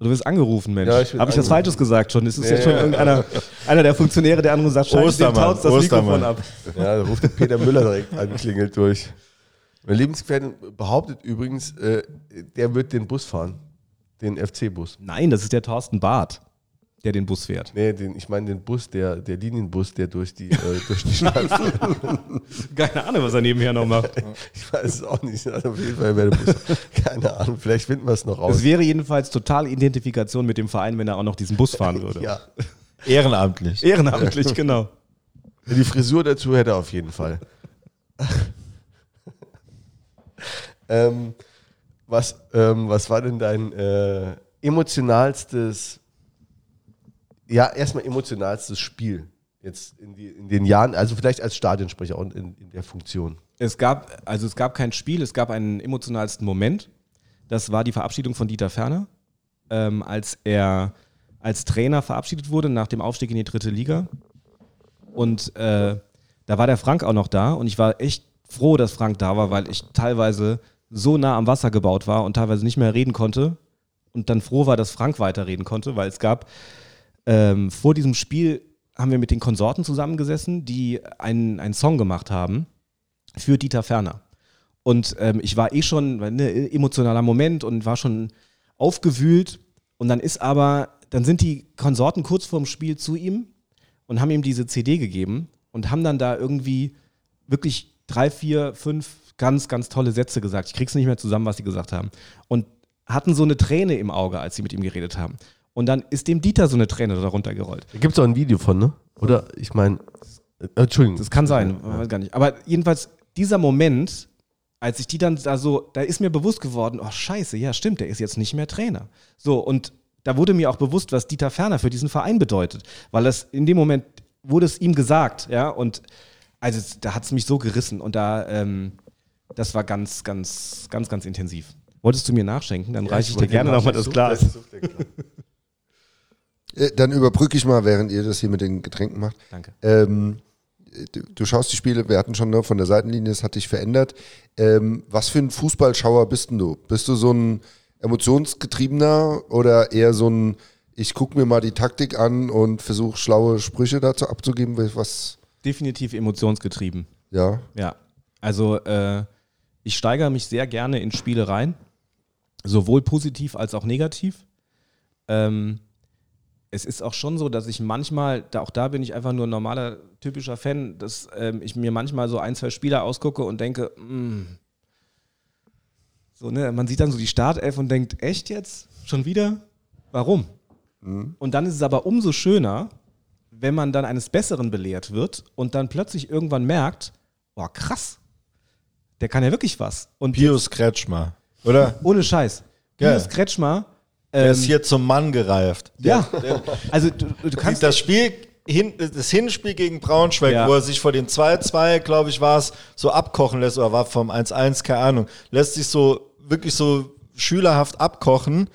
Du wirst angerufen, Mensch. Ja, ich Habe ich das angerufen. Falsches gesagt schon? Ist es Nee, jetzt schon ja. irgendeiner einer der Funktionäre, der andere sagt, scheiße, dem taut's das Mikrofon Ostermann. ab. ja, da ruft der Peter Müller direkt an, klingelt durch. Mein Lebensgefährtin behauptet übrigens, äh, der wird den Bus fahren. Den FC-Bus. Nein, das ist der Thorsten Barth, der den Bus fährt. Nee, den, ich meine den Bus, der, der Linienbus, der durch die, äh, durch die Stadt fährt. Keine Ahnung, was er nebenher noch macht. Ich weiß es auch nicht. Also auf jeden Fall wäre der Bus. Keine Ahnung, vielleicht finden wir es noch raus. Es wäre jedenfalls total Identifikation mit dem Verein, wenn er auch noch diesen Bus fahren würde. Ja. Ehrenamtlich. Ehrenamtlich, genau. Die Frisur dazu hätte er auf jeden Fall. Ähm, was, ähm, was war denn dein äh, emotionalstes, ja, erstmal emotionalstes Spiel jetzt in, die, in den Jahren, also vielleicht als Stadionsprecher und in, in der Funktion? Es gab, also es gab kein Spiel, es gab einen emotionalsten Moment. Das war die Verabschiedung von Dieter Ferner, ähm, als er als Trainer verabschiedet wurde nach dem Aufstieg in die dritte Liga. Und äh, da war der Frank auch noch da und ich war echt froh, dass Frank da war, weil ich teilweise so nah am Wasser gebaut war und teilweise nicht mehr reden konnte und dann froh war, dass Frank weiterreden konnte, weil es gab ähm, vor diesem Spiel haben wir mit den Konsorten zusammengesessen, die einen, einen Song gemacht haben für Dieter Ferner. Und ähm, ich war eh schon ein emotionaler Moment und war schon aufgewühlt. Und dann ist aber, dann sind die Konsorten kurz vorm Spiel zu ihm und haben ihm diese CD gegeben und haben dann da irgendwie wirklich drei, vier, fünf ganz, ganz tolle Sätze gesagt. Ich krieg's nicht mehr zusammen, was sie gesagt haben. Und hatten so eine Träne im Auge, als sie mit ihm geredet haben. Und dann ist dem Dieter so eine Träne darunter gerollt. Da gibt es auch ein Video von, ne? Oder? Ich meine, äh, Entschuldigung. Das kann sein, man weiß gar nicht. Aber jedenfalls, dieser Moment, als ich die dann da so, da ist mir bewusst geworden, oh scheiße, ja stimmt, der ist jetzt nicht mehr Trainer. So, und da wurde mir auch bewusst, was Dieter Ferner für diesen Verein bedeutet. Weil das in dem Moment wurde es ihm gesagt, ja, und also da hat es mich so gerissen und da, ähm, das war ganz, ganz, ganz, ganz intensiv. Wolltest du mir nachschenken? Dann reiche ich dir gerne nochmal das Glas. Äh, Dann überbrücke ich mal, während ihr das hier mit den Getränken macht. Danke. Ähm, du, du schaust die Spiele, wir hatten schon ne, von der Seitenlinie, das hat dich verändert. Ähm, was für ein Fußballschauer bist denn du? Bist du so ein emotionsgetriebener oder eher so ein, ich gucke mir mal die Taktik an und versuche schlaue Sprüche dazu abzugeben? Was, Definitiv emotionsgetrieben. ja, Ja, also äh, ich steigere mich sehr gerne in Spiele rein, sowohl positiv als auch negativ. Ähm, es ist auch schon so, dass ich manchmal, da, auch da bin ich einfach nur ein normaler, typischer Fan, dass ähm, ich mir manchmal so ein, zwei Spieler ausgucke und denke, mm. so, ne, man sieht dann so die Startelf und denkt, echt jetzt? Schon wieder? Warum? Und dann ist es aber umso schöner, wenn man dann eines Besseren belehrt wird und dann plötzlich irgendwann merkt, boah, krass, der kann ja wirklich was. Und Pius Kretschmer, oder? ohne Scheiß. Geil. Pius Kretschmer, Der ähm, ist hier zum Mann gereift. ja, also du, du Kannst das Spiel hin, das Hinspiel gegen Braunschweig, Ja. wo er sich vor den 2-2, glaube ich, war es, so abkochen lässt, oder war vom 1-1, keine Ahnung, lässt sich so wirklich so schülerhaft abkochen.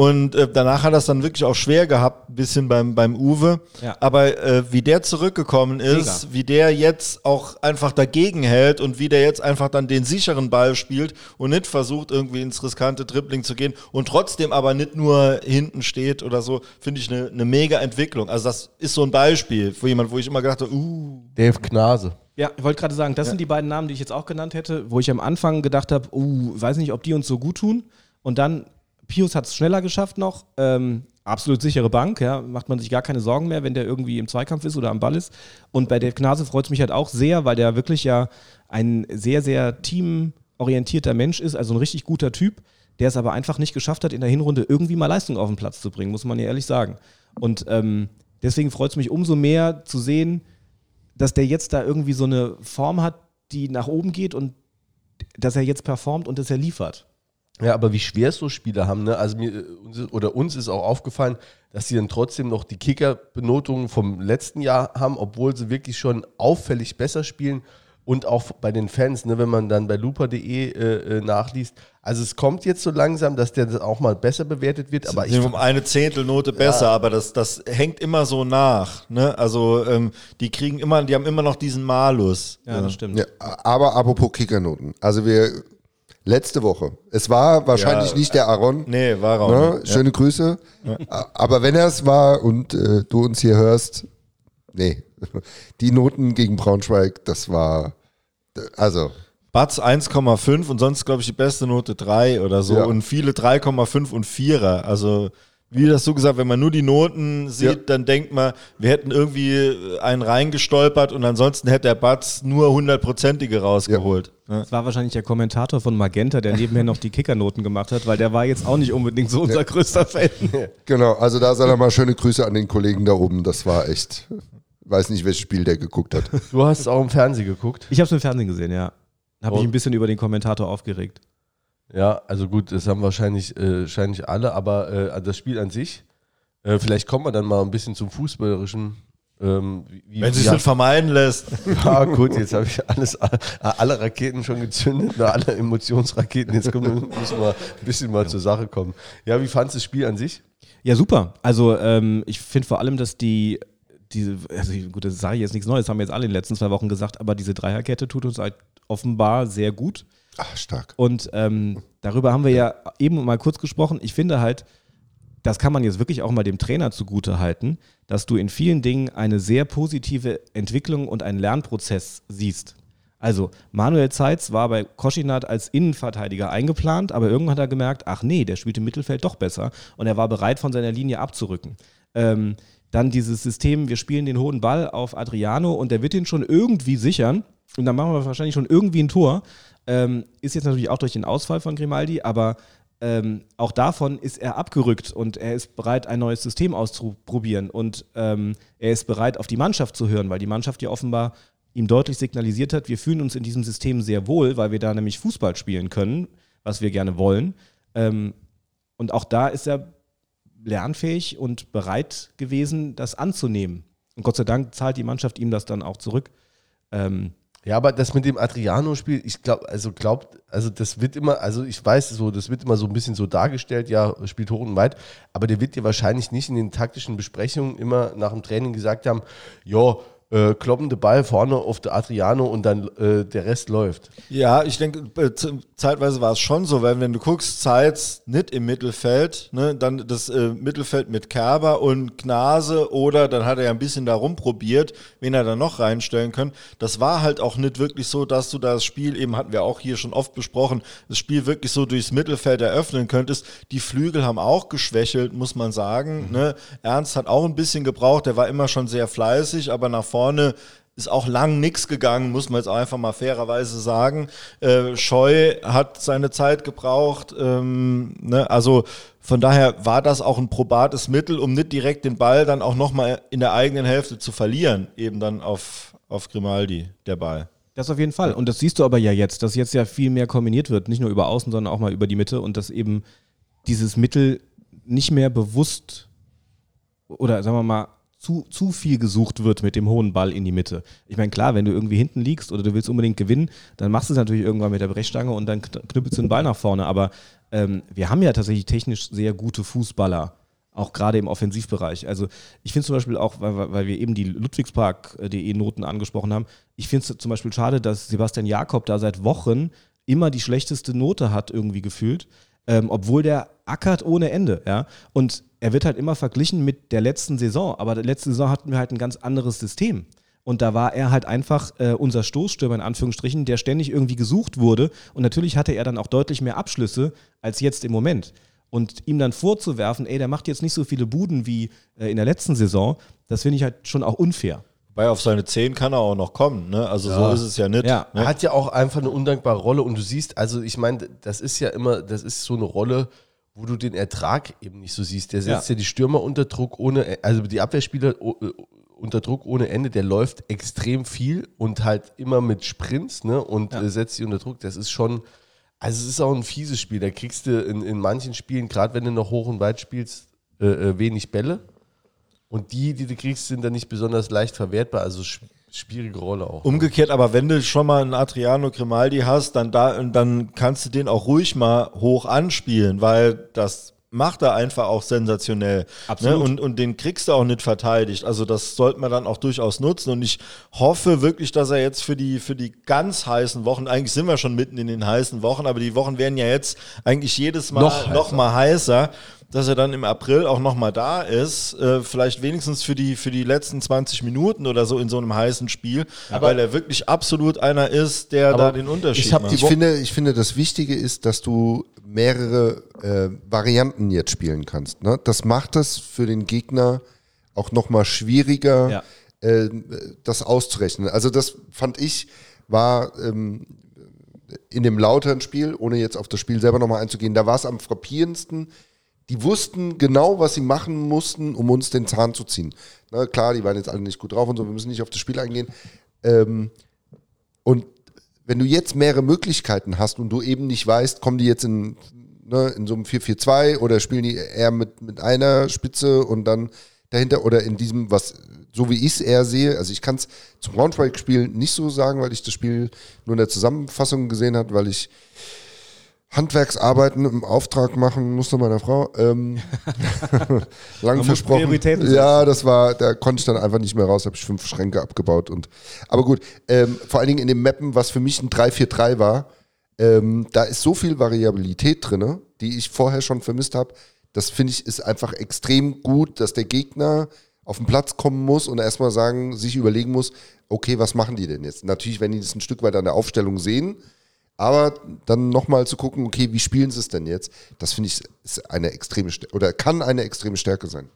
Und äh, danach hat er es dann wirklich auch schwer gehabt, ein bisschen beim, beim Uwe. Ja. Aber äh, wie der zurückgekommen ist, Mega. wie der jetzt auch einfach dagegen hält und wie der jetzt einfach dann den sicheren Ball spielt und nicht versucht, irgendwie ins riskante Dribbling zu gehen und trotzdem aber nicht nur hinten steht oder so, finde ich eine eine mega Entwicklung. Also das ist so ein Beispiel für jemand, wo ich immer gedacht habe, uh, Dave Knase. Ja, ich wollte gerade sagen, das sind die beiden Namen, die ich jetzt auch genannt hätte, wo ich am Anfang gedacht habe, uh, weiß nicht, ob die uns so gut tun. Und dann, Pius hat es schneller geschafft noch. Ähm, absolut sichere Bank, ja, macht man sich gar keine Sorgen mehr, wenn der irgendwie im Zweikampf ist oder am Ball ist. Und bei Dave Knase freut es mich halt auch sehr, weil der wirklich ja ein sehr, sehr teamorientierter Mensch ist, also ein richtig guter Typ, der es aber einfach nicht geschafft hat, in der Hinrunde irgendwie mal Leistung auf den Platz zu bringen, muss man ja ehrlich sagen. Und ähm, deswegen freut es mich umso mehr zu sehen, dass der jetzt da irgendwie so eine Form hat, die nach oben geht und dass er jetzt performt und dass er liefert. Ja, aber wie schwer es so Spieler haben, ne? Also mir äh, oder uns ist auch aufgefallen, dass sie dann trotzdem noch die Kicker-Benotungen vom letzten Jahr haben, obwohl sie wirklich schon auffällig besser spielen und auch bei den Fans, ne, wenn man dann bei lupa.de äh, äh, nachliest. Also es kommt jetzt so langsam, dass der das auch mal besser bewertet wird, aber ich sind um eine Zehntelnote besser, aber das, das hängt immer so nach. Ne? Also ähm, die kriegen immer, die haben immer noch diesen Malus. Ja, das stimmt. Ja, aber apropos Kickernoten. Also wir, letzte Woche, es war wahrscheinlich Ja, nicht der Aaron. Nee, war auch Ne? nicht. Schöne Grüße. A- Aber wenn er es war und äh, du uns hier hörst, nee, die Noten gegen Braunschweig, das war, also, Batz 1,5 und sonst, glaube ich, die beste Note 3 oder so. Ja. Und viele 3,5 und 4er. Also, wie das so gesagt, wenn man nur die Noten sieht, Ja. dann denkt man, wir hätten irgendwie einen reingestolpert und ansonsten hätte der Batz nur hundertprozentige rausgeholt. Ja. Das war wahrscheinlich der Kommentator von Magenta, der nebenher noch die Kickernoten gemacht hat, weil der war jetzt auch nicht unbedingt so unser größter Fan. genau, also da soll er mal schöne Grüße an den Kollegen da oben, das war echt, weiß nicht, welches Spiel der geguckt hat. du hast es auch im Fernsehen geguckt. Ich habe es im Fernsehen gesehen, ja. Habe ich ein bisschen über den Kommentator aufgeregt. Ja, also gut, das haben wahrscheinlich, äh, wahrscheinlich alle, aber äh, das Spiel an sich, äh, vielleicht kommen wir dann mal ein bisschen zum Fußballerischen. Ähm, wie, Wenn sie es ja, nicht vermeiden lässt. ja, gut, jetzt habe ich alles, alle Raketen schon gezündet, alle Emotionsraketen, jetzt kommen, müssen wir ein bisschen mal zur Sache kommen. Ja, wie fandest du das Spiel an sich? Ja, super. Also ähm, ich finde vor allem, dass die, diese, also gut, das sage ich jetzt nichts Neues, haben wir jetzt alle in den letzten zwei Wochen gesagt, aber diese Dreierkette tut uns halt offenbar sehr gut. Ach, stark. Und ähm, darüber haben wir ja eben mal kurz gesprochen. Ich finde halt, das kann man jetzt wirklich auch mal dem Trainer zugute halten, dass du in vielen Dingen eine sehr positive Entwicklung und einen Lernprozess siehst. Also Manuel Zeitz war bei Koschinat als Innenverteidiger eingeplant, aber irgendwann hat er gemerkt, ach nee, der spielt im Mittelfeld doch besser und er war bereit, von seiner Linie abzurücken. Ähm, dann dieses System, wir spielen den hohen Ball auf Adriano und der wird den schon irgendwie sichern und dann machen wir wahrscheinlich schon irgendwie ein Tor. Ähm, ist jetzt natürlich auch durch den Ausfall von Grimaldi, aber ähm, auch davon ist er abgerückt und er ist bereit, ein neues System auszuprobieren und ähm, er ist bereit, auf die Mannschaft zu hören, weil die Mannschaft ja offenbar ihm deutlich signalisiert hat, wir fühlen uns in diesem System sehr wohl, weil wir da nämlich Fußball spielen können, was wir gerne wollen. Ähm, und auch da ist er lernfähig und bereit gewesen, das anzunehmen. Und Gott sei Dank zahlt die Mannschaft ihm das dann auch zurück. Ähm, Ja, aber das mit dem Adriano-Spiel, ich glaube, also glaubt, also das wird immer, also ich weiß so, das wird immer so ein bisschen so dargestellt, ja, spielt hoch und weit, aber der wird dir wahrscheinlich nicht in den taktischen Besprechungen immer nach dem Training gesagt haben, ja, äh, kloppende Ball vorne auf der Adriano und dann äh, der Rest läuft. Ja, ich denke, äh, zeitweise war es schon so, weil wenn du guckst, Zeitz nicht im Mittelfeld, ne, dann das äh, Mittelfeld mit Kerber und Gnase oder dann hat er ja ein bisschen da rumprobiert, wen er da noch reinstellen können. Das war halt auch nicht wirklich so, dass du das Spiel, eben hatten wir auch hier schon oft besprochen, das Spiel wirklich so durchs Mittelfeld eröffnen könntest. Die Flügel haben auch geschwächelt, muss man sagen. Ne? Ernst hat auch ein bisschen gebraucht, der war immer schon sehr fleißig, aber nach vorne ist auch lang nichts gegangen, muss man jetzt einfach mal fairerweise sagen. Äh, Scheu hat seine Zeit gebraucht. Ähm, ne? Also von daher war das auch ein probates Mittel, um nicht direkt den Ball dann auch nochmal in der eigenen Hälfte zu verlieren. Eben dann auf, auf Grimaldi, der Ball. Das auf jeden Fall. Und das siehst du aber ja jetzt, dass jetzt ja viel mehr kombiniert wird, nicht nur über Außen, sondern auch mal über die Mitte und dass eben dieses Mittel nicht mehr bewusst oder sagen wir mal zu, zu viel gesucht wird mit dem hohen Ball in die Mitte. Ich meine, klar, wenn du irgendwie hinten liegst oder du willst unbedingt gewinnen, dann machst du es natürlich irgendwann mit der Brechstange und dann knüppelst du den Ball nach vorne. Aber ähm, wir haben ja tatsächlich technisch sehr gute Fußballer auch gerade im Offensivbereich. Also ich finde zum Beispiel auch, weil, weil wir eben die Ludwigspark.de Noten angesprochen haben, ich finde es zum Beispiel schade, dass Sebastian Jakob da seit Wochen immer die schlechteste Note hat irgendwie gefühlt, ähm, obwohl der ackert ohne Ende, ja. Und er wird halt immer verglichen mit der letzten Saison, aber der letzte Saison hatten wir halt ein ganz anderes System. Und da war er halt einfach äh, unser Stoßstürmer in Anführungsstrichen, der ständig irgendwie gesucht wurde. Und natürlich hatte er dann auch deutlich mehr Abschlüsse als jetzt im Moment. Und ihm dann vorzuwerfen, ey, der macht jetzt nicht so viele Buden wie äh, in der letzten Saison, das finde ich halt schon auch unfair. Weil auf seine 10 kann er auch noch kommen, ne? Also ja. so ist es ja nicht. Ja. Ne? Er hat ja auch einfach eine undankbare Rolle und du siehst, also ich meine, das ist ja immer, das ist so eine Rolle, wo du den Ertrag eben nicht so siehst. Der setzt ja, ja die Stürmer unter Druck ohne, also die Abwehrspieler äh, unter Druck ohne Ende, der läuft extrem viel und halt immer mit Sprints, ne? Und ja. Äh, setzt sie unter Druck. Das ist schon, also es ist auch ein fieses Spiel. Da kriegst du in, in manchen Spielen, gerade wenn du noch hoch und weit spielst, äh, äh, wenig Bälle. Und die, die du kriegst, sind dann nicht besonders leicht verwertbar. Also schwierige Rolle auch. Umgekehrt, aber wenn du schon mal einen Adriano Grimaldi hast, dann, da, dann kannst du den auch ruhig mal hoch anspielen, weil das macht er einfach auch sensationell. Ne? Absolut. Ne? Und, und den kriegst du auch nicht verteidigt. Also das sollte man dann auch durchaus nutzen. Und ich hoffe wirklich, dass er jetzt für die, für die ganz heißen Wochen, eigentlich sind wir schon mitten in den heißen Wochen, aber die Wochen werden ja jetzt eigentlich jedes Mal noch, noch mal heißer dass er dann im April auch nochmal da ist, äh, vielleicht wenigstens für die, für die letzten 20 Minuten oder so in so einem heißen Spiel, aber weil er wirklich absolut einer ist, der da den Unterschied ich macht. Ich finde, ich finde, das Wichtige ist, dass du mehrere äh, Varianten jetzt spielen kannst. Ne? Das macht es für den Gegner auch nochmal schwieriger, ja. äh, das auszurechnen. Also das fand ich, war ähm, in dem lauteren Spiel, ohne jetzt auf das Spiel selber nochmal einzugehen, da war es am frappierendsten, die wussten genau, was sie machen mussten, um uns den Zahn zu ziehen. Na, klar, die waren jetzt alle nicht gut drauf und so, wir müssen nicht auf das Spiel eingehen. Ähm, und wenn du jetzt mehrere Möglichkeiten hast und du eben nicht weißt, kommen die jetzt in, ne, in so einem 4-4-2 oder spielen die eher mit, mit einer Spitze und dann dahinter oder in diesem, was so wie ich es eher sehe, also ich kann es zum Braunschweig-Spiel nicht so sagen, weil ich das Spiel nur in der Zusammenfassung gesehen habe, weil ich Handwerksarbeiten im Auftrag machen musste meiner Frau. Ähm, lang versprochen. Ja, das war, da konnte ich dann einfach nicht mehr raus, habe ich fünf Schränke abgebaut und. Aber gut, ähm, vor allen Dingen in dem Mappen, was für mich ein 3-4-3 war, ähm, da ist so viel Variabilität drin, die ich vorher schon vermisst habe. Das finde ich ist einfach extrem gut, dass der Gegner auf den Platz kommen muss und erstmal sagen, sich überlegen muss, okay, was machen die denn jetzt? Natürlich, wenn die das ein Stück weit an der Aufstellung sehen, aber dann nochmal zu gucken, okay, wie spielen sie es denn jetzt? Das finde ich ist eine extreme oder kann eine extreme Stärke sein.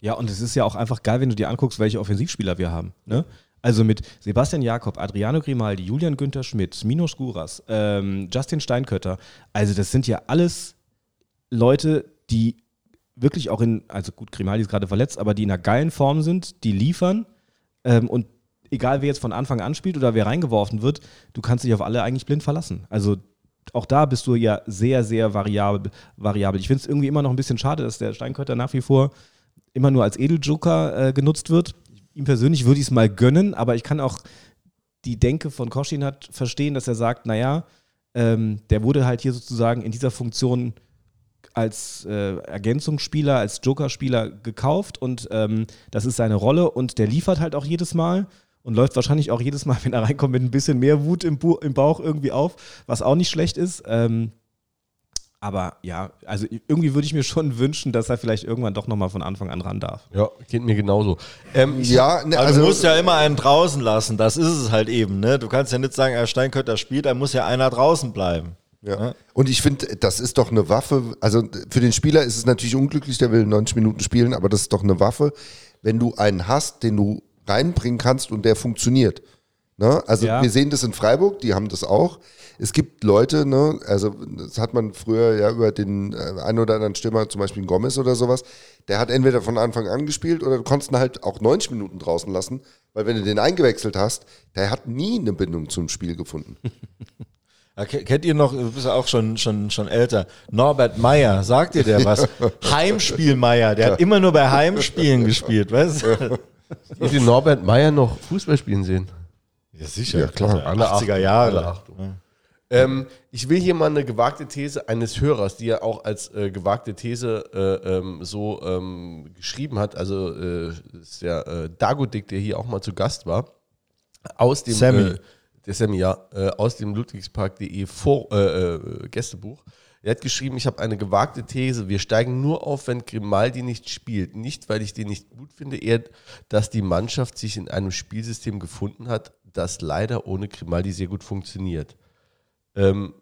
Ja, und es ist ja auch einfach geil, wenn du dir anguckst, welche Offensivspieler wir haben. Ne? Also mit Sebastian Jakob, Adriano Grimaldi, Julian Günther Schmidt, Mino Skuras, ähm, Justin Steinkötter. Also das sind ja alles Leute, die wirklich auch in, also gut, Grimaldi ist gerade verletzt, aber die in einer geilen Form sind, die liefern ähm, und egal wer jetzt von Anfang an spielt oder wer reingeworfen wird, du kannst dich auf alle eigentlich blind verlassen. Also auch da bist du ja sehr, sehr variabel. variabel. Ich finde es irgendwie immer noch ein bisschen schade, dass der Steinkötter nach wie vor immer nur als Edeljoker äh, genutzt wird. Ihm persönlich würde ich es mal gönnen, aber ich kann auch die Denke von Koschin hat verstehen, dass er sagt, naja, ähm, der wurde halt hier sozusagen in dieser Funktion als äh, Ergänzungsspieler, als Jokerspieler gekauft und ähm, das ist seine Rolle und der liefert halt auch jedes Mal und läuft wahrscheinlich auch jedes Mal, wenn er reinkommt, mit ein bisschen mehr Wut im, Bu im Bauch irgendwie auf, was auch nicht schlecht ist. Ähm, aber ja, also irgendwie würde ich mir schon wünschen, dass er vielleicht irgendwann doch nochmal von Anfang an ran darf. Ja, geht mir genauso. Ähm, ja, ne, also, also, du musst ja immer einen draußen lassen, das ist es halt eben. Ne? Du kannst ja nicht sagen, er Steinkötter spielt, da muss ja einer draußen bleiben. Ja. ja. Und ich finde, das ist doch eine Waffe. Also für den Spieler ist es natürlich unglücklich, der will 90 Minuten spielen, aber das ist doch eine Waffe, wenn du einen hast, den du reinbringen kannst und der funktioniert. Ne? Also ja. wir sehen das in Freiburg, die haben das auch. Es gibt Leute, ne, also das hat man früher ja über den äh, einen oder anderen Stürmer, zum Beispiel Gomez oder sowas, der hat entweder von Anfang an gespielt oder du konntest ihn halt auch 90 Minuten draußen lassen, weil wenn du den eingewechselt hast, der hat nie eine Bindung zum Spiel gefunden. Kennt ihr noch, du bist ja auch schon, schon, schon älter, Norbert Meyer, sagt ihr der was? Heimspiel Meyer, der hat immer nur bei Heimspielen gespielt, weißt du? Ihr den Norbert Meyer noch Fußball spielen sehen? Ja, sicher. Ja, klar. Alle 80er Achtung, alle Jahre. Achtung. Ähm, ich will hier mal eine gewagte These eines Hörers, die er auch als äh, gewagte These äh, ähm, so ähm, geschrieben hat. Also äh, ist der äh, Dagodik, der hier auch mal zu Gast war, aus dem Sammy. Äh, der Sammy, ja, äh, aus dem Ludwigspark.de äh, äh, Gästebuch. Er hat geschrieben, ich habe eine gewagte These. Wir steigen nur auf, wenn Grimaldi nicht spielt. Nicht, weil ich den nicht gut finde, eher, dass die Mannschaft sich in einem Spielsystem gefunden hat, das leider ohne Grimaldi sehr gut funktioniert. Ähm,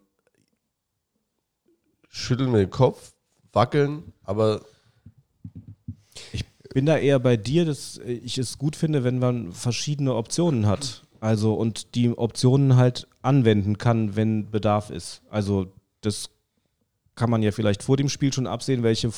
schütteln wir den Kopf, wackeln, aber bin da eher bei dir, dass ich es gut finde, wenn man verschiedene Optionen hat. Also und die Optionen halt anwenden kann, wenn Bedarf ist. Also das kann man ja vielleicht vor dem Spiel schon absehen, welche,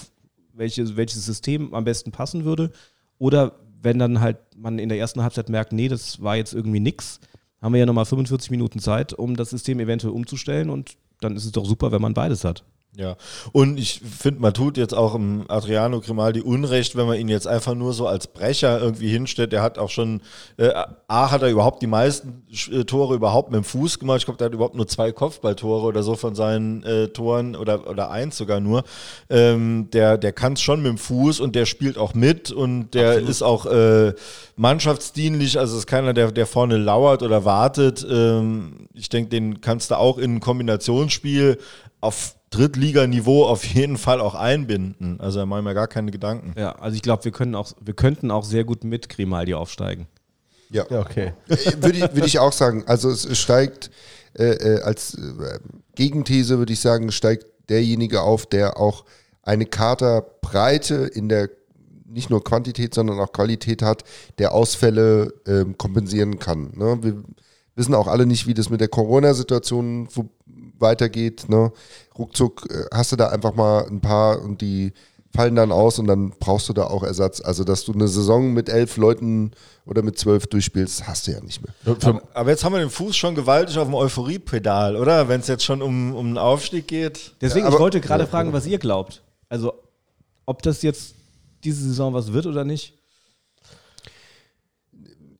welche, welches System am besten passen würde. Oder wenn dann halt man in der ersten Halbzeit merkt, nee, das war jetzt irgendwie nix, haben wir ja nochmal 45 Minuten Zeit, um das System eventuell umzustellen und dann ist es doch super, wenn man beides hat. Ja, und ich finde, man tut jetzt auch im Adriano Grimaldi Unrecht, wenn man ihn jetzt einfach nur so als Brecher irgendwie hinstellt. Er hat auch schon, äh, A, hat er überhaupt die meisten äh, Tore überhaupt mit dem Fuß gemacht. Ich glaube, der hat überhaupt nur zwei Kopfballtore oder so von seinen äh, Toren oder, oder eins sogar nur. Ähm, der der kann es schon mit dem Fuß und der spielt auch mit und der ist auch äh, mannschaftsdienlich. Also ist keiner, der, der vorne lauert oder wartet. Ähm, ich denke, den kannst du auch in ein Kombinationsspiel auf Drittliganiveau auf jeden Fall auch einbinden. Also da machen wir gar keine Gedanken. Ja, also ich glaube, wir können auch, wir könnten auch sehr gut mit Grimaldi aufsteigen. Ja, ja, okay. Äh, würde ich, würd ich auch sagen. Also es steigt äh, äh, als äh, Gegenthese, würde ich sagen, steigt derjenige auf, der auch eine Katerbreite in der nicht nur Quantität, sondern auch Qualität hat, der Ausfälle ähm, kompensieren kann. Ne? Wir wissen auch alle nicht, wie das mit der Corona-Situation weitergeht. Ne? Ruckzuck äh, hast du da einfach mal ein paar und die fallen dann aus und dann brauchst du da auch Ersatz. Also, dass du eine Saison mit elf Leuten oder mit zwölf durchspielst, hast du ja nicht mehr. Aber, aber jetzt haben wir den Fuß schon gewaltig auf dem Euphoriepedal, oder? Wenn es jetzt schon um, um einen Aufstieg geht. Deswegen, Ja, aber- ich wollte gerade fragen, was ihr glaubt. Also, ob das jetzt diese Saison was wird oder nicht?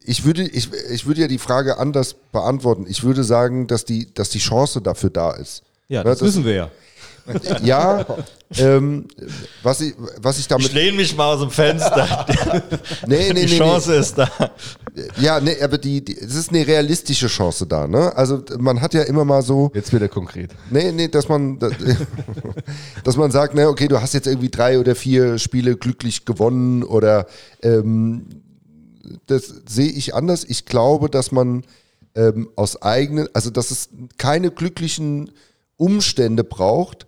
Ich würde, ich, ich würde ja die Frage anders beantworten. Ich würde sagen, dass die, dass die Chance dafür da ist. Ja, Ja, das, das- wissen wir ja. Ja, ähm, was, ich, was ich damit. Ich lehne mich mal aus dem Fenster. Nee, nee, die nee, Chance ist da. nee. Ja, nee, aber die, die, es ist eine realistische Chance da, ne? Also man hat ja immer mal so, Jetzt wird er konkret. nee, nee, dass man, dass man sagt, ne, okay, du hast jetzt irgendwie drei oder vier Spiele glücklich gewonnen oder ähm, das sehe ich anders. Ich glaube, dass man ähm, aus eigenen, also dass es keine glücklichen Umstände braucht.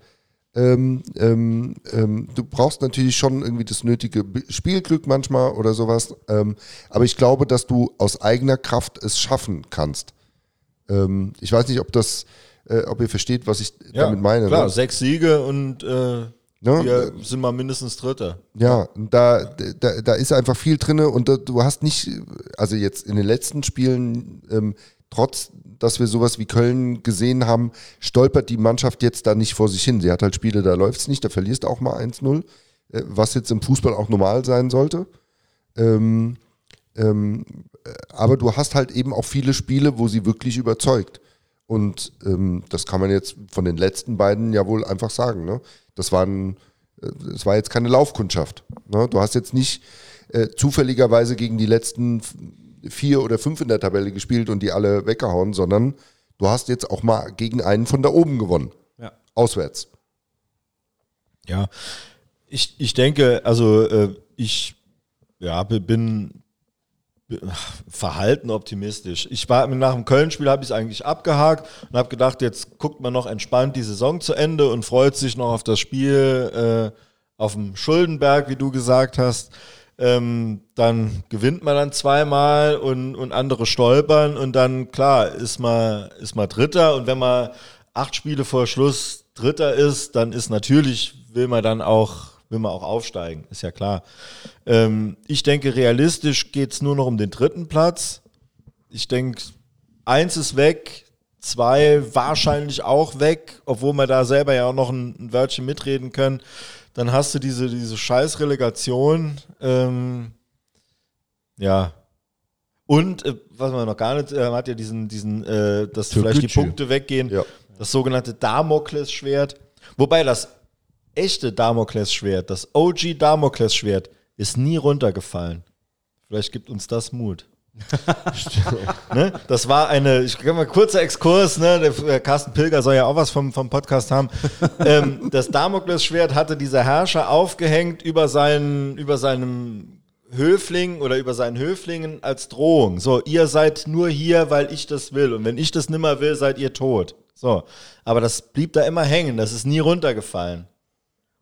Ähm, ähm, ähm, du brauchst natürlich schon irgendwie das nötige Spielglück manchmal oder sowas. Ähm, aber ich glaube, dass du aus eigener Kraft es schaffen kannst. Ähm, ich weiß nicht, ob das, äh, ob ihr versteht, was ich damit meine. Klar, ne? sechs Siege und äh, Ne? wir sind mal mindestens Dritter. Ja, da, da, da ist einfach viel drin und da, du hast nicht, also jetzt in den letzten Spielen, ähm, trotz, dass wir sowas wie Köln gesehen haben, stolpert die Mannschaft jetzt da nicht vor sich hin. Sie hat halt Spiele, da läuft es nicht, da verlierst auch mal 1-0, äh, was jetzt im Fußball auch normal sein sollte. Ähm, ähm, äh, aber du hast halt eben auch viele Spiele, wo sie wirklich überzeugt. Und ähm, das kann man jetzt von den letzten beiden ja wohl einfach sagen. Ne? Das waren, äh, es war jetzt keine Laufkundschaft. Ne? Du hast jetzt nicht äh, zufälligerweise gegen die letzten vier oder fünf in der Tabelle gespielt und die alle weggehauen, sondern du hast jetzt auch mal gegen einen von da oben gewonnen. Ja. Auswärts. Ja, ich, ich denke, also äh, ich ja, bi- bin verhalten optimistisch. Ich war nach dem Köln-Spiel habe ich es eigentlich abgehakt und habe gedacht, jetzt guckt man noch entspannt die Saison zu Ende und freut sich noch auf das Spiel äh, auf dem Schuldenberg, wie du gesagt hast. Ähm, dann gewinnt man dann zweimal und, und andere stolpern und dann, klar, ist man, ist man Dritter und wenn man acht Spiele vor Schluss Dritter ist, dann ist natürlich, will man dann auch, will man auch aufsteigen, ist ja klar. Ähm, ich denke, realistisch geht es nur noch um den dritten Platz. Ich denke, eins ist weg, zwei wahrscheinlich auch weg, obwohl wir da selber ja auch noch ein, ein Wörtchen mitreden können. Dann hast du diese, diese scheiß Relegation. Ähm, Ja. Und äh, was man noch gar nicht, äh, man hat ja diesen, diesen, äh, dass Türkgücü. vielleicht die Punkte weggehen, Ja. das sogenannte Damoklesschwert. Wobei das echte Damoklesschwert, das OG Damoklesschwert, ist nie runtergefallen. Vielleicht gibt uns das Mut. ne? Das war eine, ich kann mal kurzer Exkurs, ne? der äh, Carsten Pilger soll ja auch was vom, vom Podcast haben. ähm, das Damoklesschwert hatte dieser Herrscher aufgehängt über seinen, über seinem Höfling oder über seinen Höflingen als Drohung. So, ihr seid nur hier, weil ich das will. Und wenn ich das nimmer will, seid ihr tot. So. Aber das blieb da immer hängen. Das ist nie runtergefallen.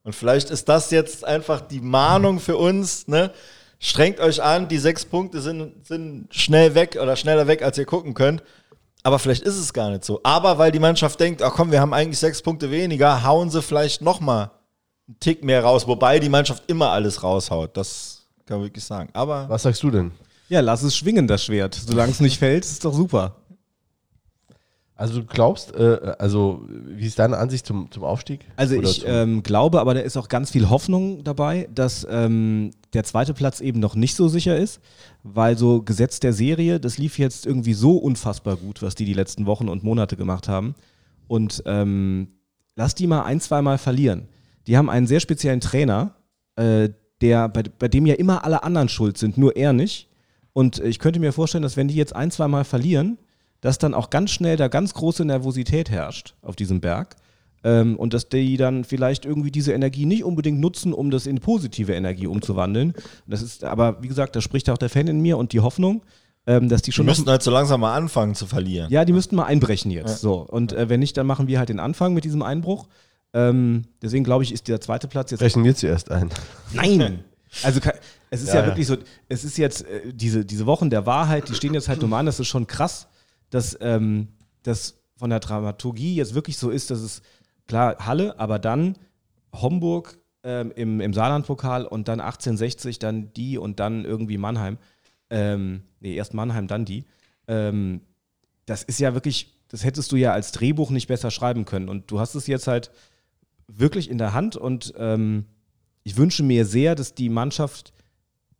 Und vielleicht ist das jetzt einfach die Mahnung für uns, ne? Strengt euch an, die sechs Punkte sind, sind schnell weg oder schneller weg, als ihr gucken könnt. Aber vielleicht ist es gar nicht so. Aber weil die Mannschaft denkt, ach komm, wir haben eigentlich sechs Punkte weniger, hauen sie vielleicht nochmal einen Tick mehr raus. Wobei die Mannschaft immer alles raushaut. Das kann man wirklich sagen. Aber Was sagst du denn? Ja, lass es schwingen, das Schwert. Solange es nicht fällt, ist doch super. Also du glaubst, äh, also wie ist deine Ansicht zum, zum Aufstieg? Also Oder ich ähm, glaube, aber da ist auch ganz viel Hoffnung dabei, dass ähm, der zweite Platz eben noch nicht so sicher ist, weil so Gesetz der Serie, das lief jetzt irgendwie so unfassbar gut, was die die letzten Wochen und Monate gemacht haben. Und ähm, lass die mal ein, zwei Mal verlieren. Die haben einen sehr speziellen Trainer, äh, der, bei, bei dem ja immer alle anderen schuld sind, nur er nicht. Und ich könnte mir vorstellen, dass wenn die jetzt ein, zwei Mal verlieren, dass dann auch ganz schnell da ganz große Nervosität herrscht auf diesem Berg. Ähm, und dass die dann vielleicht irgendwie diese Energie nicht unbedingt nutzen, um das in positive Energie umzuwandeln. Das ist, aber wie gesagt, da spricht auch der Fan in mir und die Hoffnung, ähm, dass die die schon. noch- müssten halt so langsam mal anfangen zu verlieren. ja, die müssten mal einbrechen jetzt. So. Und äh, wenn nicht, dann machen wir halt den Anfang mit diesem Einbruch. Ähm, deswegen glaube ich, ist der zweite Platz jetzt Brechen wir zuerst ein. Nein! Also es ist ja, Ja, ja. wirklich so, es ist jetzt äh, diese, diese Wochen der Wahrheit, die stehen jetzt halt normal an, das ist schon krass, dass ähm, das von der Dramaturgie jetzt wirklich so ist, dass es klar Halle, aber dann Homburg ähm, im, im Saarlandpokal und dann 1860, dann die und dann irgendwie Mannheim. Ähm, nee, erst Mannheim, dann die. Ähm, das ist ja wirklich, das hättest du ja als Drehbuch nicht besser schreiben können. Und du hast es jetzt halt wirklich in der Hand und ähm, ich wünsche mir sehr, dass die Mannschaft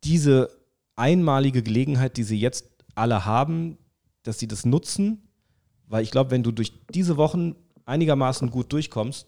diese einmalige Gelegenheit, die sie jetzt alle haben, dass sie das nutzen, weil ich glaube, wenn du durch diese Wochen einigermaßen gut durchkommst,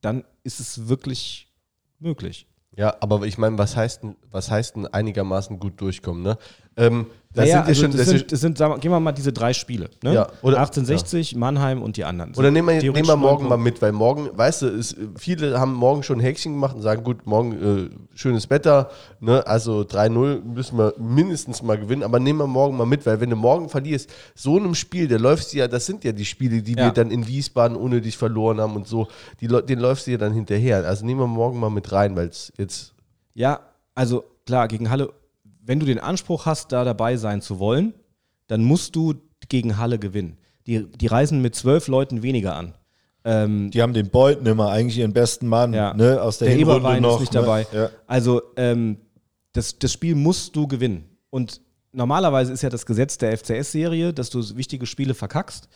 dann ist es wirklich möglich. Ja, aber ich meine, was heißt was heißt denn einigermaßen gut durchkommen, ne? Ähm, das Naja, sind ja also schon, das, das sind, das sind, sagen wir, gehen wir mal diese drei Spiele. Ne? Ja, oder- 1860, Mannheim und die anderen. oder nehmen wir, nehmen wir morgen mal mit, weil morgen, weißt du, ist, viele haben morgen schon ein Häkchen gemacht und sagen, gut, morgen äh, schönes Wetter, ne? also 3-0 müssen wir mindestens mal gewinnen, aber nehmen wir morgen mal mit, weil wenn du morgen verlierst, so einem Spiel, der läufst du ja, das sind ja die Spiele, die Ja. wir dann in Wiesbaden unnötig verloren haben und so, die, den läufst du ja dann hinterher. Also nehmen wir morgen mal mit rein, weil es jetzt Ja, also klar, gegen Halle, wenn du den Anspruch hast, da dabei sein zu wollen, dann musst du gegen Halle gewinnen. Die, die reisen mit zwölf Leuten weniger an. Ähm, Die haben den Beuten immer eigentlich ihren besten Mann Ja. ne, aus der, der Hinrunde Eberwein noch. ist nicht ne? dabei. Ja. Also ähm, das, das Spiel musst du gewinnen. Und normalerweise ist ja das Gesetz der FCS-Serie, dass du wichtige Spiele verkackst.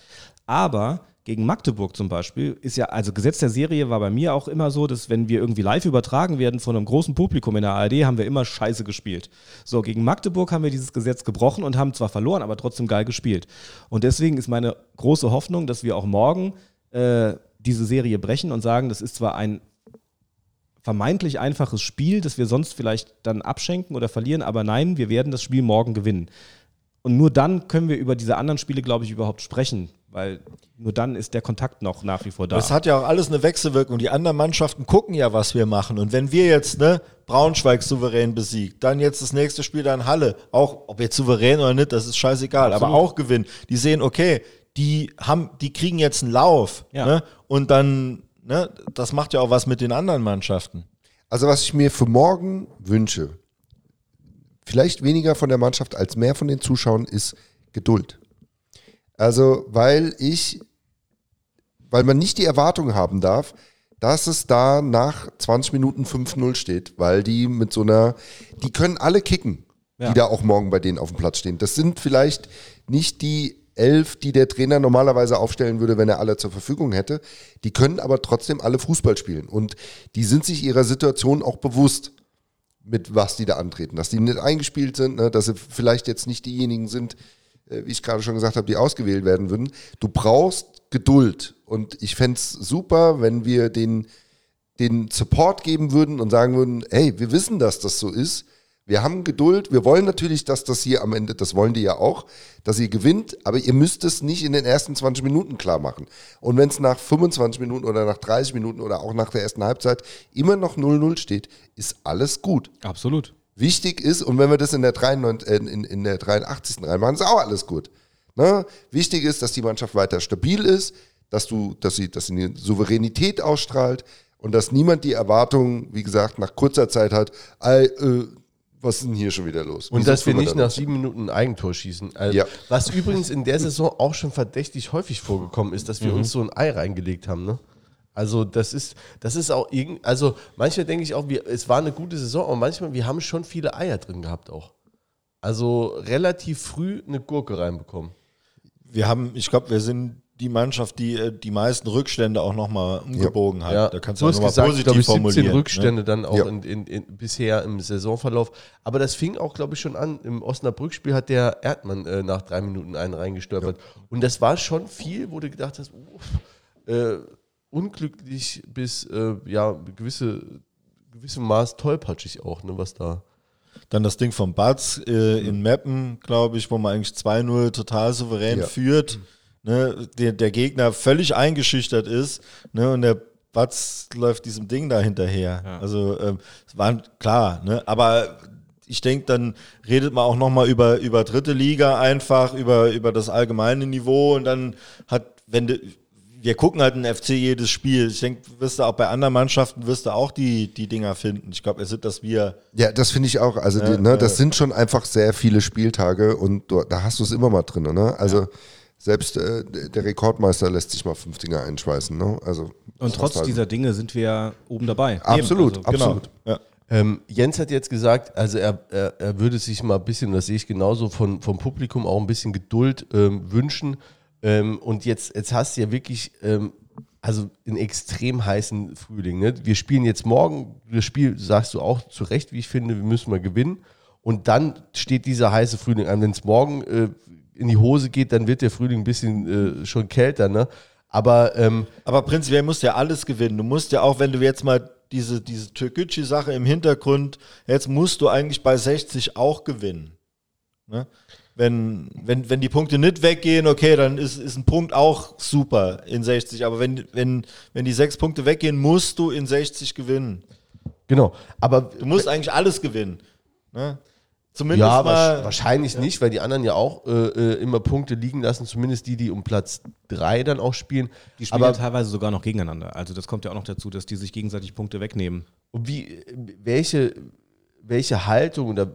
Aber gegen Magdeburg zum Beispiel ist ja, also Gesetz der Serie war bei mir auch immer so, dass wenn wir irgendwie live übertragen werden von einem großen Publikum in der ARD, haben wir immer scheiße gespielt. So, gegen Magdeburg haben wir dieses Gesetz gebrochen und haben zwar verloren, aber trotzdem geil gespielt. Und deswegen ist meine große Hoffnung, dass wir auch morgen äh, diese Serie brechen und sagen, das ist zwar ein vermeintlich einfaches Spiel, das wir sonst vielleicht dann abschenken oder verlieren, aber nein, wir werden das Spiel morgen gewinnen. Und nur dann können wir über diese anderen Spiele, glaube ich, überhaupt sprechen, weil nur dann ist der Kontakt noch nach wie vor da. Das hat ja auch alles eine Wechselwirkung. Die anderen Mannschaften gucken ja, was wir machen. Und wenn wir jetzt ne, Braunschweig souverän besiegt, dann jetzt das nächste Spiel dann Halle, auch ob jetzt souverän oder nicht, das ist scheißegal, aber auch gewinnen. Die sehen, okay, die haben, die kriegen jetzt einen Lauf. Ja. Ne? Und dann, ne, das macht ja auch was mit den anderen Mannschaften. Also was ich mir für morgen wünsche, vielleicht weniger von der Mannschaft als mehr von den Zuschauern, ist Geduld. Also weil ich, weil man nicht die Erwartung haben darf, dass es da nach 20 Minuten 5-0 steht, weil die mit so einer, die können alle kicken, Ja. die da auch morgen bei denen auf dem Platz stehen. Das sind vielleicht nicht die elf, die der Trainer normalerweise aufstellen würde, wenn er alle zur Verfügung hätte. Die können aber trotzdem alle Fußball spielen und die sind sich ihrer Situation auch bewusst. mit was die da antreten. Dass die nicht eingespielt sind, ne? dass sie vielleicht jetzt nicht diejenigen sind, wie ich gerade schon gesagt habe, die ausgewählt werden würden. Du brauchst Geduld. Und ich fände es super, wenn wir den, den Support geben würden und sagen würden, hey, wir wissen, dass das so ist. Wir haben Geduld. Wir wollen natürlich, dass das hier am Ende, das wollen die ja auch, dass ihr gewinnt, aber ihr müsst es nicht in den ersten 20 Minuten klar machen. Und wenn es nach 25 Minuten oder nach 30 Minuten oder auch nach der ersten Halbzeit immer noch 0-0 steht, ist alles gut. Absolut. Wichtig ist, und wenn wir das in der, 93, äh, in, in der 83. reinmachen, ist auch alles gut. Ne? Wichtig ist, dass die Mannschaft weiter stabil ist, dass, du, dass, sie, dass sie eine Souveränität ausstrahlt und dass niemand die Erwartung, wie gesagt, nach kurzer Zeit hat, äh, was ist denn hier schon wieder los? Und Wieso dass wir nicht nach sieben Minuten ein Eigentor schießen. Also, Ja. Was übrigens in der Saison auch schon verdächtig häufig vorgekommen ist, dass wir Mhm. uns so ein Ei reingelegt haben. Ne? Also das ist, das ist auch irgend, also manchmal denke ich auch, wir, es war eine gute Saison, aber manchmal, wir haben schon viele Eier drin gehabt auch. Also relativ früh eine Gurke reinbekommen. Wir haben, ich glaube, wir sind die Mannschaft, die äh, die meisten Rückstände auch nochmal umgebogen hat. Ja, Da kannst du du auch hast nochmal gesagt, positiv ich, 17 formulieren. ne? Rückstände dann auch Ja. in, in, in, bisher im Saisonverlauf. Aber das fing auch, glaube ich, schon an. Im Osnabrück-Spiel hat der Erdmann äh, nach drei Minuten einen reingestolpert. Und das war schon viel, wo du gedacht hast, uff, äh, unglücklich bis äh, ja gewisse gewissem Maß tollpatschig auch, ne, was da. Dann das Ding von Batz äh, in Meppen, glaube ich, wo man eigentlich 2-0 total souverän Ja. führt. Ne, der, der Gegner völlig eingeschüchtert ist ne, und der Batz läuft diesem Ding da hinterher. Ja. Also ähm, es war klar, ne, aber ich denke, dann redet man auch nochmal über, über dritte Liga einfach, über, über das allgemeine Niveau und dann hat, wenn de, wir gucken halt in FC jedes Spiel. Ich denke, wirst du auch bei anderen Mannschaften wirst du auch die, die Dinger finden. Ich glaube, es sind, dass wir Ja, das finde ich auch. Also, Ja, die, ne, das ja. sind schon einfach sehr viele Spieltage und du, da hast du es immer mal drin. Ne? Also, selbst äh, der Rekordmeister lässt sich mal fünf Dinger einschweißen. Ne? Also, Und das trotz halt- dieser Dinge sind wir ja oben dabei. Absolut, Eben, also, absolut. Ja. Ähm, Jens hat jetzt gesagt, also er, er, er würde sich mal ein bisschen, das sehe ich genauso, von, vom Publikum auch ein bisschen Geduld ähm, wünschen. Ähm, und jetzt, jetzt hast du ja wirklich ähm, also einen extrem heißen Frühling. Ne? Wir spielen jetzt morgen, das Spiel sagst du auch zu Recht, wie ich finde, wir müssen mal gewinnen. Und dann steht dieser heiße Frühling an. Wenn es morgen äh, in die Hose geht, dann wird der Frühling ein bisschen äh, schon kälter. Ne? Aber ähm, Aber prinzipiell musst du ja alles gewinnen. Du musst ja auch, wenn du jetzt mal diese, diese Türkgücü-Sache im Hintergrund, jetzt musst du eigentlich bei 60 auch gewinnen. Ne? Wenn, wenn, wenn die Punkte nicht weggehen, okay, dann ist, ist ein Punkt auch super in 60. Aber wenn, wenn, wenn die sechs Punkte weggehen, musst du in 60 gewinnen. genau. Aber Du musst eigentlich alles gewinnen. Ne? Zumindest Ja, mal. wahrsch- wahrscheinlich nicht, weil die anderen ja auch äh, äh, immer Punkte liegen lassen, zumindest die, die um Platz 3 dann auch spielen. Die spielen Aber ja teilweise sogar noch gegeneinander. Also das kommt ja auch noch dazu, dass die sich gegenseitig Punkte wegnehmen. wie, welche, welche Haltung oder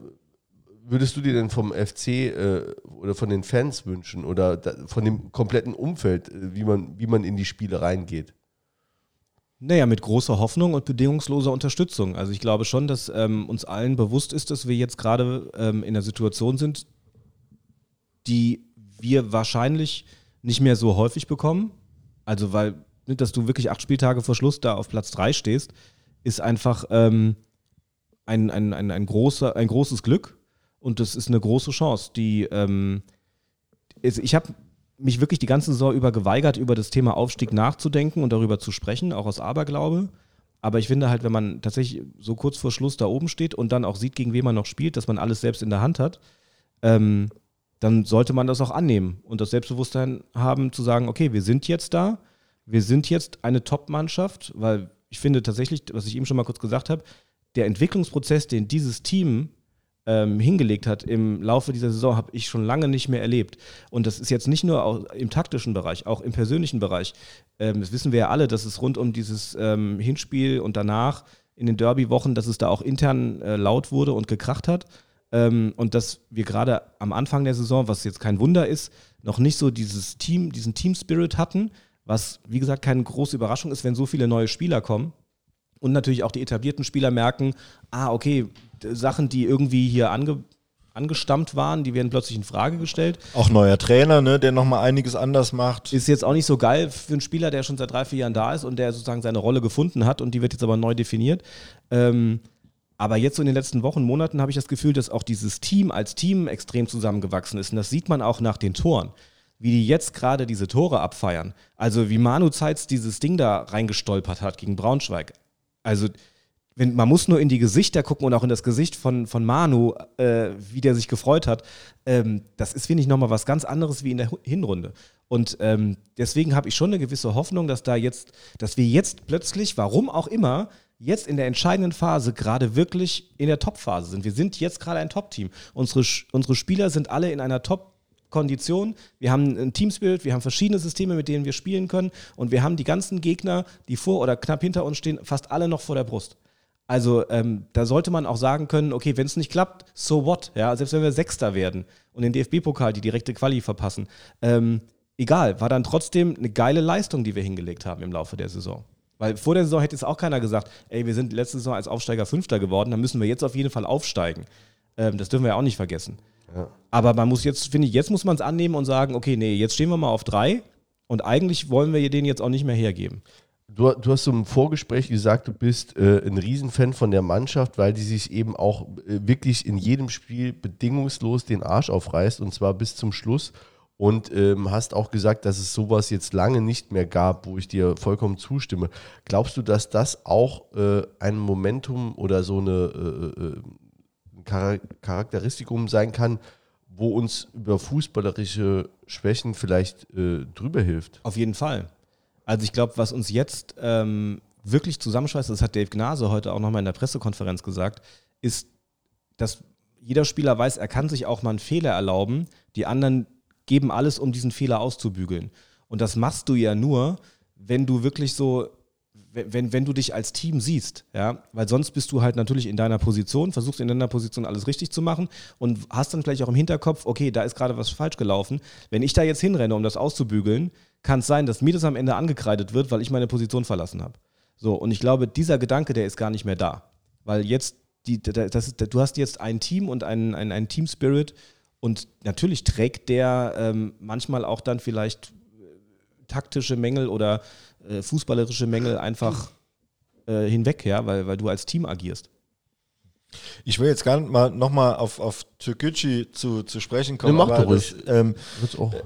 würdest du dir denn vom FC äh, oder von den Fans wünschen oder da, von dem kompletten Umfeld, äh, wie man, wie man in die Spiele reingeht? Naja, mit großer Hoffnung und bedingungsloser Unterstützung. Also ich glaube schon, dass ähm, uns allen bewusst ist, dass wir jetzt gerade ähm, in der Situation sind, die wir wahrscheinlich nicht mehr so häufig bekommen. Also weil, ne, dass du wirklich acht Spieltage vor Schluss da auf Platz drei stehst, ist einfach ähm, ein, ein, ein, ein, großer, ein großes Glück und das ist eine große Chance, die ähm, ich habe mich wirklich die ganze Saison über geweigert, über das Thema Aufstieg nachzudenken und darüber zu sprechen, auch aus Aberglaube. Aber ich finde halt, wenn man tatsächlich so kurz vor Schluss da oben steht und dann auch sieht, gegen wen man noch spielt, dass man alles selbst in der Hand hat, ähm, dann sollte man das auch annehmen und das Selbstbewusstsein haben, zu sagen, okay, wir sind jetzt da, wir sind jetzt eine Top-Mannschaft, weil ich finde tatsächlich, was ich eben schon mal kurz gesagt habe, der Entwicklungsprozess, den dieses Team ähm, hingelegt hat im Laufe dieser Saison, habe ich schon lange nicht mehr erlebt. Und das ist jetzt nicht nur im taktischen Bereich, auch im persönlichen Bereich. Ähm, das wissen wir ja alle, dass es rund um dieses ähm, Hinspiel und danach in den Derby-Wochen, dass es da auch intern äh, laut wurde und gekracht hat. Ähm, und dass wir gerade am Anfang der Saison, was jetzt kein Wunder ist, noch nicht so dieses Team, diesen Team-Spirit hatten, was, wie gesagt, keine große Überraschung ist, wenn so viele neue Spieler kommen. Und natürlich auch die etablierten Spieler merken, ah, okay, Sachen, die irgendwie hier ange, angestammt waren, die werden plötzlich in Frage gestellt. Auch neuer Trainer, ne, der nochmal einiges anders macht. Ist jetzt auch nicht so geil für einen Spieler, der schon seit drei, vier Jahren da ist und der sozusagen seine Rolle gefunden hat und die wird jetzt aber neu definiert. Ähm, Aber jetzt so in den letzten Wochen, Monaten habe ich das Gefühl, dass auch dieses Team als Team extrem zusammengewachsen ist. Und das sieht man auch nach den Toren. Wie die jetzt gerade diese Tore abfeiern. Also wie Manu Zeitz dieses Ding da reingestolpert hat gegen Braunschweig. Also wenn, man muss nur in die Gesichter gucken und auch in das Gesicht von, von Manu, äh, wie der sich gefreut hat. Ähm, das ist, finde ich, nochmal was ganz anderes wie in der Hinrunde. Und ähm, deswegen habe ich schon eine gewisse Hoffnung, dass da jetzt, dass wir jetzt plötzlich, warum auch immer, jetzt in der entscheidenden Phase gerade wirklich in der Top-Phase sind. Wir sind jetzt gerade ein Top-Team. Unsere, unsere Spieler sind alle in einer Top- Kondition, wir haben ein Teamspirit, wir haben verschiedene Systeme, mit denen wir spielen können und wir haben die ganzen Gegner, die vor oder knapp hinter uns stehen, fast alle noch vor der Brust. Also ähm, da sollte man auch sagen können, okay, wenn es nicht klappt, so what? Ja, selbst wenn wir Sechster werden und den DFB-Pokal die direkte Quali verpassen, ähm, egal, war dann trotzdem eine geile Leistung, die wir hingelegt haben im Laufe der Saison. Weil vor der Saison hätte es auch keiner gesagt, ey, wir sind letzte Saison als Aufsteiger Fünfter geworden, dann müssen wir jetzt auf jeden Fall aufsteigen. Ähm, das dürfen wir ja auch nicht vergessen. Ja. Aber man muss jetzt, finde ich, jetzt muss man es annehmen und sagen, okay, nee, jetzt stehen wir mal auf drei und eigentlich wollen wir den jetzt auch nicht mehr hergeben. Du, du, hast so im Vorgespräch gesagt, du bist äh, ein Riesenfan von der Mannschaft, weil die sich eben auch äh, wirklich in jedem Spiel bedingungslos den Arsch aufreißt und zwar bis zum Schluss. Und ähm, hast auch gesagt, dass es sowas jetzt lange nicht mehr gab, wo ich dir vollkommen zustimme. Glaubst du, dass das auch äh, ein Momentum oder so eine äh, äh, Char Charakteristikum sein kann, wo uns über fußballerische Schwächen vielleicht äh, drüber hilft? Auf jeden Fall. Also ich glaube, was uns jetzt ähm, wirklich zusammenschweißt, das hat Dave Gnase heute auch nochmal in der Pressekonferenz gesagt, ist, dass jeder Spieler weiß, er kann sich auch mal einen Fehler erlauben. Die anderen geben alles, um diesen Fehler auszubügeln. Und das machst du ja nur, wenn du wirklich so, wenn, wenn du dich als Team siehst, ja, weil sonst bist du halt natürlich in deiner Position, versuchst in deiner Position alles richtig zu machen und hast dann vielleicht auch im Hinterkopf, okay, da ist gerade was falsch gelaufen. Wenn ich da jetzt hinrenne, um das auszubügeln, kann es sein, dass mir das am Ende angekreidet wird, weil ich meine Position verlassen habe. So, und ich glaube, dieser Gedanke, der ist gar nicht mehr da. Weil jetzt, die, das du hast jetzt ein Team und einen, einen, einen Team-Spirit und natürlich trägt der ähm, manchmal auch dann vielleicht äh, taktische Mängel oder äh, fußballerische Mängel einfach äh, hinweg, ja, weil, weil du als Team agierst. Ich will jetzt gar nicht mal nochmal auf, auf Türkgücü zu, zu sprechen kommen. Nee, mach aber das, ähm,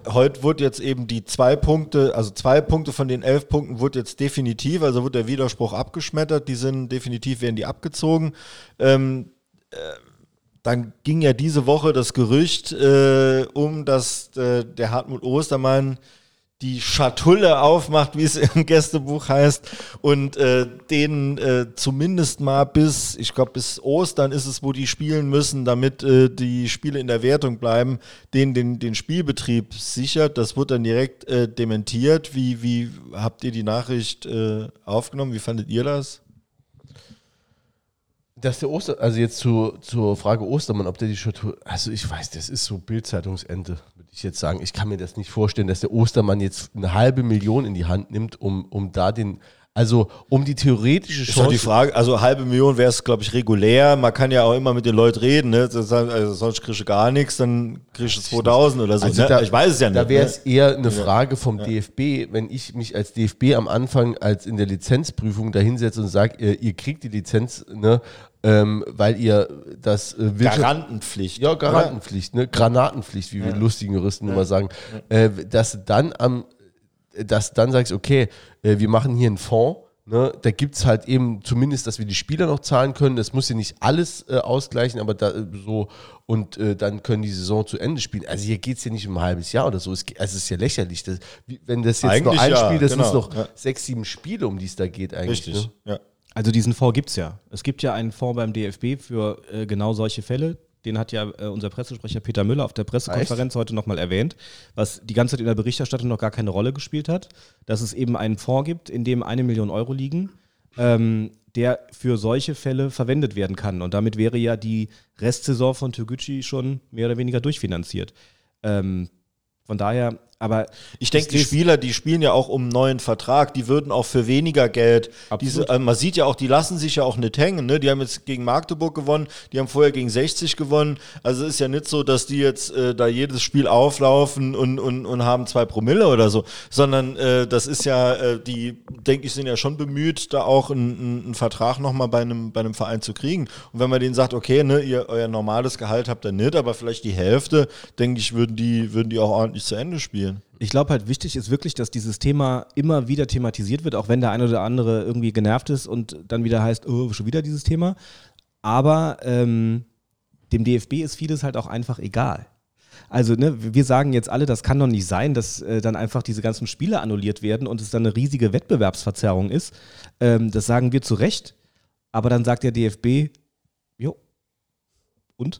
heute wurde jetzt eben die zwei Punkte, also zwei Punkte von den elf Punkten wurde jetzt definitiv, also wurde der Widerspruch abgeschmettert, die sind definitiv, werden die abgezogen. Ähm, äh, dann ging ja diese Woche das Gerücht äh, um, dass äh, der Hartmut Ostermann die Schatulle aufmacht, wie es im Gästebuch heißt, und äh, denen äh, zumindest mal bis, ich glaube, bis Ostern ist es, wo die spielen müssen, damit äh, die Spiele in der Wertung bleiben, denen den, den Spielbetrieb sichert. Das wird dann direkt äh, dementiert. Wie, wie habt ihr die Nachricht äh, aufgenommen? Wie fandet ihr das? Dass der Oster, also jetzt zu, zur Frage Ostermann, ob der die Schatulle, also ich weiß, das ist so Bildzeitungsende, würde ich jetzt sagen. Ich kann mir das nicht vorstellen, dass der Ostermann jetzt eine halbe Million in die Hand nimmt, um, um da den also um die theoretische Chance. Ist doch die Frage, also halbe Million wäre es, glaube ich, regulär. Man kann ja auch immer mit den Leuten reden, ne? Also sonst kriegst du gar nichts, dann kriegst du 2000 oder so. Also ne? da, ich weiß es ja nicht. Da wäre es ne? eher eine Frage vom ja. DFB, wenn ich mich als DFB am Anfang als in der Lizenzprüfung dahinsetze und sage, ihr, ihr, kriegt die Lizenz, ne? Ähm, weil ihr das äh, Garantenpflicht. Ja, Garantenpflicht, ne? Granatenpflicht, wie ja. wir lustigen Juristen ja. immer sagen. Äh, dass dann am dass dann sagst, okay, äh, wir machen hier einen Fonds, ne, da gibt es halt eben zumindest, dass wir die Spieler noch zahlen können. Das muss ja nicht alles äh, ausgleichen, aber da, so und äh, dann können die Saison zu Ende spielen. Also hier geht es ja nicht um ein halbes Jahr oder so. Es, also es ist ja lächerlich. Das, wenn das jetzt eigentlich noch ein ja, Spiel, das genau. sind noch ja. sechs, sieben Spiele, um die es da geht eigentlich. Richtig, ne? ja. Also diesen Fonds gibt es ja. Es gibt ja einen Fonds beim DFB für äh, genau solche Fälle. Den hat ja äh, unser Pressesprecher Peter Müller auf der Pressekonferenz Echt? heute nochmal erwähnt, was die ganze Zeit in der Berichterstattung noch gar keine Rolle gespielt hat, dass es eben einen Fonds gibt, in dem eine Million Euro liegen, ähm, der für solche Fälle verwendet werden kann. Und damit wäre ja die Restsaison von Toguchi schon mehr oder weniger durchfinanziert. Ähm, von daher, aber Ich denke, die Spieler, die spielen ja auch um einen neuen Vertrag, die würden auch für weniger Geld, diese, äh, man sieht ja auch, die lassen sich ja auch nicht hängen, ne? die haben jetzt gegen Magdeburg gewonnen, die haben vorher gegen 60 gewonnen, also es ist ja nicht so, dass die jetzt äh, da jedes Spiel auflaufen und, und, und haben zwei Promille oder so, sondern äh, das ist ja, äh, die, denke ich, sind ja schon bemüht, da auch einen, einen, einen Vertrag nochmal bei einem, bei einem Verein zu kriegen und wenn man denen sagt, okay, ne, ihr, euer normales Gehalt habt ihr nicht, aber vielleicht die Hälfte, denke ich, würden die, würden die auch ordentlich zu Ende spielen. Ich glaube halt, wichtig ist wirklich, dass dieses Thema immer wieder thematisiert wird, auch wenn der eine oder andere irgendwie genervt ist und dann wieder heißt, oh, schon wieder dieses Thema. Aber ähm, dem DFB ist vieles halt auch einfach egal. Also, ne, wir sagen jetzt alle, das kann doch nicht sein, dass äh, dann einfach diese ganzen Spiele annulliert werden und es dann eine riesige Wettbewerbsverzerrung ist. Ähm, das sagen wir zu Recht. Aber dann sagt der DFB, jo. Und?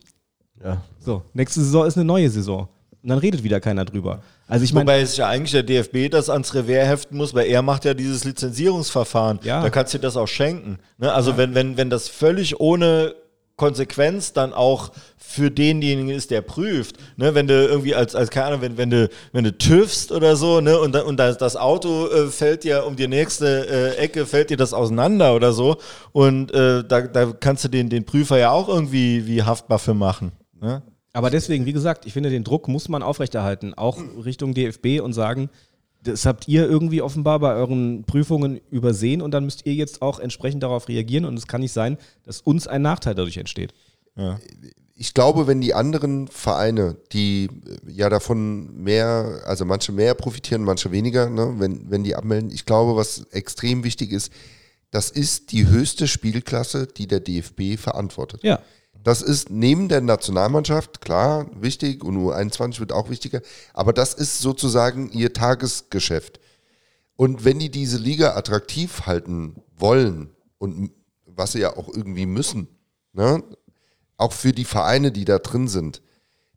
Ja. So, nächste Saison ist eine neue Saison. Und dann redet wieder keiner drüber. Also ich meine, Wobei es ja eigentlich der DFB das ans Revers heften muss, weil er macht ja dieses Lizenzierungsverfahren. Ja. Da kannst du dir das auch schenken. Ne? Also wenn, wenn, wenn das völlig ohne Konsequenz dann auch für denjenigen ist, der prüft. Ne? Wenn du irgendwie als, als keine Ahnung, wenn, wenn du, wenn du tüffst oder so, ne, und, da, und das, das Auto äh, fällt dir um die nächste äh, Ecke, fällt dir das auseinander oder so. Und äh, da, da kannst du den, den Prüfer ja auch irgendwie wie haftbar für machen. Ne? Aber deswegen, wie gesagt, ich finde, den Druck muss man aufrechterhalten, auch Richtung DFB und sagen, das habt ihr irgendwie offenbar bei euren Prüfungen übersehen und dann müsst ihr jetzt auch entsprechend darauf reagieren und es kann nicht sein, dass uns ein Nachteil dadurch entsteht. ich glaube, wenn die anderen Vereine, die äh, ja davon mehr, also manche mehr profitieren, manche weniger, ne, wenn, wenn die abmelden, ich glaube, was extrem wichtig ist, das ist die höchste Spielklasse, die der DFB verantwortet. Ja. Das ist neben der Nationalmannschaft, klar, wichtig und U21 wird auch wichtiger, aber das ist sozusagen ihr Tagesgeschäft. Und wenn die diese Liga attraktiv halten wollen und was sie ja auch irgendwie müssen, ne, auch für die Vereine, die da drin sind,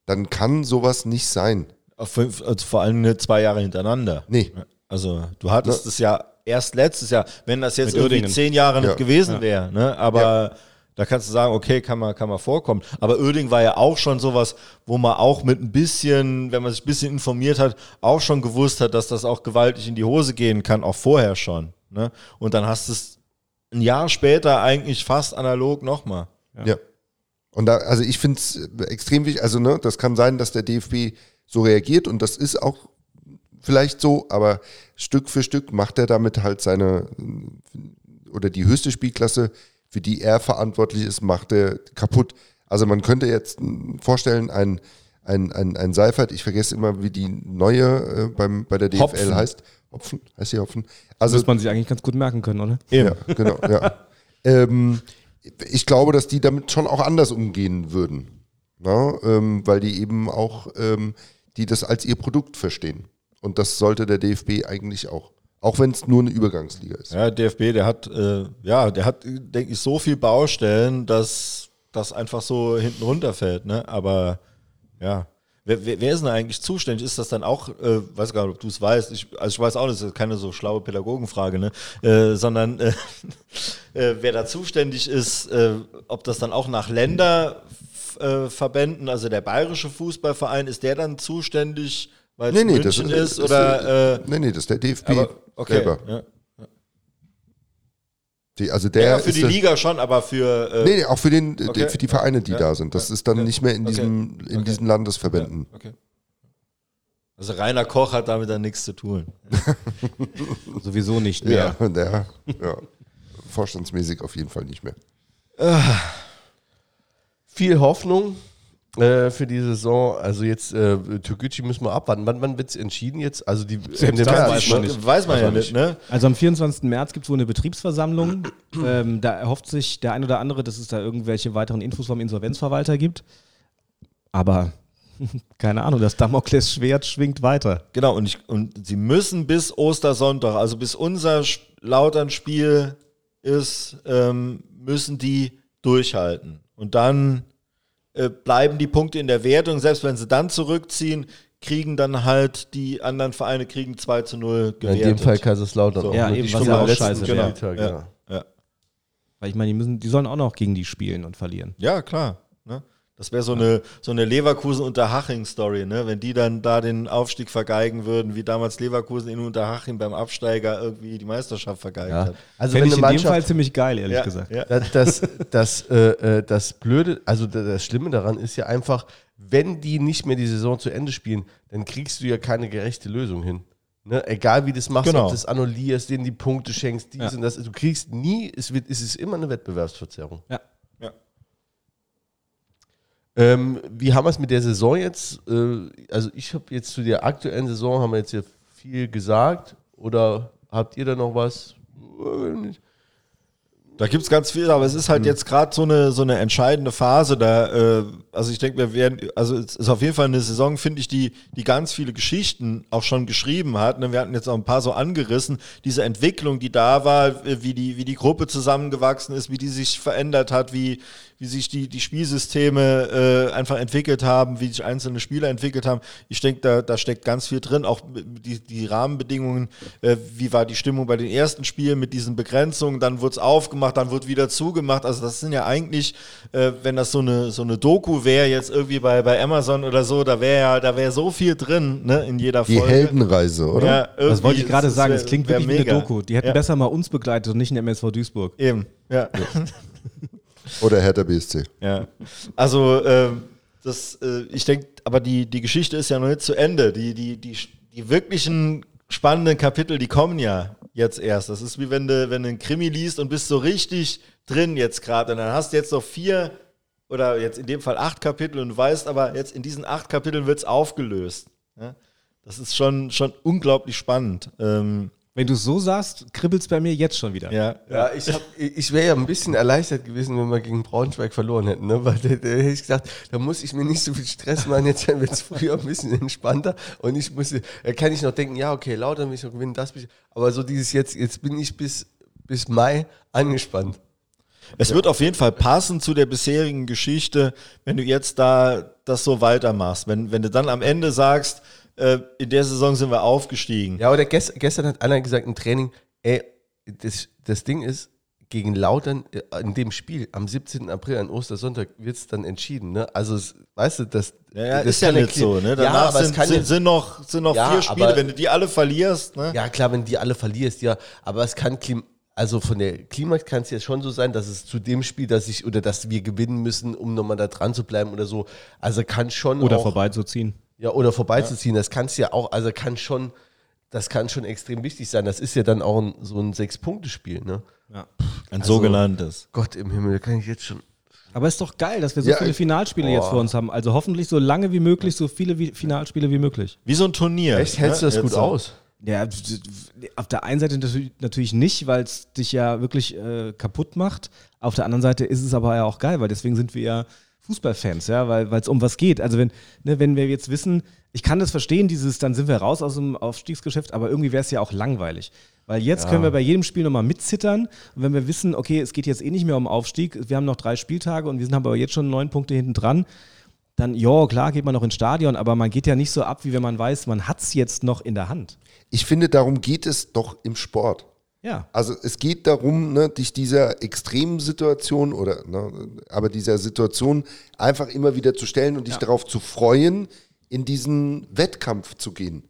dann kann sowas nicht sein. Fünf, also vor allem nicht zwei Jahre hintereinander. Nee. Also du hattest es ja erst letztes Jahr, wenn das jetzt Mit irgendwie Uerdingen. zehn Jahre Ja. nicht gewesen wäre, ne? Aber da kannst du sagen, okay, kann man, kann man vorkommen. Aber Oerding war ja auch schon sowas, wo man auch mit ein bisschen, wenn man sich ein bisschen informiert hat, auch schon gewusst hat, dass das auch gewaltig in die Hose gehen kann, auch vorher schon. Ne? Und dann hast du es ein Jahr später eigentlich fast analog nochmal. Ja. Und da, also ich finde es extrem wichtig, also ne, das kann sein, dass der DFB so reagiert und das ist auch vielleicht so, aber Stück für Stück macht er damit halt seine oder die höchste Spielklasse, für die er verantwortlich ist, macht er kaputt. Also man könnte jetzt vorstellen, ein, ein, ein, ein Seifert, ich vergesse immer, wie die neue äh, beim, bei der DFL Hopfen. heißt. Hopfen, heißt die Hopfen? Das Also muss man sich eigentlich ganz gut merken können, oder? ja, genau, ja. ähm, ich glaube, dass die damit schon auch anders umgehen würden. Na, ähm, weil die eben auch, ähm, die das als ihr Produkt verstehen. Und das sollte der DFB eigentlich auch. Auch wenn es nur eine Übergangsliga ist. Ja, DFB, der hat, äh, ja, der hat, denke ich, so viel Baustellen, dass das einfach so hinten runterfällt, ne? Aber ja. Wer, wer, wer ist denn eigentlich zuständig? Ist das dann auch, äh, weiß gar nicht, ob du es weißt, ich, also ich weiß auch nicht, das ist keine so schlaue Pädagogenfrage, ne? Äh, sondern äh, äh, wer da zuständig ist, äh, ob das dann auch nach Länderverbänden, also der bayerische Fußballverein, ist der dann zuständig, weil es München ist, oder äh, nee, nee, das ist der DFB aber, okay, selber. ja. Die, also der Ja, für ist die Liga schon, aber für. Äh, Nee, nee, auch für, den, die- Okay. für die Vereine, die Ja. da sind. Das ist dann Ja. nicht mehr in, Okay. diesem, in Okay. diesen Landesverbänden. okay. Also Rainer Koch hat damit dann nichts zu tun. Sowieso nicht mehr. Ja, der, ja. Vorstandsmäßig auf jeden Fall nicht mehr. Viel Hoffnung äh, für die Saison. Also jetzt, äh, Türkgücü müssen wir abwarten. Wann, wann wird es entschieden jetzt? Also die Ende das März, weiß man nicht. Weiß man ja nicht, ne? Also am 24. März gibt es wohl eine Betriebsversammlung. ähm, da erhofft sich der ein oder andere, dass es da irgendwelche weiteren Infos vom Insolvenzverwalter gibt. Aber keine Ahnung, das Damoklesschwert schwingt weiter. Genau, und, ich, und sie müssen bis Ostersonntag, also bis unser Sp- Lautern-Spiel ist, ähm, müssen die durchhalten. Und dann äh, bleiben die Punkte in der Wertung. Selbst wenn sie dann zurückziehen, kriegen dann halt die anderen Vereine kriegen 2 zu 0 Ja, gewertet. in dem Fall Kaiserslautern. So. Ja, nur eben, was ja auch scheiße genau. Spieltag, Ja. ja. Ja. Weil ich meine, die, müssen, die sollen auch noch gegen die spielen und verlieren. Ja, klar. Ne? Das wäre so eine, so eine Leverkusen Unterhaching-Story, ne? Wenn die dann da den Aufstieg vergeigen würden, wie damals Leverkusen in Unterhaching beim Absteiger irgendwie die Meisterschaft vergeigt Ja. hat. Also Fände wenn ich in dem Fall Mannschaft, ziemlich geil, ehrlich Ja, gesagt. ja. das, das, das, äh, äh, das Blöde, also da- das Schlimme daran ist ja einfach, wenn die nicht mehr die Saison zu Ende spielen, dann kriegst du ja keine gerechte Lösung hin. Ne? Egal wie du das machst, Genau. ob du das annullierst, denen die Punkte schenkst, dies Ja. und das, du kriegst nie, es, wird, es ist immer eine Wettbewerbsverzerrung. Ja. Ähm, wie haben wir es mit der Saison jetzt? Äh, also ich habe jetzt zu der aktuellen Saison, haben wir jetzt hier viel gesagt oder habt ihr da noch was? Da gibt es ganz viel, aber es ist halt jetzt gerade so eine, so eine entscheidende Phase. Da, äh, also ich denke, wir werden, also es ist auf jeden Fall eine Saison, finde ich, die, die ganz viele Geschichten auch schon geschrieben hat. Ne? Wir hatten jetzt auch ein paar so angerissen, diese Entwicklung, die da war, äh, wie die, wie die Gruppe zusammengewachsen ist, wie die sich verändert hat, wie, wie sich die, die Spielsysteme äh, einfach entwickelt haben, wie sich einzelne Spieler entwickelt haben. Ich denke, da, da steckt ganz viel drin. Auch die, die Rahmenbedingungen, äh, wie war die Stimmung bei den ersten Spielen mit diesen Begrenzungen, dann wurde es aufgemacht, dann wird wieder zugemacht. Also das sind ja eigentlich, äh, wenn das so eine, so eine Doku wäre, jetzt irgendwie bei, bei Amazon oder so, da wäre ja, da wäre so viel drin, ne, in jeder Die Folge. Heldenreise, oder? Ja, Das irgendwie wollte ich gerade sagen, es klingt wirklich wie eine mega. Doku. Die hätten ja, besser mal uns begleitet und nicht in MSV Duisburg. Eben, ja. Oder Hertha BSC. Ja, also ähm, das, äh, ich denke, aber die, die Geschichte ist ja noch nicht zu Ende. Die, die, die, die wirklichen spannenden Kapitel, die kommen ja jetzt erst. Das ist wie wenn du, wenn du einen Krimi liest und bist so richtig drin jetzt gerade. Und dann hast du jetzt noch vier oder jetzt in dem Fall acht Kapitel und weißt aber, jetzt in diesen acht Kapiteln wird es aufgelöst. Ja? Das ist schon, schon unglaublich spannend. Ähm, Wenn du es so sagst, kribbelt es bei mir jetzt schon wieder. ja, Ja, ich, hab- ich wäre ja ein bisschen erleichtert gewesen, wenn wir gegen Braunschweig verloren hätten, ne? weil da, da hätte ich gesagt, da muss ich mir nicht so viel Stress machen, jetzt wird es früher ein bisschen entspannter und ich muss, da kann ich noch denken, ja, okay, lauter will ich noch gewinnen, das, bin ich- aber so dieses jetzt, jetzt bin ich bis, bis Mai angespannt. Es wird auf jeden Fall passen zu der bisherigen Geschichte, wenn du jetzt da das so weitermachst. Wenn, wenn du dann am Ende sagst, äh, in der Saison sind wir aufgestiegen. Ja, oder gest, gestern hat einer gesagt im Training, ey, das, das Ding ist, gegen Lautern äh, in dem Spiel am 17. April an Ostersonntag wird es dann entschieden. Ne? Also, es, weißt du, das, Ja, ja, das ist ja nicht so. Ne? Ja, Danach es sind, kann ja- sind, sind noch, sind noch Ja, vier Spiele. aber- Wenn du die alle verlierst, ne? Ja, klar, wenn die alle verlierst, ja. Aber es kann Klim also von der Klimax kann es ja schon so sein, dass es zu dem Spiel, dass ich oder dass wir gewinnen müssen, um nochmal da dran zu bleiben oder so. Also kann schon Oder auch, vorbeizuziehen. Ja, oder vorbeizuziehen. Das kannst ja auch, also kann schon, das kann schon extrem wichtig sein. Das ist ja dann auch ein, so ein Sechs-Punkte-Spiel, ne? Ja. Ein sogenanntes. Gott im Himmel, da kann ich jetzt schon. Aber ist doch geil, dass wir so Ja, viele Finalspiele jetzt Boah. vor uns haben. Also hoffentlich so lange wie möglich, so viele wie Finalspiele wie möglich. Wie so ein Turnier. Echt, hältst du das ne? gut Jetzt so. aus? Ja, auf der einen Seite natü- natürlich nicht, weil es dich ja wirklich äh, kaputt macht. Auf der anderen Seite ist es aber ja auch geil, weil deswegen sind wir ja Fußballfans, ja, weil es um was geht. Also wenn, ne, wenn wir jetzt wissen, ich kann das verstehen, dieses, dann sind wir raus aus dem Aufstiegsgeschäft, aber irgendwie wäre es ja auch langweilig. Weil jetzt können wir bei jedem Spiel nochmal mitzittern und wenn wir wissen, okay, es geht jetzt eh nicht mehr um Aufstieg, wir haben noch drei Spieltage und wir sind aber jetzt schon neun Punkte hinten dran, dann, ja, klar geht man noch ins Stadion, aber man geht ja nicht so ab, wie wenn man weiß, man hat es jetzt noch in der Hand. Ich finde, darum geht es doch im Sport. Ja. Also es geht darum, ne, dich dieser extremen Situation oder ne, aber dieser Situation einfach immer wieder zu stellen und dich darauf zu freuen, in diesen Wettkampf zu gehen.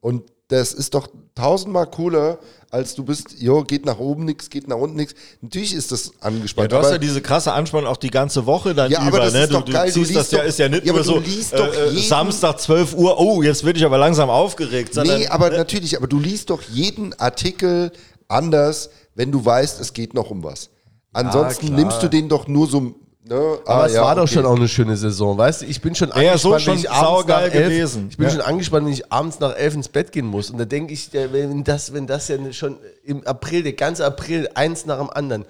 Und das ist doch tausendmal cooler, als du bist, jo, geht nach oben nichts, geht nach unten nichts. Natürlich ist das Ja, angespannt. du hast ja diese krasse Anspannung auch die ganze Woche dann Ja, über. aber das ne? ist du, doch du geil, du ziehst das liest ja, doch- ist ja nicht Ja, nur so du liest doch äh, äh, jeden- Samstag 12 Uhr, oh, jetzt werde ich aber langsam aufgeregt. Sondern, Nee, aber natürlich, aber du liest doch jeden Artikel anders, wenn du weißt, es geht noch um was. Ansonsten klar. nimmst du den doch nur so. Ne? Aber ah, es ja, war doch okay. schon auch eine schöne Saison, weißt du? Ich bin schon Ja, so angespannt, schon wenn ich abends saugeil nach elf, gewesen. Ich bin Ja. schon angespannt, wenn ich abends nach elf ins Bett gehen muss. Und da denke ich, wenn das, wenn das ja schon im April, der ganze April, eins nach dem anderen.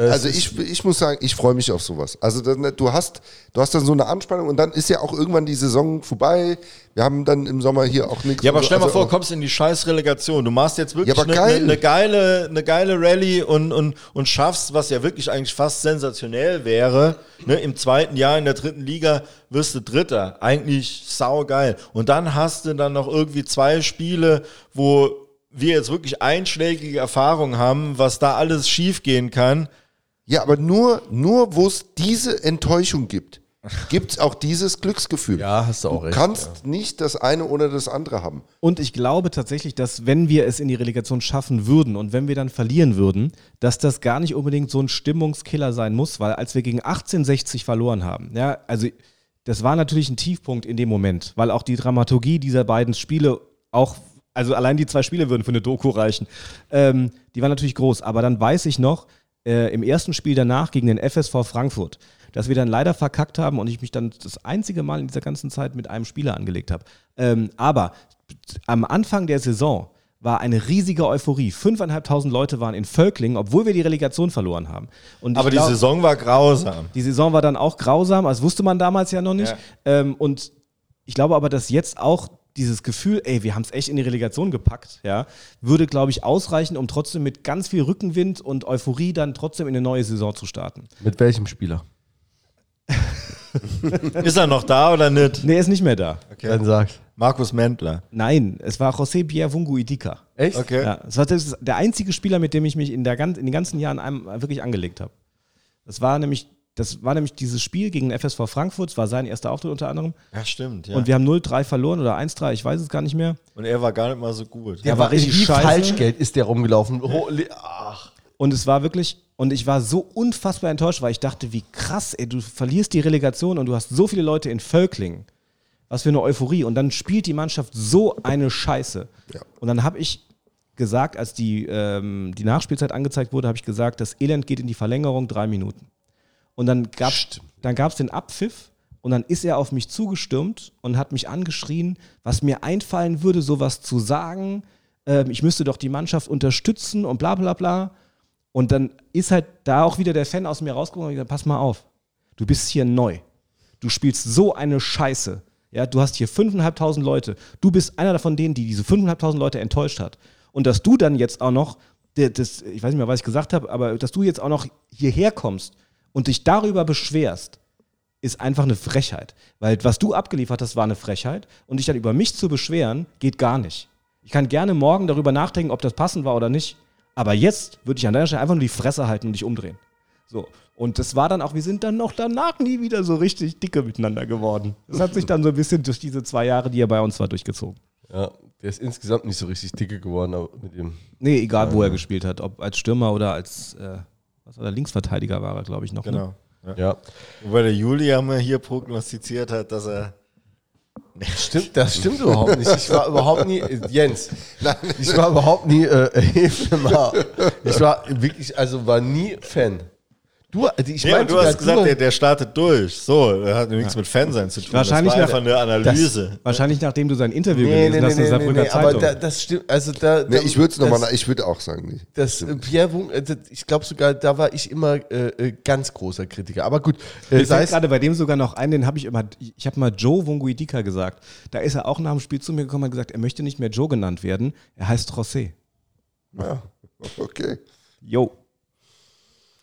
Es Also ich, ich muss sagen, ich freue mich auf sowas. Also dann, du hast, du hast dann so eine Anspannung und dann ist ja auch irgendwann die Saison vorbei. Wir haben dann im Sommer hier auch nichts. Ja, aber so. stell mal Also vor, kommst in die scheiß Relegation. Du machst jetzt wirklich Ja, eine, geil. eine, eine geile, eine geile Rallye und, und, und schaffst, was ja wirklich eigentlich fast sensationell wäre. Ne, Im zweiten Jahr in der dritten Liga wirst du Dritter. Eigentlich saugeil. Und dann hast du dann noch irgendwie zwei Spiele, wo wir jetzt wirklich einschlägige Erfahrungen haben, was da alles schiefgehen kann. Ja, aber nur, nur wo es diese Enttäuschung gibt, gibt es auch dieses Glücksgefühl. Ja, hast du auch Du recht. kannst nicht das eine oder das andere haben. Und ich glaube tatsächlich, dass wenn wir es in die Relegation schaffen würden und wenn wir dann verlieren würden, dass das gar nicht unbedingt so ein Stimmungskiller sein muss, weil als wir gegen 1860 verloren haben, ja, also das war natürlich ein Tiefpunkt in dem Moment, weil auch die Dramaturgie dieser beiden Spiele auch, also allein die zwei Spiele würden für eine Doku reichen, ähm, die war natürlich groß. Aber dann weiß ich noch, äh, im ersten Spiel danach gegen den FSV Frankfurt, dass wir dann leider verkackt haben und ich mich dann das einzige Mal in dieser ganzen Zeit mit einem Spieler angelegt habe. Ähm, aber am Anfang der Saison war eine riesige Euphorie. Fünfeinhalbtausend Leute waren in Völklingen, obwohl wir die Relegation verloren haben. Und Aber ich die glaub- Saison war grausam. die Saison war dann auch grausam, das wusste man damals ja noch nicht. Ähm, und ich glaube aber, dass jetzt auch dieses Gefühl, ey, wir haben es echt in die Relegation gepackt, ja, würde, glaube ich, ausreichen, um trotzdem mit ganz viel Rückenwind und Euphorie dann trotzdem in eine neue Saison zu starten. Mit welchem Spieler? Ist er noch da oder nicht? Nee, er ist nicht mehr da. Dann sag's. Markus Mendler. Nein, es war José Pierre Wungu Idika. Echt? Okay. Ja, es war das, der einzige Spieler, mit dem ich mich in, der, in den ganzen Jahren wirklich angelegt habe. Das war nämlich, das war nämlich dieses Spiel gegen den FSV Frankfurt, es war sein erster Auftritt unter anderem. Ja, stimmt. Ja. Und wir haben 0-3 verloren oder 1-3, ich weiß es gar nicht mehr. Und er war gar nicht mal so gut. Der war richtig Wie scheiße. Falschgeld ist der rumgelaufen? Ach. Und es war wirklich, und ich war so unfassbar enttäuscht, weil ich dachte, wie krass, ey, du verlierst die Relegation und du hast so viele Leute in Völklingen. Was für eine Euphorie. Und dann spielt die Mannschaft so eine Scheiße. Ja. Und dann habe ich gesagt, als die, ähm, die Nachspielzeit angezeigt wurde, habe ich gesagt, das Elend geht in die Verlängerung, drei Minuten. Und dann gab es dann gab's den Abpfiff und dann ist er auf mich zugestürmt und hat mich angeschrien, was mir einfallen würde, sowas zu sagen. Ähm, ich müsste doch die Mannschaft unterstützen und bla bla bla. Und dann ist halt da auch wieder der Fan aus mir rausgekommen und gesagt, pass mal auf, du bist hier neu. Du spielst so eine Scheiße. Ja, du hast hier 5.500 Leute. Du bist einer davon denen, die diese 5.500 Leute enttäuscht hat. Und dass du dann jetzt auch noch, das, ich weiß nicht mehr, was ich gesagt habe, aber dass du jetzt auch noch hierher kommst und dich darüber beschwerst, ist einfach eine Frechheit. Weil was du abgeliefert hast, war eine Frechheit. Und dich dann über mich zu beschweren, geht gar nicht. Ich kann gerne morgen darüber nachdenken, ob das passend war oder nicht. Aber jetzt würde ich an deiner Stelle einfach nur die Fresse halten und dich umdrehen. So. Und das war dann auch, wir sind dann noch danach nie wieder so richtig dicke miteinander geworden. Das hat sich dann so ein bisschen durch diese zwei Jahre, die er bei uns war, durchgezogen. Ja, der ist insgesamt nicht so richtig dicke geworden, aber mit dem. Nee, egal wo er gespielt hat. Ob als Stürmer oder als äh, was war der Linksverteidiger war er, glaube ich, noch. Ne? Genau. Ja. Ja. Wobei der Juli ja mal hier prognostiziert hat, dass er. Stimmt, das stimmt überhaupt nicht. Ich war überhaupt nie, äh, Jens, ich war überhaupt nie, äh, mir. Ich war wirklich, also war nie Fan. Du, also ich Ja, du hast gesagt, du- der, der startet durch. So, das hat nichts mit Fansein zu tun. Wahrscheinlich das war nach- einfach eine Analyse. Wahrscheinlich nachdem du sein Interview Nee, gelesen nee, hast nee, in der nee, Saarbrücker nee, aber Zeitung. da, das stimmt, also da. Nee, da- ich würde es nochmal, das- ich würde auch sagen, nicht. Das Pierre Wung, äh, das- ich glaube sogar, da war ich immer äh, äh, ganz großer Kritiker. Aber gut, äh, Mir sei gerade bei dem sogar noch ein, den habe ich immer, ich habe mal Joe Wunguidika gesagt. Da ist er auch nach dem Spiel zu mir gekommen und hat gesagt, er möchte nicht mehr Joe genannt werden. Er heißt José. Ja, okay. Jo.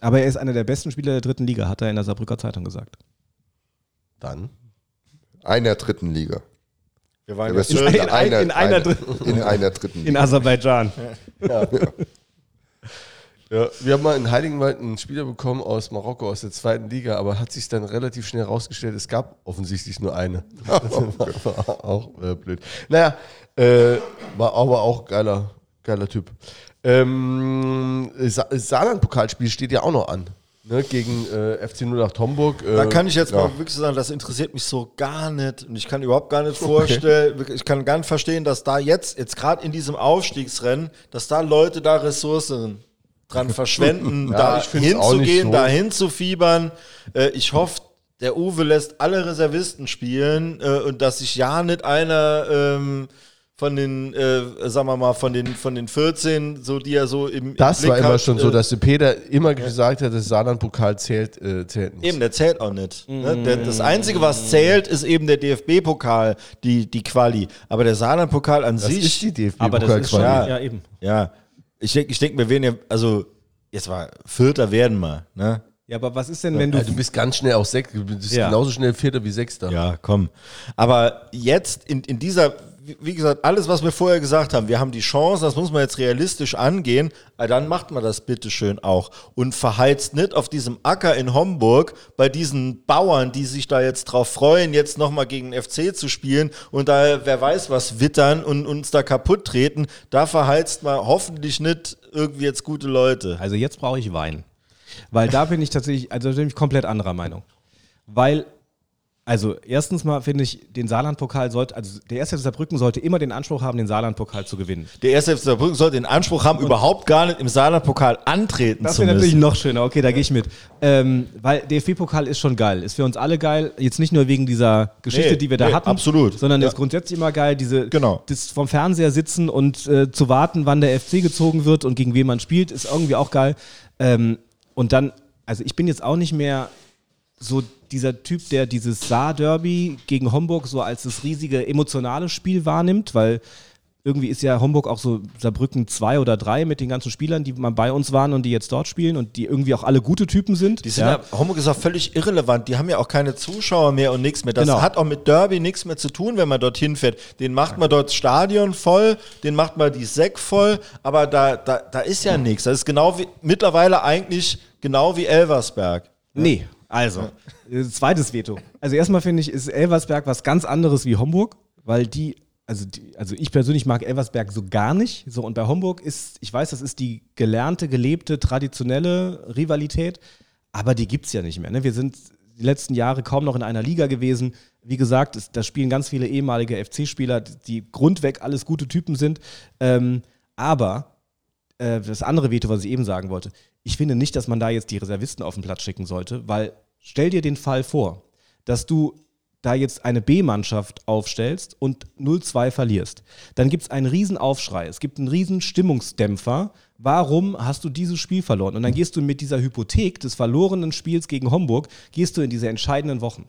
Aber er ist einer der besten Spieler der dritten Liga, hat er in der Saarbrücker Zeitung gesagt. dann. Einer dritten Liga. Wir waren beste in- Spieler in ein- in einer dritten- in einer dritten In Liga. Aserbaidschan. Ja, wir haben mal in Heiligenwald einen Spieler bekommen aus Marokko, aus der zweiten Liga, aber hat sich dann relativ schnell herausgestellt, es gab offensichtlich nur eine. Das war auch äh, blöd. Naja, äh, war aber auch geiler, geiler Typ. Ähm, Sa Saarland-Pokalspiel steht ja auch noch an. Ne, gegen äh, FC 08 Homburg. Äh, Da kann ich jetzt ja. mal wirklich sagen, das interessiert mich so gar nicht und ich kann überhaupt gar nicht vorstellen, wirklich, ich kann gar nicht verstehen, dass da jetzt, jetzt gerade in diesem Aufstiegsrennen, dass da Leute da Ressourcen dran verschwenden, Ja, da hinzugehen, so. da hinzufiebern. Äh, ich hoffe, der Uwe lässt alle Reservisten spielen äh, und dass sich ja nicht einer ähm, von den, äh, sagen wir mal, von den, von den 14, so die er so im, im das Blick war immer hat, schon so, äh, dass der Peter immer gesagt hat, das Saarland-Pokal zählt, äh, zählt nicht. Eben, der zählt auch nicht. Ne? Der, das Einzige, was zählt, ist eben der DFB-Pokal, die, die Quali. Aber der Saarland-Pokal an Das sich. ist die DFB Aber das ist schon, Ja. ja, eben. Ja. Ich denke, ich denk, wir werden ja, also, jetzt war Vierter werden wir, ne? Ja, aber was ist denn, wenn du. Ja, du bist ganz schnell auch Sechster, du bist Ja. genauso schnell Vierter wie Sechster. Ja, komm. Aber jetzt in, in dieser, wie- gesagt, alles, was wir vorher gesagt haben, wir haben die Chance, das muss man jetzt realistisch angehen, aber dann macht man das bitteschön auch und verheizt nicht auf diesem Acker in Homburg bei diesen Bauern, die sich da jetzt drauf freuen, jetzt nochmal gegen den FC zu spielen und da wer weiß was wittern und uns da kaputt treten, da verheizt man hoffentlich nicht irgendwie jetzt gute Leute. Also jetzt brauche ich Wein. Weil da bin ich tatsächlich, also da bin ich komplett anderer Meinung. Weil, also erstens mal finde ich, den Saarlandpokal sollte, also der erste FC Saarbrücken sollte immer den Anspruch haben, den Saarlandpokal zu gewinnen. Der erste FC Saarbrücken sollte den Anspruch haben, überhaupt gar nicht im Saarlandpokal antreten Das zu wäre natürlich müssen. noch schöner, okay, da gehe ich mit. Ähm, weil DFB-Pokal ist schon geil. Ist für uns alle geil. Jetzt nicht nur wegen dieser Geschichte, Nee, die wir da nee, hatten, absolut. sondern Ja. ist grundsätzlich immer geil, diese Genau. das vom Fernseher sitzen und äh, zu warten, wann der FC gezogen wird und gegen wen man spielt, ist irgendwie auch geil. Ähm, und dann, also ich bin jetzt auch nicht mehr so dieser Typ, der dieses Saar-Derby gegen Homburg so als das riesige emotionale Spiel wahrnimmt, weil irgendwie ist ja Homburg auch so Saarbrücken 2 oder 3 mit den ganzen Spielern, die mal bei uns waren und die jetzt dort spielen und die irgendwie auch alle gute Typen sind. Die sind ja, Homburg ist auch völlig irrelevant. Die haben ja auch keine Zuschauer mehr und nichts mehr. Das Genau. hat auch mit Derby nichts mehr zu tun, wenn man dorthin fährt. Den macht man dort das Stadion voll, den macht man die Säck voll, aber da, da, da ist ja nichts. Das ist genau wie mittlerweile eigentlich genau wie Elversberg. Nee, also, äh, zweites Veto. Also erstmal finde ich, ist Elversberg was ganz anderes wie Homburg, weil die, also, die, also ich persönlich mag Elversberg so gar nicht. So, und bei Homburg ist, ich weiß, das ist die gelernte, gelebte, traditionelle Rivalität, aber die gibt es ja nicht mehr. Ne? Wir sind die letzten Jahre kaum noch in einer Liga gewesen. Wie gesagt, es, da spielen ganz viele ehemalige FC-Spieler, die grundweg alles gute Typen sind. Ähm, aber äh, das andere Veto, was ich eben sagen wollte. Ich finde nicht, dass man da jetzt die Reservisten auf den Platz schicken sollte, weil stell dir den Fall vor, dass du da jetzt eine B-Mannschaft aufstellst und 0-2 verlierst. Dann gibt es einen riesen Aufschrei, es gibt einen riesen Stimmungsdämpfer. Warum hast du dieses Spiel verloren? Und dann gehst du mit dieser Hypothek des verlorenen Spiels gegen Homburg, gehst du in diese entscheidenden Wochen.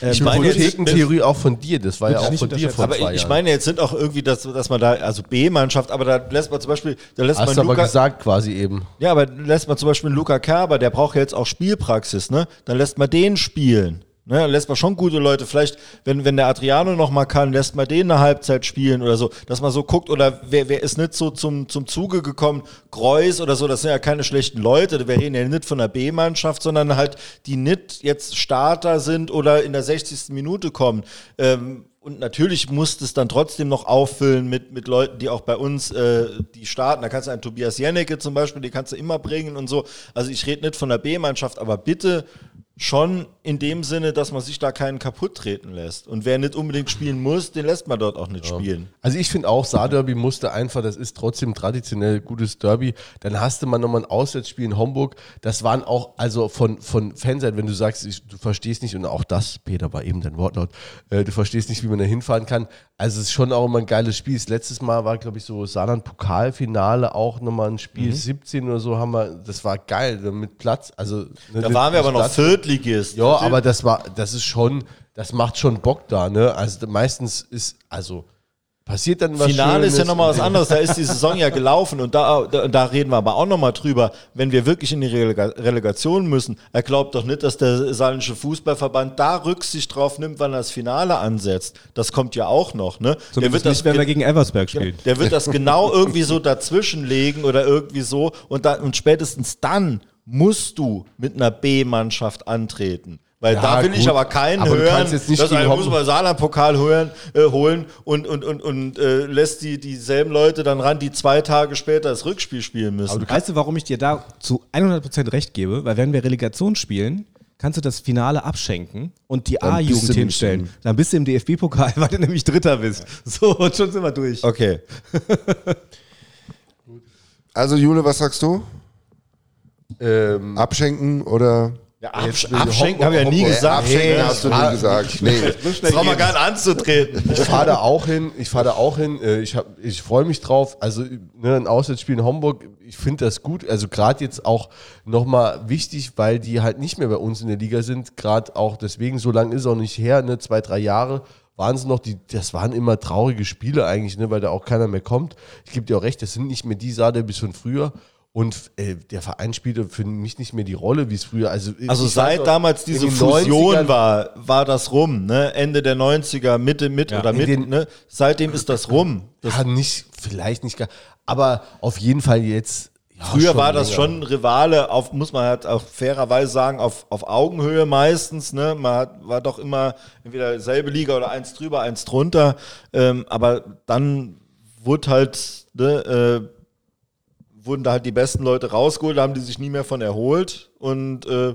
Ähm, Ich meine, Hypothekentheorie auch von dir, das war ja auch von dir vor Aber zwei ich, ich Jahren. meine, jetzt sind auch irgendwie, dass, dass man da, also B-Mannschaft, aber da lässt man zum Beispiel, da lässt Hast man du aber Luca, gesagt quasi eben. Ja, aber lässt man zum Beispiel einen Luca Kerber, der braucht ja jetzt auch Spielpraxis, ne? Dann lässt man den spielen. Ne, lässt man schon gute Leute, vielleicht, wenn, wenn der Adriano noch mal kann, lässt man den eine Halbzeit spielen oder so, dass man so guckt, oder wer, wer ist nicht so zum, zum Zuge gekommen, Kreuz oder so, das sind ja keine schlechten Leute, wir reden ja nicht von der B-Mannschaft, sondern halt, die nicht jetzt Starter sind oder in der 60. Minute kommen. Ähm, und natürlich musst es dann trotzdem noch auffüllen mit, mit Leuten, die auch bei uns äh, die starten. Da kannst du einen Tobias Jennecke zum Beispiel, die kannst du immer bringen und so. Also ich rede nicht von der B-Mannschaft, aber bitte schon in dem Sinne, dass man sich da keinen kaputt treten lässt. Und wer nicht unbedingt spielen muss, den lässt man dort auch nicht spielen. Also ich finde auch, Saarderby musste einfach, das ist trotzdem traditionell gutes Derby. Dann hast du mal nochmal ein Auswärtsspiel in Homburg. Das waren auch, also von, von Fanseite, wenn du sagst, ich, du verstehst nicht, und auch das, Peter, war eben dein Wortlaut, äh, du verstehst nicht, wie man da hinfahren kann. Also es ist schon auch immer ein geiles Spiel. Das letztes Mal war, glaube ich, so Saarland-Pokalfinale auch nochmal ein Spiel, 17 oder so haben wir, das war geil, mit Platz. Also, ne, Da waren wir aber noch Platz- Viertligist. ja, aber das war, das ist schon, das macht schon Bock da, ne? Also meistens ist, also passiert dann was Finale ist ja Schönes nochmal was anderes. Da ist die Saison ja gelaufen und da, da, da reden wir aber auch nochmal drüber. Wenn wir wirklich in die Relega Relegation müssen, er glaubt doch nicht, dass der saarländische Fußballverband da Rücksicht drauf nimmt, wann er das Finale ansetzt. Das kommt ja auch noch, ne? Zumindest nicht, wenn wir gegen Eversberg spielen. Der wird das genau irgendwie so dazwischenlegen oder irgendwie so und, dann, und spätestens dann musst du mit einer B-Mannschaft antreten. Weil Ja, da will ich gut. aber keinen Aber du hören, kannst jetzt nicht dass gegen einer muss Homburg- mal Saarland-Pokal hören, äh, holen und, und, und, und äh, lässt die dieselben Leute dann ran, die zwei Tage später das Rückspiel spielen müssen. Weißt du, warum ich dir da zu 100% recht gebe? Weil wenn wir Relegation spielen, kannst du das Finale abschenken und die A-Jugend du hinstellen. Dann bist du im DFB-Pokal, weil du nämlich Dritter bist. So, und schon sind wir durch. Okay. Also Jule, was sagst du? Ähm, Abschenken oder? Ja, absch Jetzt abschenken habe ich ja nie gesagt. abschenken nee, hast du nie gesagt. Nee. Das brauchen wir gar nicht anzutreten. ich fahre da auch hin, ich fahre da auch hin, äh, ich, hab- ich freue mich drauf. Also ne, ein Auswärtsspiel in Homburg, ich finde das gut. Also gerade jetzt auch nochmal wichtig, weil die halt nicht mehr bei uns in der Liga sind. Gerade auch deswegen, so lange ist es auch nicht her, ne, zwei, drei Jahre waren es noch, die, das waren immer traurige Spiele eigentlich, ne, weil da auch keiner mehr kommt. Ich gebe dir auch recht, das sind nicht mehr die Saarderbys von früher. Und äh, der Verein spielte für mich nicht mehr die Rolle, wie es früher. Also, Also seit noch, damals diese Fusion 90ern war, war das rum, ne? Ende der 90er, Mitte, mit Ja. oder mit, den- ne? Seitdem ist das rum. Ja, nicht, vielleicht nicht gar, aber auf jeden Fall jetzt. ja, Früher war das länger. schon Rivale, auf, muss man halt auch fairerweise sagen, auf, auf Augenhöhe meistens. Ne? Man hat, war doch immer entweder selbe Liga oder eins drüber, eins drunter. Ähm, aber dann wurde halt, ne, äh, wurden da halt die besten Leute rausgeholt, da haben die sich nie mehr von erholt. Und äh,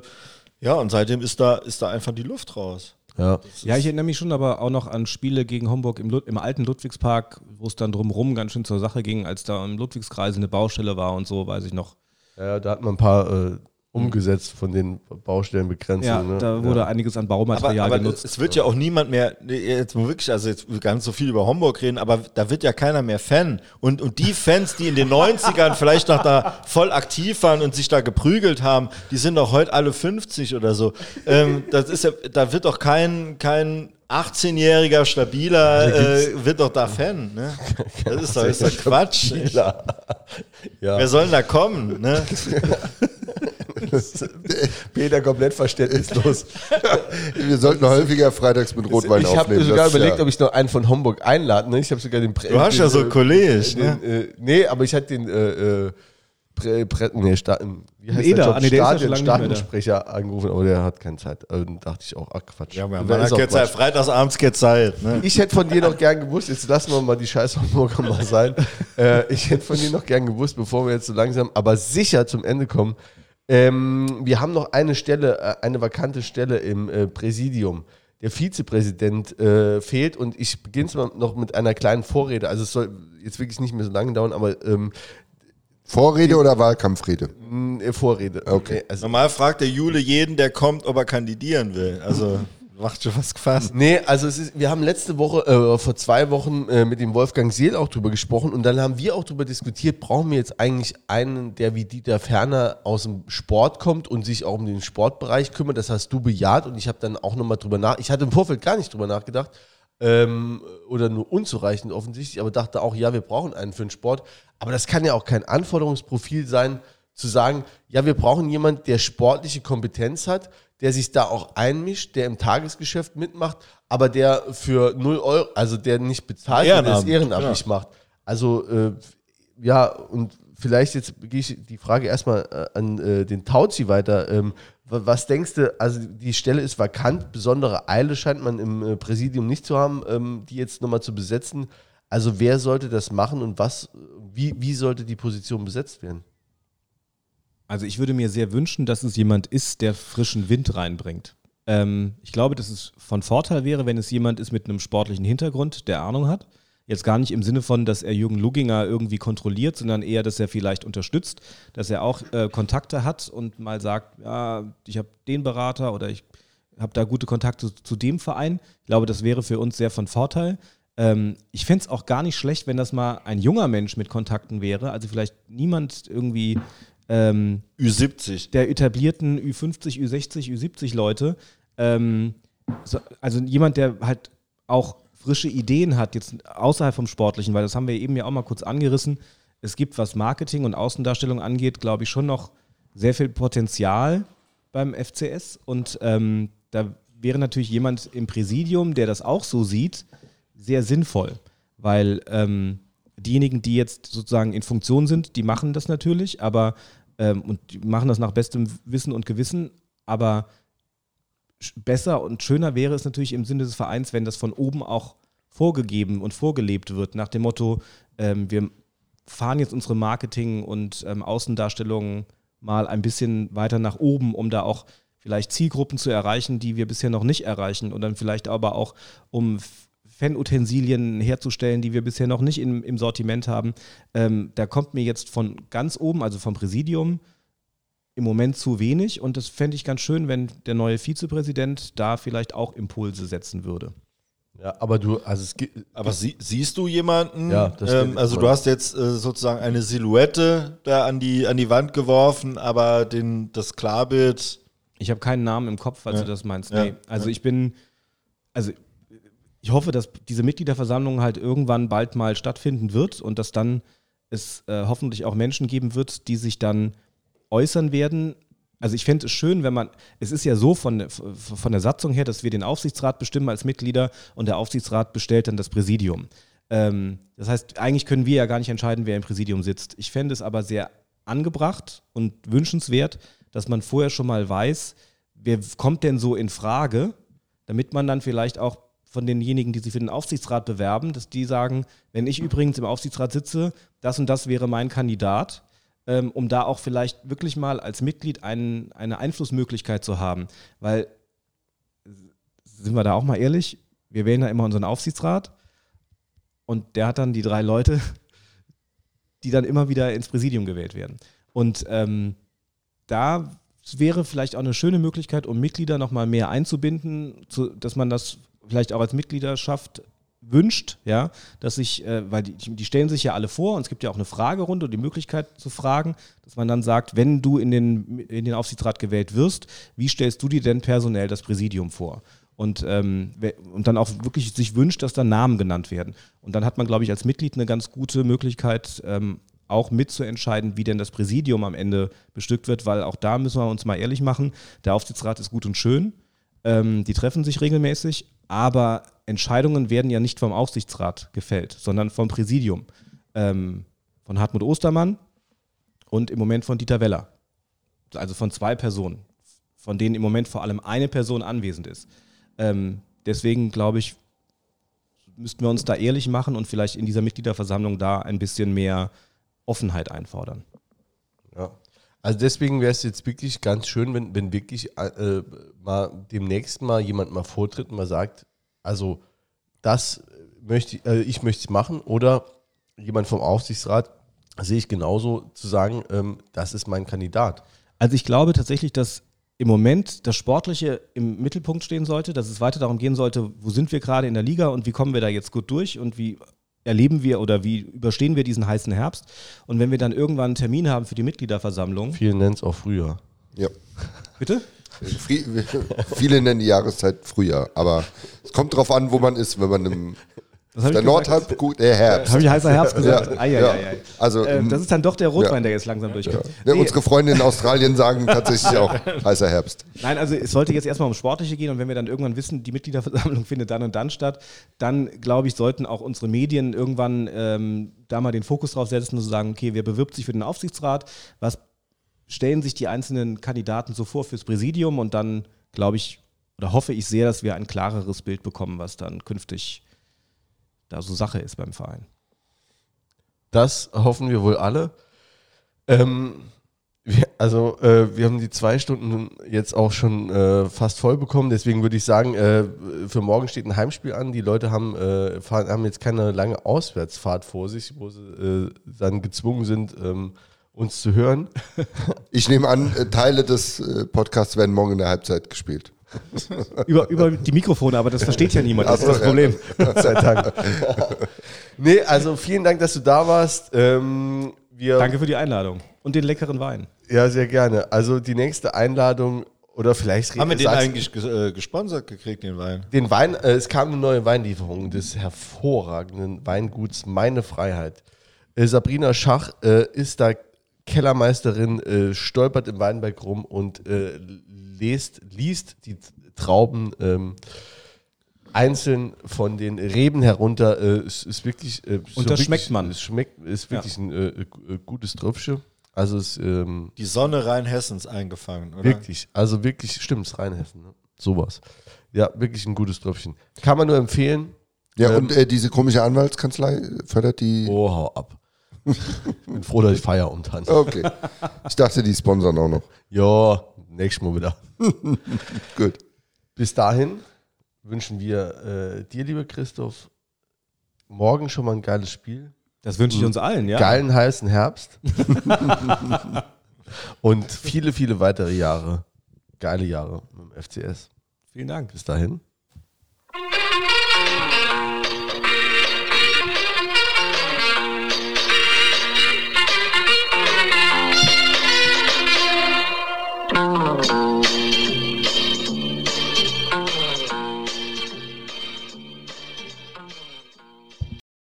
ja, und seitdem ist da, ist da einfach die Luft raus. Ja. Ja, ich erinnere mich schon aber auch noch an Spiele gegen Homburg im, Lud im alten Ludwigspark, wo es dann drumherum ganz schön zur Sache ging, als da im Ludwigskreis eine Baustelle war und so, weiß ich noch. ja, da hat man ein paar äh, umgesetzt von den Baustellenbegrenzungen. Ja, ne? da wurde ja. einiges an Aber, Baumaterial aber genutzt. es wird ja auch niemand mehr, jetzt mal wirklich, also jetzt nicht so viel über Homburg reden, aber da wird ja keiner mehr Fan. Und, und die Fans, die in den 90ern vielleicht noch da voll aktiv waren und sich da geprügelt haben, die sind doch heute alle 50 oder so. Ähm, das ist ja, da wird doch kein, kein 18-jähriger stabiler äh, wird doch da Fan. Ne? Das ist doch, ist doch Quatsch. Ja. Wer soll denn da kommen? Ne? Peter komplett verständnislos. Wir sollten häufiger freitags mit Rotwein ich habe aufnehmen. mir sogar das ist überlegt, ja- ob ich noch einen von Homburg einlade. Ne? Ich habe sogar den Prä Du hast ja so den, College. Ne? äh, Nee, aber ich hatte den äh, äh, Prä, Prä, nee, Sta wie heißt Eder, der Job? ah, nee, der ist ja Stadion. Stadionsprecher angerufen, aber der hat keine Zeit. Also, dann dachte ich auch, ach Quatsch. Ja, man hat jetzt Zeit, freitagsabends geht Zeit. Ne? Ich hätte von dir noch gern gewusst, jetzt lassen wir mal die scheiß Hamburger mal sein. Äh, ich hätte von dir noch gern gewusst, bevor wir jetzt so langsam, aber sicher zum Ende kommen. Ähm, wir haben noch eine Stelle, äh, eine vakante Stelle im äh, Präsidium. Der Vizepräsident äh, fehlt und ich beginne es mal noch mit einer kleinen Vorrede. Also es soll jetzt wirklich nicht mehr so lange dauern, aber ähm, Vorrede oder Wahlkampfrede? mh, Vorrede. Okay. Also, Normal fragt der Jule jeden, der kommt, ob er kandidieren will. Also macht schon was gefasst. Nee, also es ist, wir haben letzte Woche, äh, vor zwei Wochen äh, mit dem Wolfgang Seel auch drüber gesprochen und dann haben wir auch drüber diskutiert, brauchen wir jetzt eigentlich einen, der wie Dieter Ferner aus dem Sport kommt und sich auch um den Sportbereich kümmert. Das hast du bejaht und ich habe dann auch nochmal drüber nach. Ich hatte im Vorfeld gar nicht drüber nachgedacht ähm, oder nur unzureichend offensichtlich, aber dachte auch, ja, wir brauchen einen für den Sport. Aber das kann ja auch kein Anforderungsprofil sein, zu sagen, ja, wir brauchen jemanden, der sportliche Kompetenz hat, der sich da auch einmischt, der im Tagesgeschäft mitmacht, aber der für 0 Euro, also der nicht bezahlt, der das Ehrenamt, ehrenamtlich macht. Also, äh, ja, und vielleicht jetzt gehe ich die Frage erstmal äh, an äh, den Tauzi weiter. Ähm, wa- was denkst du, also die Stelle ist vakant, besondere Eile scheint man im äh, Präsidium nicht zu haben, ähm, die jetzt nochmal zu besetzen. Also wer sollte das machen und was, wie, wie sollte die Position besetzt werden? Also ich würde mir sehr wünschen, dass es jemand ist, der frischen Wind reinbringt. Ähm, ich glaube, dass es von Vorteil wäre, wenn es jemand ist mit einem sportlichen Hintergrund, der Ahnung hat. Jetzt gar nicht im Sinne von, dass er Jürgen Luginger irgendwie kontrolliert, sondern eher, dass er vielleicht unterstützt, dass er auch äh, Kontakte hat und mal sagt, ja, ich habe den Berater oder ich habe da gute Kontakte zu dem Verein. Ich glaube, das wäre für uns sehr von Vorteil. Ähm, ich fände es auch gar nicht schlecht, wenn das mal ein junger Mensch mit Kontakten wäre. Also vielleicht niemand irgendwie ähm, Ü70. der etablierten Ü50, Ü60, Ü70 Leute. Ähm, so, also jemand, der halt auch frische Ideen hat, jetzt außerhalb vom Sportlichen, weil das haben wir eben ja auch mal kurz angerissen. Es gibt, was Marketing und Außendarstellung angeht, glaube ich, schon noch sehr viel Potenzial beim FCS. Und ähm, da wäre natürlich jemand im Präsidium, der das auch so sieht, sehr sinnvoll. Weil ähm, diejenigen, die jetzt sozusagen in Funktion sind, die machen das natürlich, aber ähm, und machen das nach bestem Wissen und Gewissen, aber besser und schöner wäre es natürlich im Sinne des Vereins, wenn das von oben auch vorgegeben und vorgelebt wird, nach dem Motto, ähm, wir fahren jetzt unsere Marketing- und ähm, Außendarstellungen mal ein bisschen weiter nach oben, um da auch vielleicht Zielgruppen zu erreichen, die wir bisher noch nicht erreichen. Und dann vielleicht aber auch um Fanutensilien herzustellen, die wir bisher noch nicht im, im Sortiment haben. Ähm, da kommt mir jetzt von ganz oben, also vom Präsidium, im Moment zu wenig und das fände ich ganz schön, wenn der neue Vizepräsident da vielleicht auch Impulse setzen würde. Ja, aber du, also es gibt, Aber sie, siehst du jemanden? Ja, das ähm, also du hast jetzt äh, sozusagen eine Silhouette da an die, an die Wand geworfen, aber den, das Klarbild. Ich habe keinen Namen im Kopf, als Ja. du das meinst. Ja. Nee. Also ich bin, also ich hoffe, dass diese Mitgliederversammlung halt irgendwann bald mal stattfinden wird und dass dann es äh, hoffentlich auch Menschen geben wird, die sich dann äußern werden. Also ich fände es schön, wenn man, es ist ja so von, von der Satzung her, dass wir den Aufsichtsrat bestimmen als Mitglieder und der Aufsichtsrat bestellt dann das Präsidium. Ähm, das heißt, eigentlich können wir ja gar nicht entscheiden, wer im Präsidium sitzt. Ich fände es aber sehr angebracht und wünschenswert, dass man vorher schon mal weiß, wer kommt denn so in Frage, damit man dann vielleicht auch von denjenigen, die sich für den Aufsichtsrat bewerben, dass die sagen, wenn ich übrigens im Aufsichtsrat sitze, das und das wäre mein Kandidat, ähm, um da auch vielleicht wirklich mal als Mitglied einen, eine Einflussmöglichkeit zu haben. Weil, sind wir da auch mal ehrlich, wir wählen ja immer unseren Aufsichtsrat und der hat dann die drei Leute, die dann immer wieder ins Präsidium gewählt werden. Und ähm, da wäre vielleicht auch eine schöne Möglichkeit, um Mitglieder nochmal mehr einzubinden, zu, dass man das vielleicht auch als Mitgliedschaft wünscht, ja, dass sich, äh, weil die, die, stellen sich ja alle vor und es gibt ja auch eine Fragerunde und die Möglichkeit zu fragen, dass man dann sagt, wenn du in den, in den Aufsichtsrat gewählt wirst, wie stellst du dir denn personell das Präsidium vor? Und, ähm, und dann auch wirklich sich wünscht, dass da Namen genannt werden. Und dann hat man, glaube ich, als Mitglied eine ganz gute Möglichkeit, ähm, auch mitzuentscheiden, wie denn das Präsidium am Ende bestückt wird, weil auch da müssen wir uns mal ehrlich machen, der Aufsichtsrat ist gut und schön, ähm, die treffen sich regelmäßig, aber Entscheidungen werden ja nicht vom Aufsichtsrat gefällt, sondern vom Präsidium. Ähm, von Hartmut Ostermann und im Moment von Dieter Weller. Also von zwei Personen, von denen im Moment vor allem eine Person anwesend ist. Ähm, deswegen glaube ich, müssten wir uns da ehrlich machen und vielleicht in dieser Mitgliederversammlung da ein bisschen mehr Offenheit einfordern. Also deswegen wäre es jetzt wirklich ganz schön, wenn, wenn wirklich äh, mal demnächst mal jemand mal vortritt und mal sagt, also das möchte ich, äh, ich möchte es machen oder jemand vom Aufsichtsrat sehe ich genauso zu sagen, ähm, das ist mein Kandidat. Also ich glaube tatsächlich, dass im Moment das Sportliche im Mittelpunkt stehen sollte, dass es weiter darum gehen sollte, wo sind wir gerade in der Liga und wie kommen wir da jetzt gut durch und wie erleben wir oder wie überstehen wir diesen heißen Herbst. Und wenn wir dann irgendwann einen Termin haben für die Mitgliederversammlung. Viele nennen es auch Frühjahr. Ja. Bitte? Viele nennen die Jahreszeit Frühjahr, aber es kommt darauf an, wo man ist. Wenn man im der Nordhalb, gut, der Herbst. Habe ich heißer Herbst gesagt? Ja, ai, ai, ja. ai, Also, äh, das ist dann doch der Rotwein, ja. der jetzt langsam durchkommt. Ja. Nee. Unsere Freunde in Australien sagen tatsächlich auch heißer Herbst. Nein, also es sollte jetzt erstmal um Sportliche gehen und wenn wir dann irgendwann wissen, die Mitgliederversammlung findet dann und dann statt, dann glaube ich, sollten auch unsere Medien irgendwann ähm, da mal den Fokus drauf setzen und sagen, okay, wer bewirbt sich für den Aufsichtsrat? Was stellen sich die einzelnen Kandidaten so vor fürs Präsidium und dann glaube ich oder hoffe ich sehr, dass wir ein klareres Bild bekommen, was dann künftig da so Sache ist beim Verein. Das hoffen wir wohl alle. Ähm, wir, also äh, wir haben die zwei Stunden jetzt auch schon äh, fast voll bekommen, deswegen würde ich sagen, äh, für morgen steht ein Heimspiel an. Die Leute haben, äh, fahren, haben jetzt keine lange Auswärtsfahrt vor sich, wo sie äh, dann gezwungen sind, ähm, uns zu hören. Ich nehme an, äh, Teile des Podcasts werden morgen in der Halbzeit gespielt über, über die Mikrofone, aber das versteht ja niemand. Das ist das Problem. Gott sei Dank. nee, also vielen Dank, dass du da warst. Ähm, Danke für die Einladung und den leckeren Wein. Ja, sehr gerne. Also die nächste Einladung oder vielleicht haben wir den eigentlich äh, gesponsert gekriegt, den Wein? Den Wein, äh, es kam eine neue Weinlieferung des hervorragenden Weinguts Meine Freiheit. Äh, Sabrina Schach äh, ist da Kellermeisterin, äh, stolpert im Weinberg rum und äh, lest, liest die Trauben ähm, einzeln von den Reben herunter. Äh, es ist wirklich. Äh, Und das schmeckt man. Es schmeckt, ist wirklich ja. ein äh, äh, gutes Tröpfchen. Also es, ähm, Die Sonne Rheinhessens eingefangen, oder? Wirklich, also wirklich, stimmt, es Rheinhessen. Ne? Sowas. Ja, wirklich ein gutes Tröpfchen. Kann man nur empfehlen. Ja, ähm, und äh, diese komische Anwaltskanzlei fördert die. Oh, hau ab. ich bin froh, dass ich Feierabend habe. Okay. Ich dachte, die sponsern auch noch. Ja, nächstes Mal wieder. Gut. Bis dahin wünschen wir äh, dir, lieber Christoph, morgen schon mal ein geiles Spiel. Das wünsche ich uns allen, ja. Geilen heißen Herbst. Und viele, viele weitere Jahre. Geile Jahre mit dem FCS. Vielen Dank. Bis dahin.